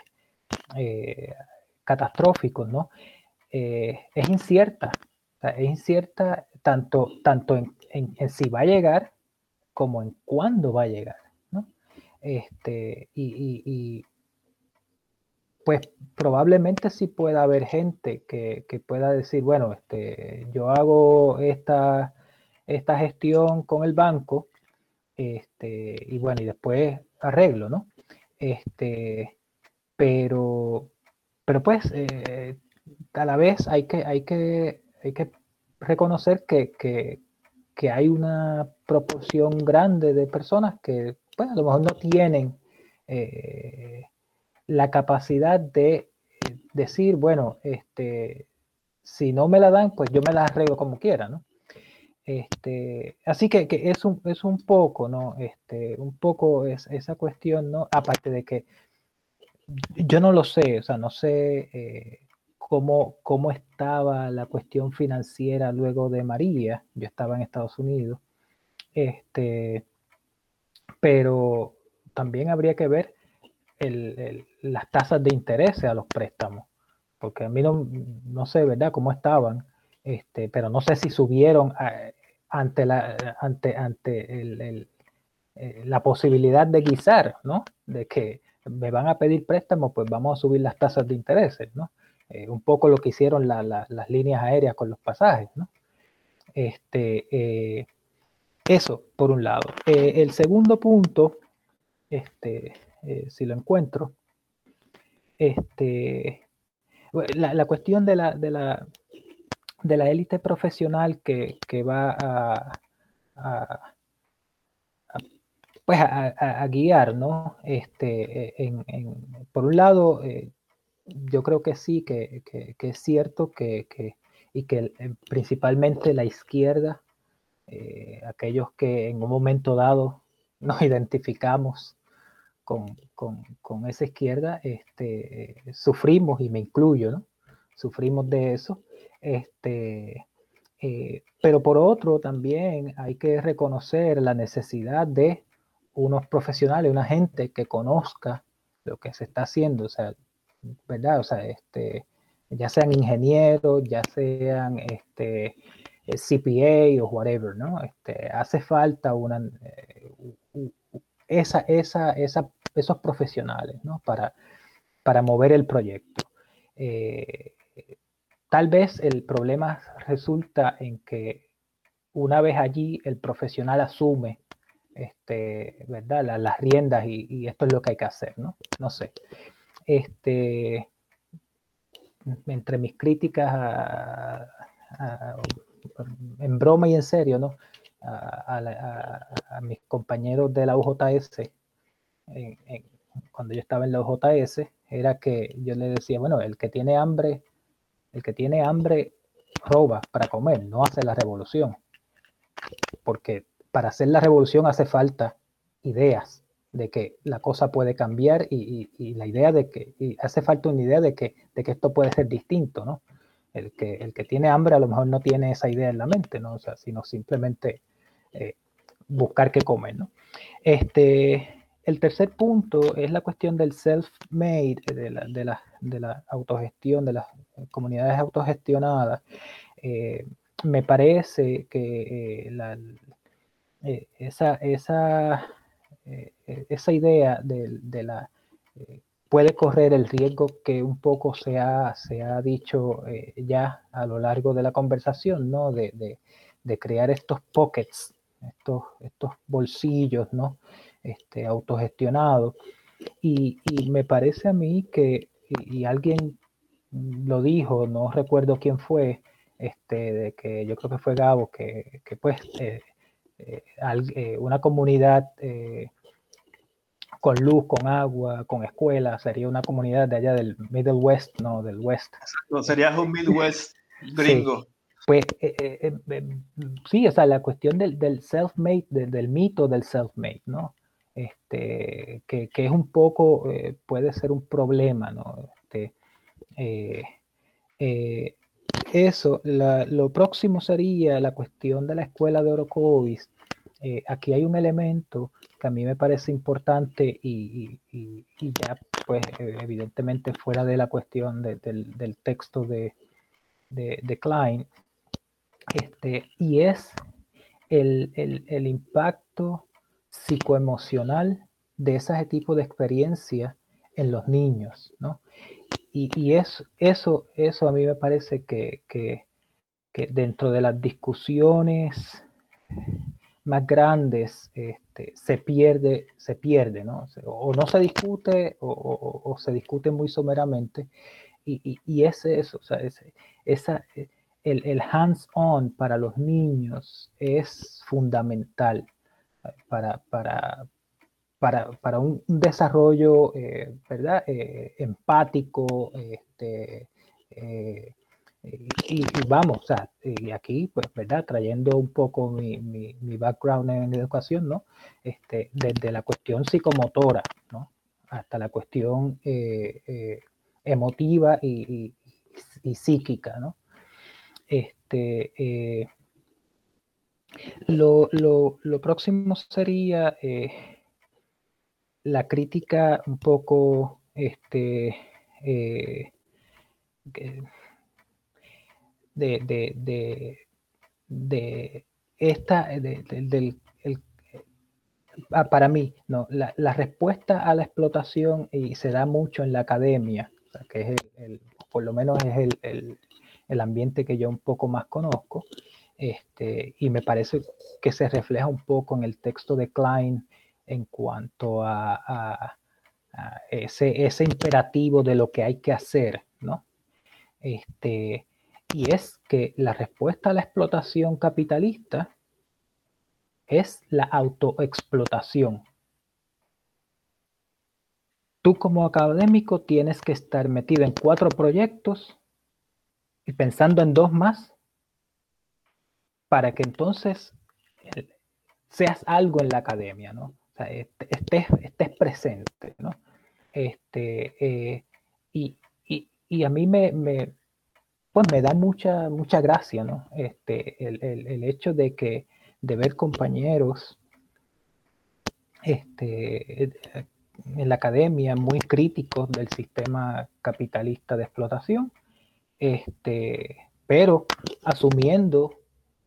eh, catastróficos, ¿no? Eh, es incierta, o sea, es incierta tanto, tanto en, en, si va a llegar como en cuándo va a llegar. Este, y, y pues probablemente sí pueda haber gente que, que, pueda decir, bueno, este, yo hago esta, esta gestión con el banco, este, y bueno, y después arreglo, ¿no? Este, pero, pero pues eh, a la vez hay que, hay que, hay que reconocer que, que, que hay una proporción grande de personas que, pues, a lo mejor no tienen eh, la capacidad de eh, decir, bueno, este, si no me la dan, pues yo me la arreglo como quiera, ¿no? Este, así que, que es, un, es un poco, ¿no? Este, un poco es esa cuestión, ¿no? Aparte de que yo no lo sé, o sea, no sé eh, cómo, cómo estaba la cuestión financiera luego de María. Yo estaba en Estados Unidos. Este, pero también habría que ver las tasas de interés a los préstamos, porque a mí no, no sé, ¿verdad?, cómo estaban, este, pero no sé si subieron eh, ante, la, ante, ante eh, la posibilidad de guisar, ¿no? De que me van a pedir préstamos, pues vamos a subir las tasas de intereses, ¿no? Eh, un poco lo que hicieron las líneas aéreas con los pasajes, ¿no? Este, eso, por un lado. el segundo punto, este, si lo encuentro, este, la, cuestión de la, de la, de la élite profesional que, va a, pues a, guiar, ¿no? Este, en, por un lado, eh, yo creo que sí, que, es cierto que, y que eh, principalmente la izquierda, eh, aquellos que en un momento dado nos identificamos con, esa izquierda, este, sufrimos, y me incluyo, ¿no? Sufrimos de eso. Este, eh, pero por otro, también hay que reconocer la necesidad de unos profesionales, una gente que conozca lo que se está haciendo, o sea, ¿verdad? O sea, este, ya sean ingenieros, ya sean este, eh, CPA o whatever, ¿no? Este, hace falta una, eh, esa, esos profesionales. Para, mover el proyecto. Tal vez el problema resulta en que una vez allí el profesional asume este, las riendas y, esto es lo que hay que hacer, ¿no? No sé. Este, entre mis críticas en broma y en serio, ¿no? A, mis compañeros de la UJS, cuando yo estaba en la UJS, era que yo le decía, bueno, el que tiene hambre el que tiene hambre roba para comer, no hace la revolución. Porque para hacer la revolución hace falta ideas de que la cosa puede cambiar y, la idea de que hace falta una idea de que, de que esto puede ser distinto, ¿no? El que, el que tiene hambre a lo mejor no tiene esa idea en la mente, ¿no? O sea, sino simplemente eh, buscar qué comer, ¿no? Este, el tercer punto es la cuestión del self-made, de la, de, la, de la, autogestión, de las comunidades autogestionadas. Eh, me parece que eh, eh, esa, esa, esa, idea de, la puede correr el riesgo que un poco se ha, se ha dicho ya a lo largo de la conversación, ¿no? De, de crear estos pockets, estos, estos bolsillos, ¿no? este, autogestionado. Y, me parece a mí que, y, alguien lo dijo, no recuerdo quién fue, este, de que yo creo que fue Gabo, que, pues eh, eh, eh, una comunidad con luz, con agua, con escuela, sería una comunidad de allá del Middle West, no, del West. no sería un Midwest gringo. Pues sí, o sea, la cuestión del, del self-made, del mito del self-made, ¿no? este, que, es un poco, eh, puede ser un problema, ¿no? Este, eh, eh, eso, lo próximo sería la cuestión de la escuela de Orocovis. aquí hay un elemento que a mí me parece importante y, ya, pues, evidentemente fuera de la cuestión del, texto de, de, Klein, este, y es el, el, impacto psicoemocional de ese tipo de experiencia en los niños, ¿no? Y, eso, eso a mí me parece que, dentro de las discusiones más grandes este, se pierde, se pierde, ¿no? O no se discute o, se discute muy someramente. Y, y, es eso, o sea, esa, el, el hands-on para los niños es fundamental para, para, para, para un, desarrollo, eh, ¿verdad? Eh, empático, este, eh, y, vamos, o y aquí, pues, ¿verdad? Trayendo un poco mi, mi, mi background en educación, ¿no? Este, desde la cuestión psicomotora, ¿no? Hasta la cuestión eh, eh, emotiva y, y, psíquica, ¿no? Este, eh, lo, lo, lo, próximo sería la crítica un poco, este, de, de, de, de esta, del, ah, para mí, no, la, la, respuesta a la explotación y se da mucho en la academia, que es el, por lo menos es el, el, ambiente que yo un poco más conozco, este, y me parece que se refleja un poco en el texto de Klein en cuanto a, a, a ese, ese imperativo de lo que hay que hacer, ¿no? Este, y es que la respuesta a la explotación capitalista es la autoexplotación. Tú como académico tienes que estar metido en cuatro proyectos y pensando en dos más para que entonces eh, seas algo en la academia, ¿no? O sea, estés, estés presente, ¿no? Este, eh, y, y, a mí me, pues me da mucha, mucha gracia, ¿no? Este, el, el, el hecho de que, de ver compañeros este, en la academia muy críticos del sistema capitalista de explotación, este, pero asumiendo,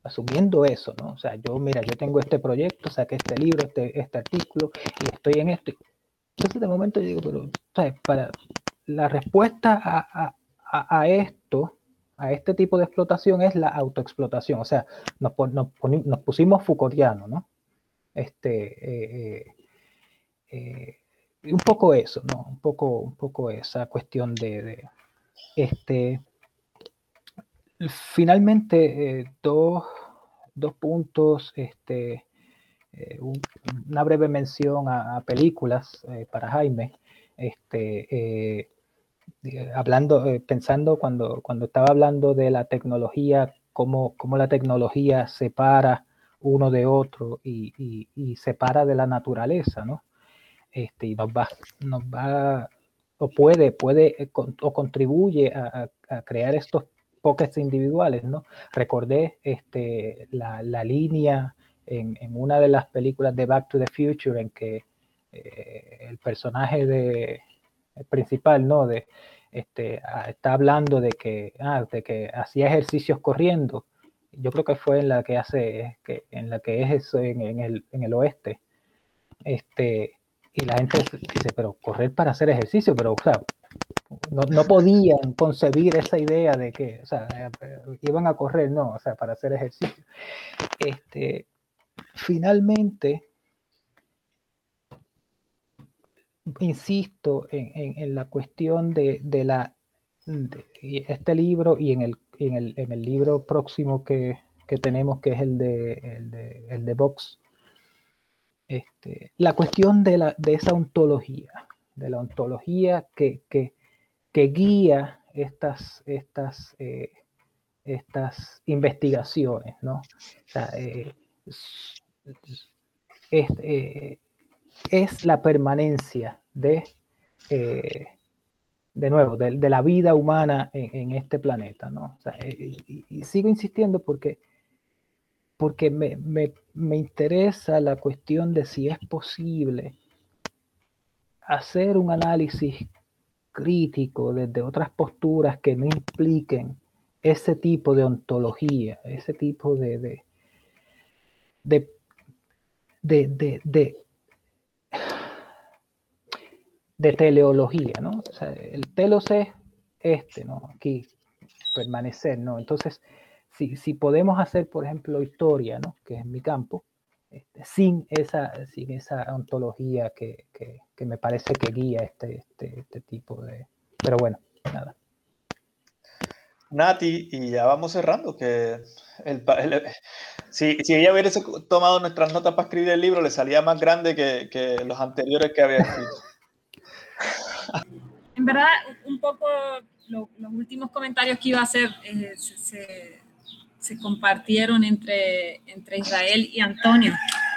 asumiendo eso, ¿no? O sea, yo, mira, yo tengo este proyecto, saqué este libro, este, este artículo, y estoy en esto. Entonces, de momento yo digo, pero, ¿sabes? Para la respuesta a, a, a esto a este tipo de explotación es la autoexplotación. O sea, nos, nos, pusimos Foucaultiano, ¿no? Este, eh, eh, eh, un poco eso, ¿no? Un poco, un poco esa cuestión de, este. Finalmente, dos, dos, puntos, este, una breve mención a, películas para Jaime. Este, hablando, eh, pensando cuando, cuando estaba hablando de la tecnología, cómo, cómo la tecnología separa uno de otro y, y, separa de la naturaleza, ¿no? Este, y nos va, nos va, o puede, puede, eh, o contribuye a, a crear estos pockets individuales, ¿no? Recordé este, la, la línea en, en, una de las películas de Back to the Future en que eh, el personaje de, el principal, ¿no? De, este, ah, está hablando de que, ah, de que hacía ejercicios corriendo. Yo creo que fue en la que hace, que, en la que es eso en, en, el, en el oeste. Este, y la gente dice, pero correr para hacer ejercicio, pero o sea, no, podían concebir esa idea de que, sea, eh, iban a correr, no, o sea, para hacer ejercicio. Este, finalmente, insisto en, en, la cuestión de, de la este libro y en el, en el, en el libro próximo que, que, tenemos, que es el de, el de, el de Vox, este, la cuestión de, la, de esa ontología, de la ontología que, que, que guía estas, estas, eh, estas investigaciones, ¿no? Eh, es, eh, es la permanencia de, de nuevo, de, de, la vida humana en, en este planeta, ¿no? Y, sigo insistiendo porque, porque me, me, me interesa la cuestión de si es posible hacer un análisis crítico desde otras posturas que no impliquen ese tipo de ontología, ese tipo de, de, de, de, de teleología, ¿no? O sea, el telos es este, ¿no? Aquí, permanecer, ¿no? Entonces, si, si podemos hacer, por ejemplo, historia, ¿no? Que es mi campo, este, sin, esa, sin esa ontología que, que, que, me parece que guía este, este, este tipo de... Pero bueno, nada. Nati, y ya vamos cerrando, que el, el, si, si, ella hubiese tomado nuestras notas para escribir el libro, le salía más grande que, que los anteriores que había escrito. En verdad, un poco los últimos comentarios que iba a hacer eh, se, se, compartieron entre, entre Israel y Antonio.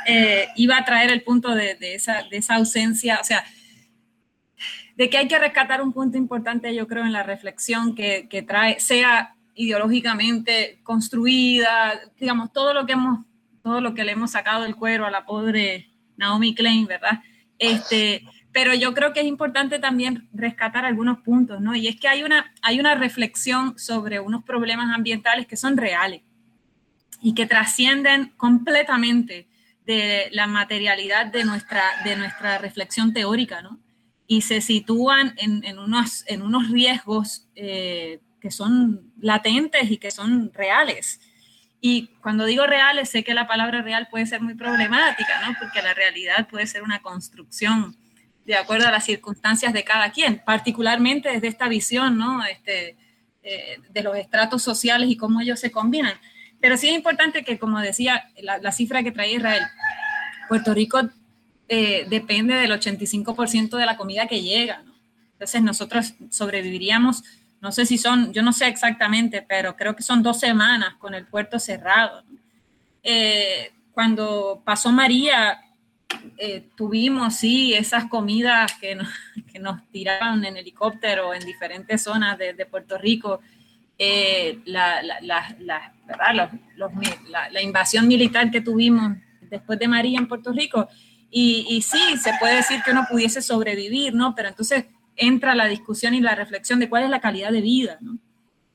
Eh, iba a traer el punto de, de, esa, de esa ausencia, o sea, de que hay que rescatar un punto importante, yo creo, en la reflexión que, que trae, sea ideológicamente construida, digamos, todo lo que hemos, todo lo que le hemos sacado del cuero a la pobre Naomi Klein, ¿verdad? Este, pero yo creo que es importante también rescatar algunos puntos, ¿no? Y es que hay una, hay una reflexión sobre unos problemas ambientales que son reales y que trascienden completamente de la materialidad de nuestra, de nuestra reflexión teórica, ¿no? Y se sitúan en, en unos, en unos riesgos eh, que son latentes y que son reales. Y cuando digo reales, sé que la palabra real puede ser muy problemática, ¿no? Porque la realidad puede ser una construcción de acuerdo a las circunstancias de cada quien, particularmente desde esta visión, ¿no? Este, eh, de los estratos sociales y cómo ellos se combinan. Pero sí es importante que, como decía la, cifra que trae Israel, Puerto Rico eh, depende del 85% de la comida que llega, ¿no? Entonces nosotros sobreviviríamos, no sé si son, yo no sé exactamente, pero creo que son dos semanas con el puerto cerrado. Eh, cuando pasó María, eh, tuvimos, sí, esas comidas que nos, que nos, tiraban en helicóptero en diferentes zonas de, Puerto Rico, eh, la, la, la, la, invasión militar que tuvimos después de María en Puerto Rico. Y, y, sí, se puede decir que uno pudiese sobrevivir, ¿no? Pero entonces entra la discusión y la reflexión de cuál es la calidad de vida, ¿no?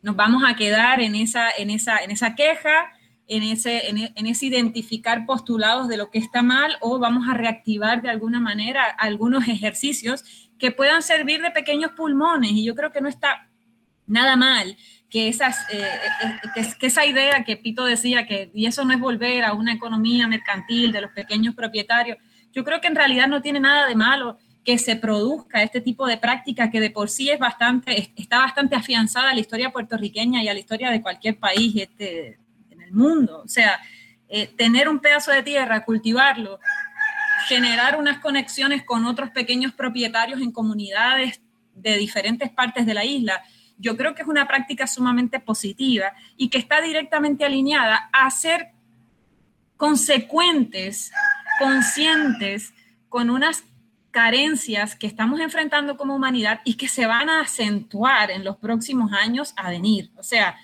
Nos vamos a quedar en esa, en esa, en esa queja en ese, en, ese identificar postulados de lo que está mal o vamos a reactivar de alguna manera algunos ejercicios que puedan servir de pequeños pulmones. Y yo creo que no está nada mal que, esas, eh, eh, que, esa idea que Pito decía, que y eso no es volver a una economía mercantil de los pequeños propietarios, yo creo que en realidad no tiene nada de malo que se produzca este tipo de práctica que de por sí es bastante, está bastante afianzada a la historia puertorriqueña y a la historia de cualquier país este, mundo. O sea, eh, tener un pedazo de tierra, cultivarlo, generar unas conexiones con otros pequeños propietarios en comunidades de diferentes partes de la isla, yo creo que es una práctica sumamente positiva y que está directamente alineada a ser consecuentes, conscientes con unas carencias que estamos enfrentando como humanidad y que se van a acentuar en los próximos años a venir. O sea,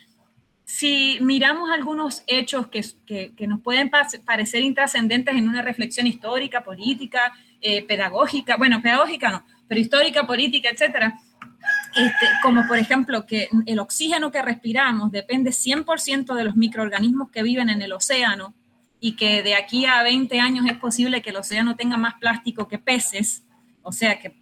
si miramos algunos hechos que, nos pueden parecer intrascendentes en una reflexión histórica, política, eh, pedagógica, bueno, pedagógica no, pero histórica, política, etcétera, este, como por ejemplo que el oxígeno que respiramos depende 100% de los microorganismos que viven en el océano y que de aquí a 20 años es posible que el océano tenga más plástico que peces, o sea que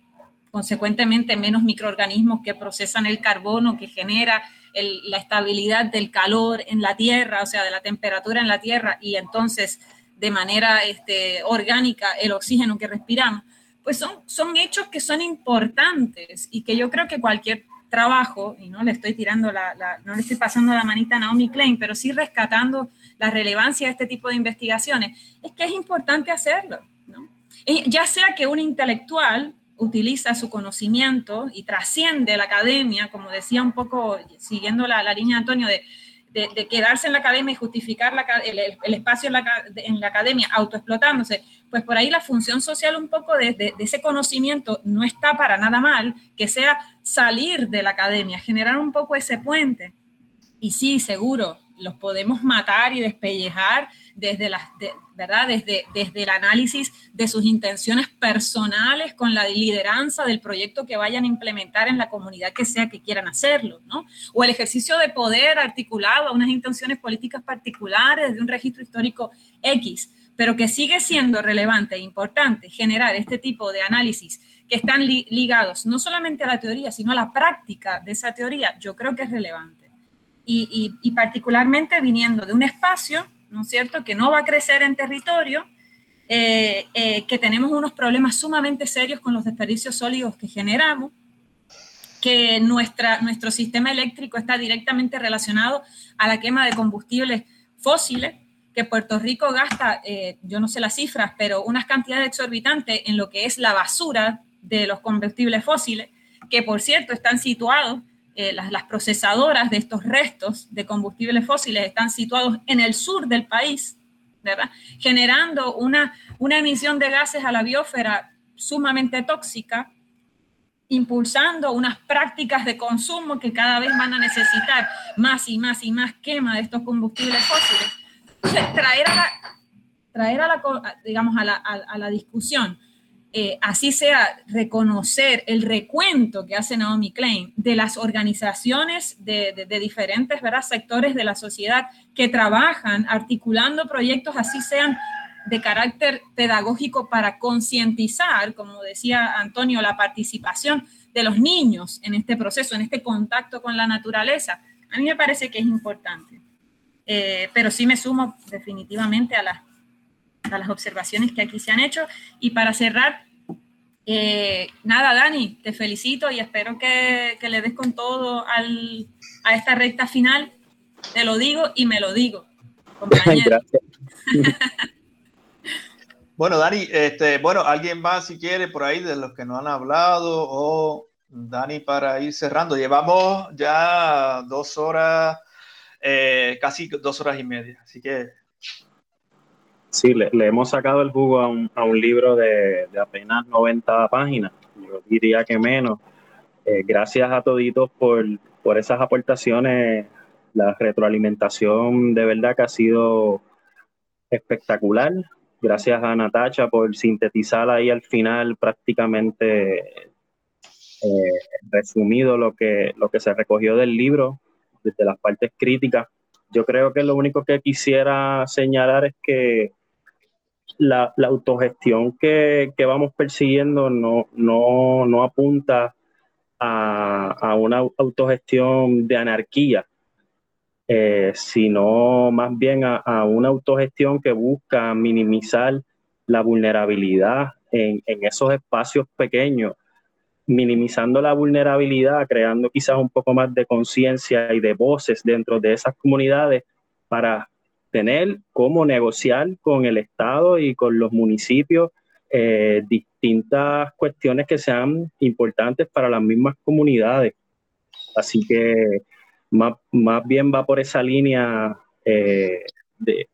consecuentemente menos microorganismos que procesan el carbono que genera la estabilidad del calor en la tierra, o sea, de la temperatura en la tierra y entonces de manera este, orgánica el oxígeno que respiramos, pues son, son hechos que son importantes y que yo creo que cualquier trabajo, y no le estoy tirando la, no le estoy pasando la manita a Naomi Klein, pero sí rescatando la relevancia de este tipo de investigaciones, es que es importante hacerlo, ¿no? Ya sea que un intelectual utiliza su conocimiento y trasciende la academia, como decía un poco, siguiendo la, línea de Antonio, de, de, quedarse en la academia y justificar el, espacio en la, en la, academia autoexplotándose, pues por ahí la función social un poco de, ese conocimiento no está para nada mal, que sea salir de la academia, generar un poco ese puente. Y sí, seguro, los podemos matar y despellejar desde, las, ¿verdad? Desde, desde el análisis de sus intenciones personales con la lideranza del proyecto que vayan a implementar en la comunidad que sea que quieran hacerlo, ¿no? O el ejercicio de poder articulado a unas intenciones políticas particulares de un registro histórico X, pero que sigue siendo relevante e importante generar este tipo de análisis que están ligados no solamente a la teoría, sino a la práctica de esa teoría, yo creo que es relevante y, particularmente viniendo de un espacio, ¿no es cierto?, que no va a crecer en territorio, eh, eh, que tenemos unos problemas sumamente serios con los desperdicios sólidos que generamos, que nuestra, nuestro sistema eléctrico está directamente relacionado a la quema de combustibles fósiles, que Puerto Rico gasta, eh, yo no sé las cifras, pero unas cantidades exorbitantes en lo que es la basura de los combustibles fósiles, que por cierto están situados eh, las, procesadoras de estos restos de combustibles fósiles están situados en el sur del país, ¿verdad? Generando una, una emisión de gases a la biosfera sumamente tóxica, impulsando unas prácticas de consumo que cada vez van a necesitar más y más y más quema de estos combustibles fósiles. Entonces, traer a traer a la, digamos, a la, a la discusión eh, así sea reconocer el recuento que hace Naomi Klein de las organizaciones de, diferentes sectores de la sociedad que trabajan articulando proyectos, así sean de carácter pedagógico para concientizar, como decía Antonio, la participación de los niños en este proceso, en este contacto con la naturaleza. A mí me parece que es importante. Eh, pero sí me sumo definitivamente a las a las observaciones que aquí se han hecho. Y para cerrar, eh, nada, Dani, te felicito y espero que, le des con todo al, a esta recta final. Te lo digo y me lo digo. Gracias. bueno, Dani, este, bueno, alguien más si quiere por ahí de los que no han hablado o Dani para ir cerrando. Llevamos ya dos horas, eh, casi dos horas y media, así que Sí, le, hemos sacado el jugo a un, libro de, apenas 90 páginas, yo diría que menos. Eh, gracias a toditos por, esas aportaciones, la retroalimentación de verdad que ha sido espectacular. Gracias a Natacha por sintetizar ahí al final prácticamente eh, resumido lo que se recogió del libro, desde las partes críticas. Yo creo que lo único que quisiera señalar es que la, autogestión que, vamos persiguiendo no, no, apunta a, una autogestión de anarquía, eh, sino más bien a, una autogestión que busca minimizar la vulnerabilidad en, en esos espacios pequeños, minimizando la vulnerabilidad, creando quizás un poco más de conciencia y de voces dentro de esas comunidades para tener cómo negociar con el Estado y con los municipios eh, distintas cuestiones que sean importantes para las mismas comunidades. Así que más, bien va por esa línea eh, de,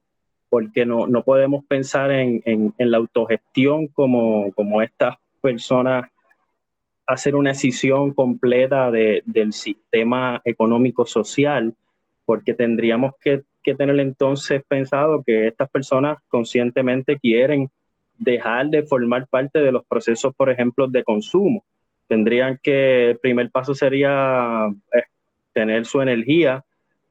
porque no, podemos pensar en, la autogestión como, como estas personas hacer una decisión completa del sistema económico-social, porque tendríamos que que tener entonces pensado que estas personas conscientemente quieren dejar de formar parte de los procesos, por ejemplo, de consumo. Tendrían que, el primer paso sería eh, tener su energía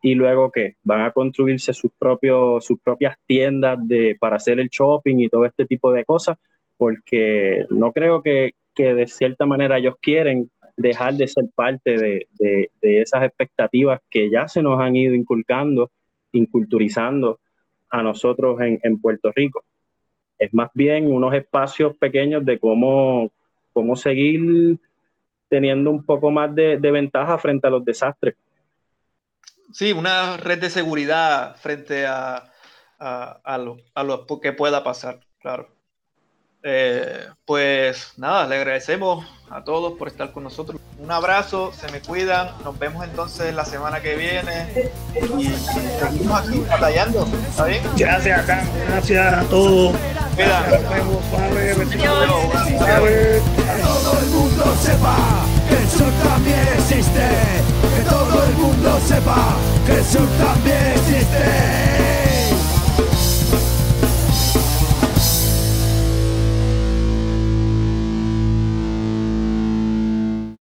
y luego que van a construirse sus, propios, sus propias tiendas de, para hacer el shopping y todo este tipo de cosas, porque no creo que, que de cierta manera ellos quieren dejar de ser parte de, de, de esas expectativas que ya se nos han ido inculcando inculturizando a nosotros en, Puerto Rico. Es más bien unos espacios pequeños de cómo, cómo seguir teniendo un poco más de, ventaja frente a los desastres. Sí, una red de seguridad frente a, a, lo, a lo que pueda pasar, claro. Eh, pues nada, le agradecemos a todos por estar con nosotros. Un abrazo, se me cuidan, nos vemos entonces la semana que viene y, seguimos aquí batallando, ¿está bien? Gracias, acá, gracias a todos. Cuida. Nos vemos, Que todo el mundo sepa que el sol también existe. Que todo el mundo sepa que el sol también existe.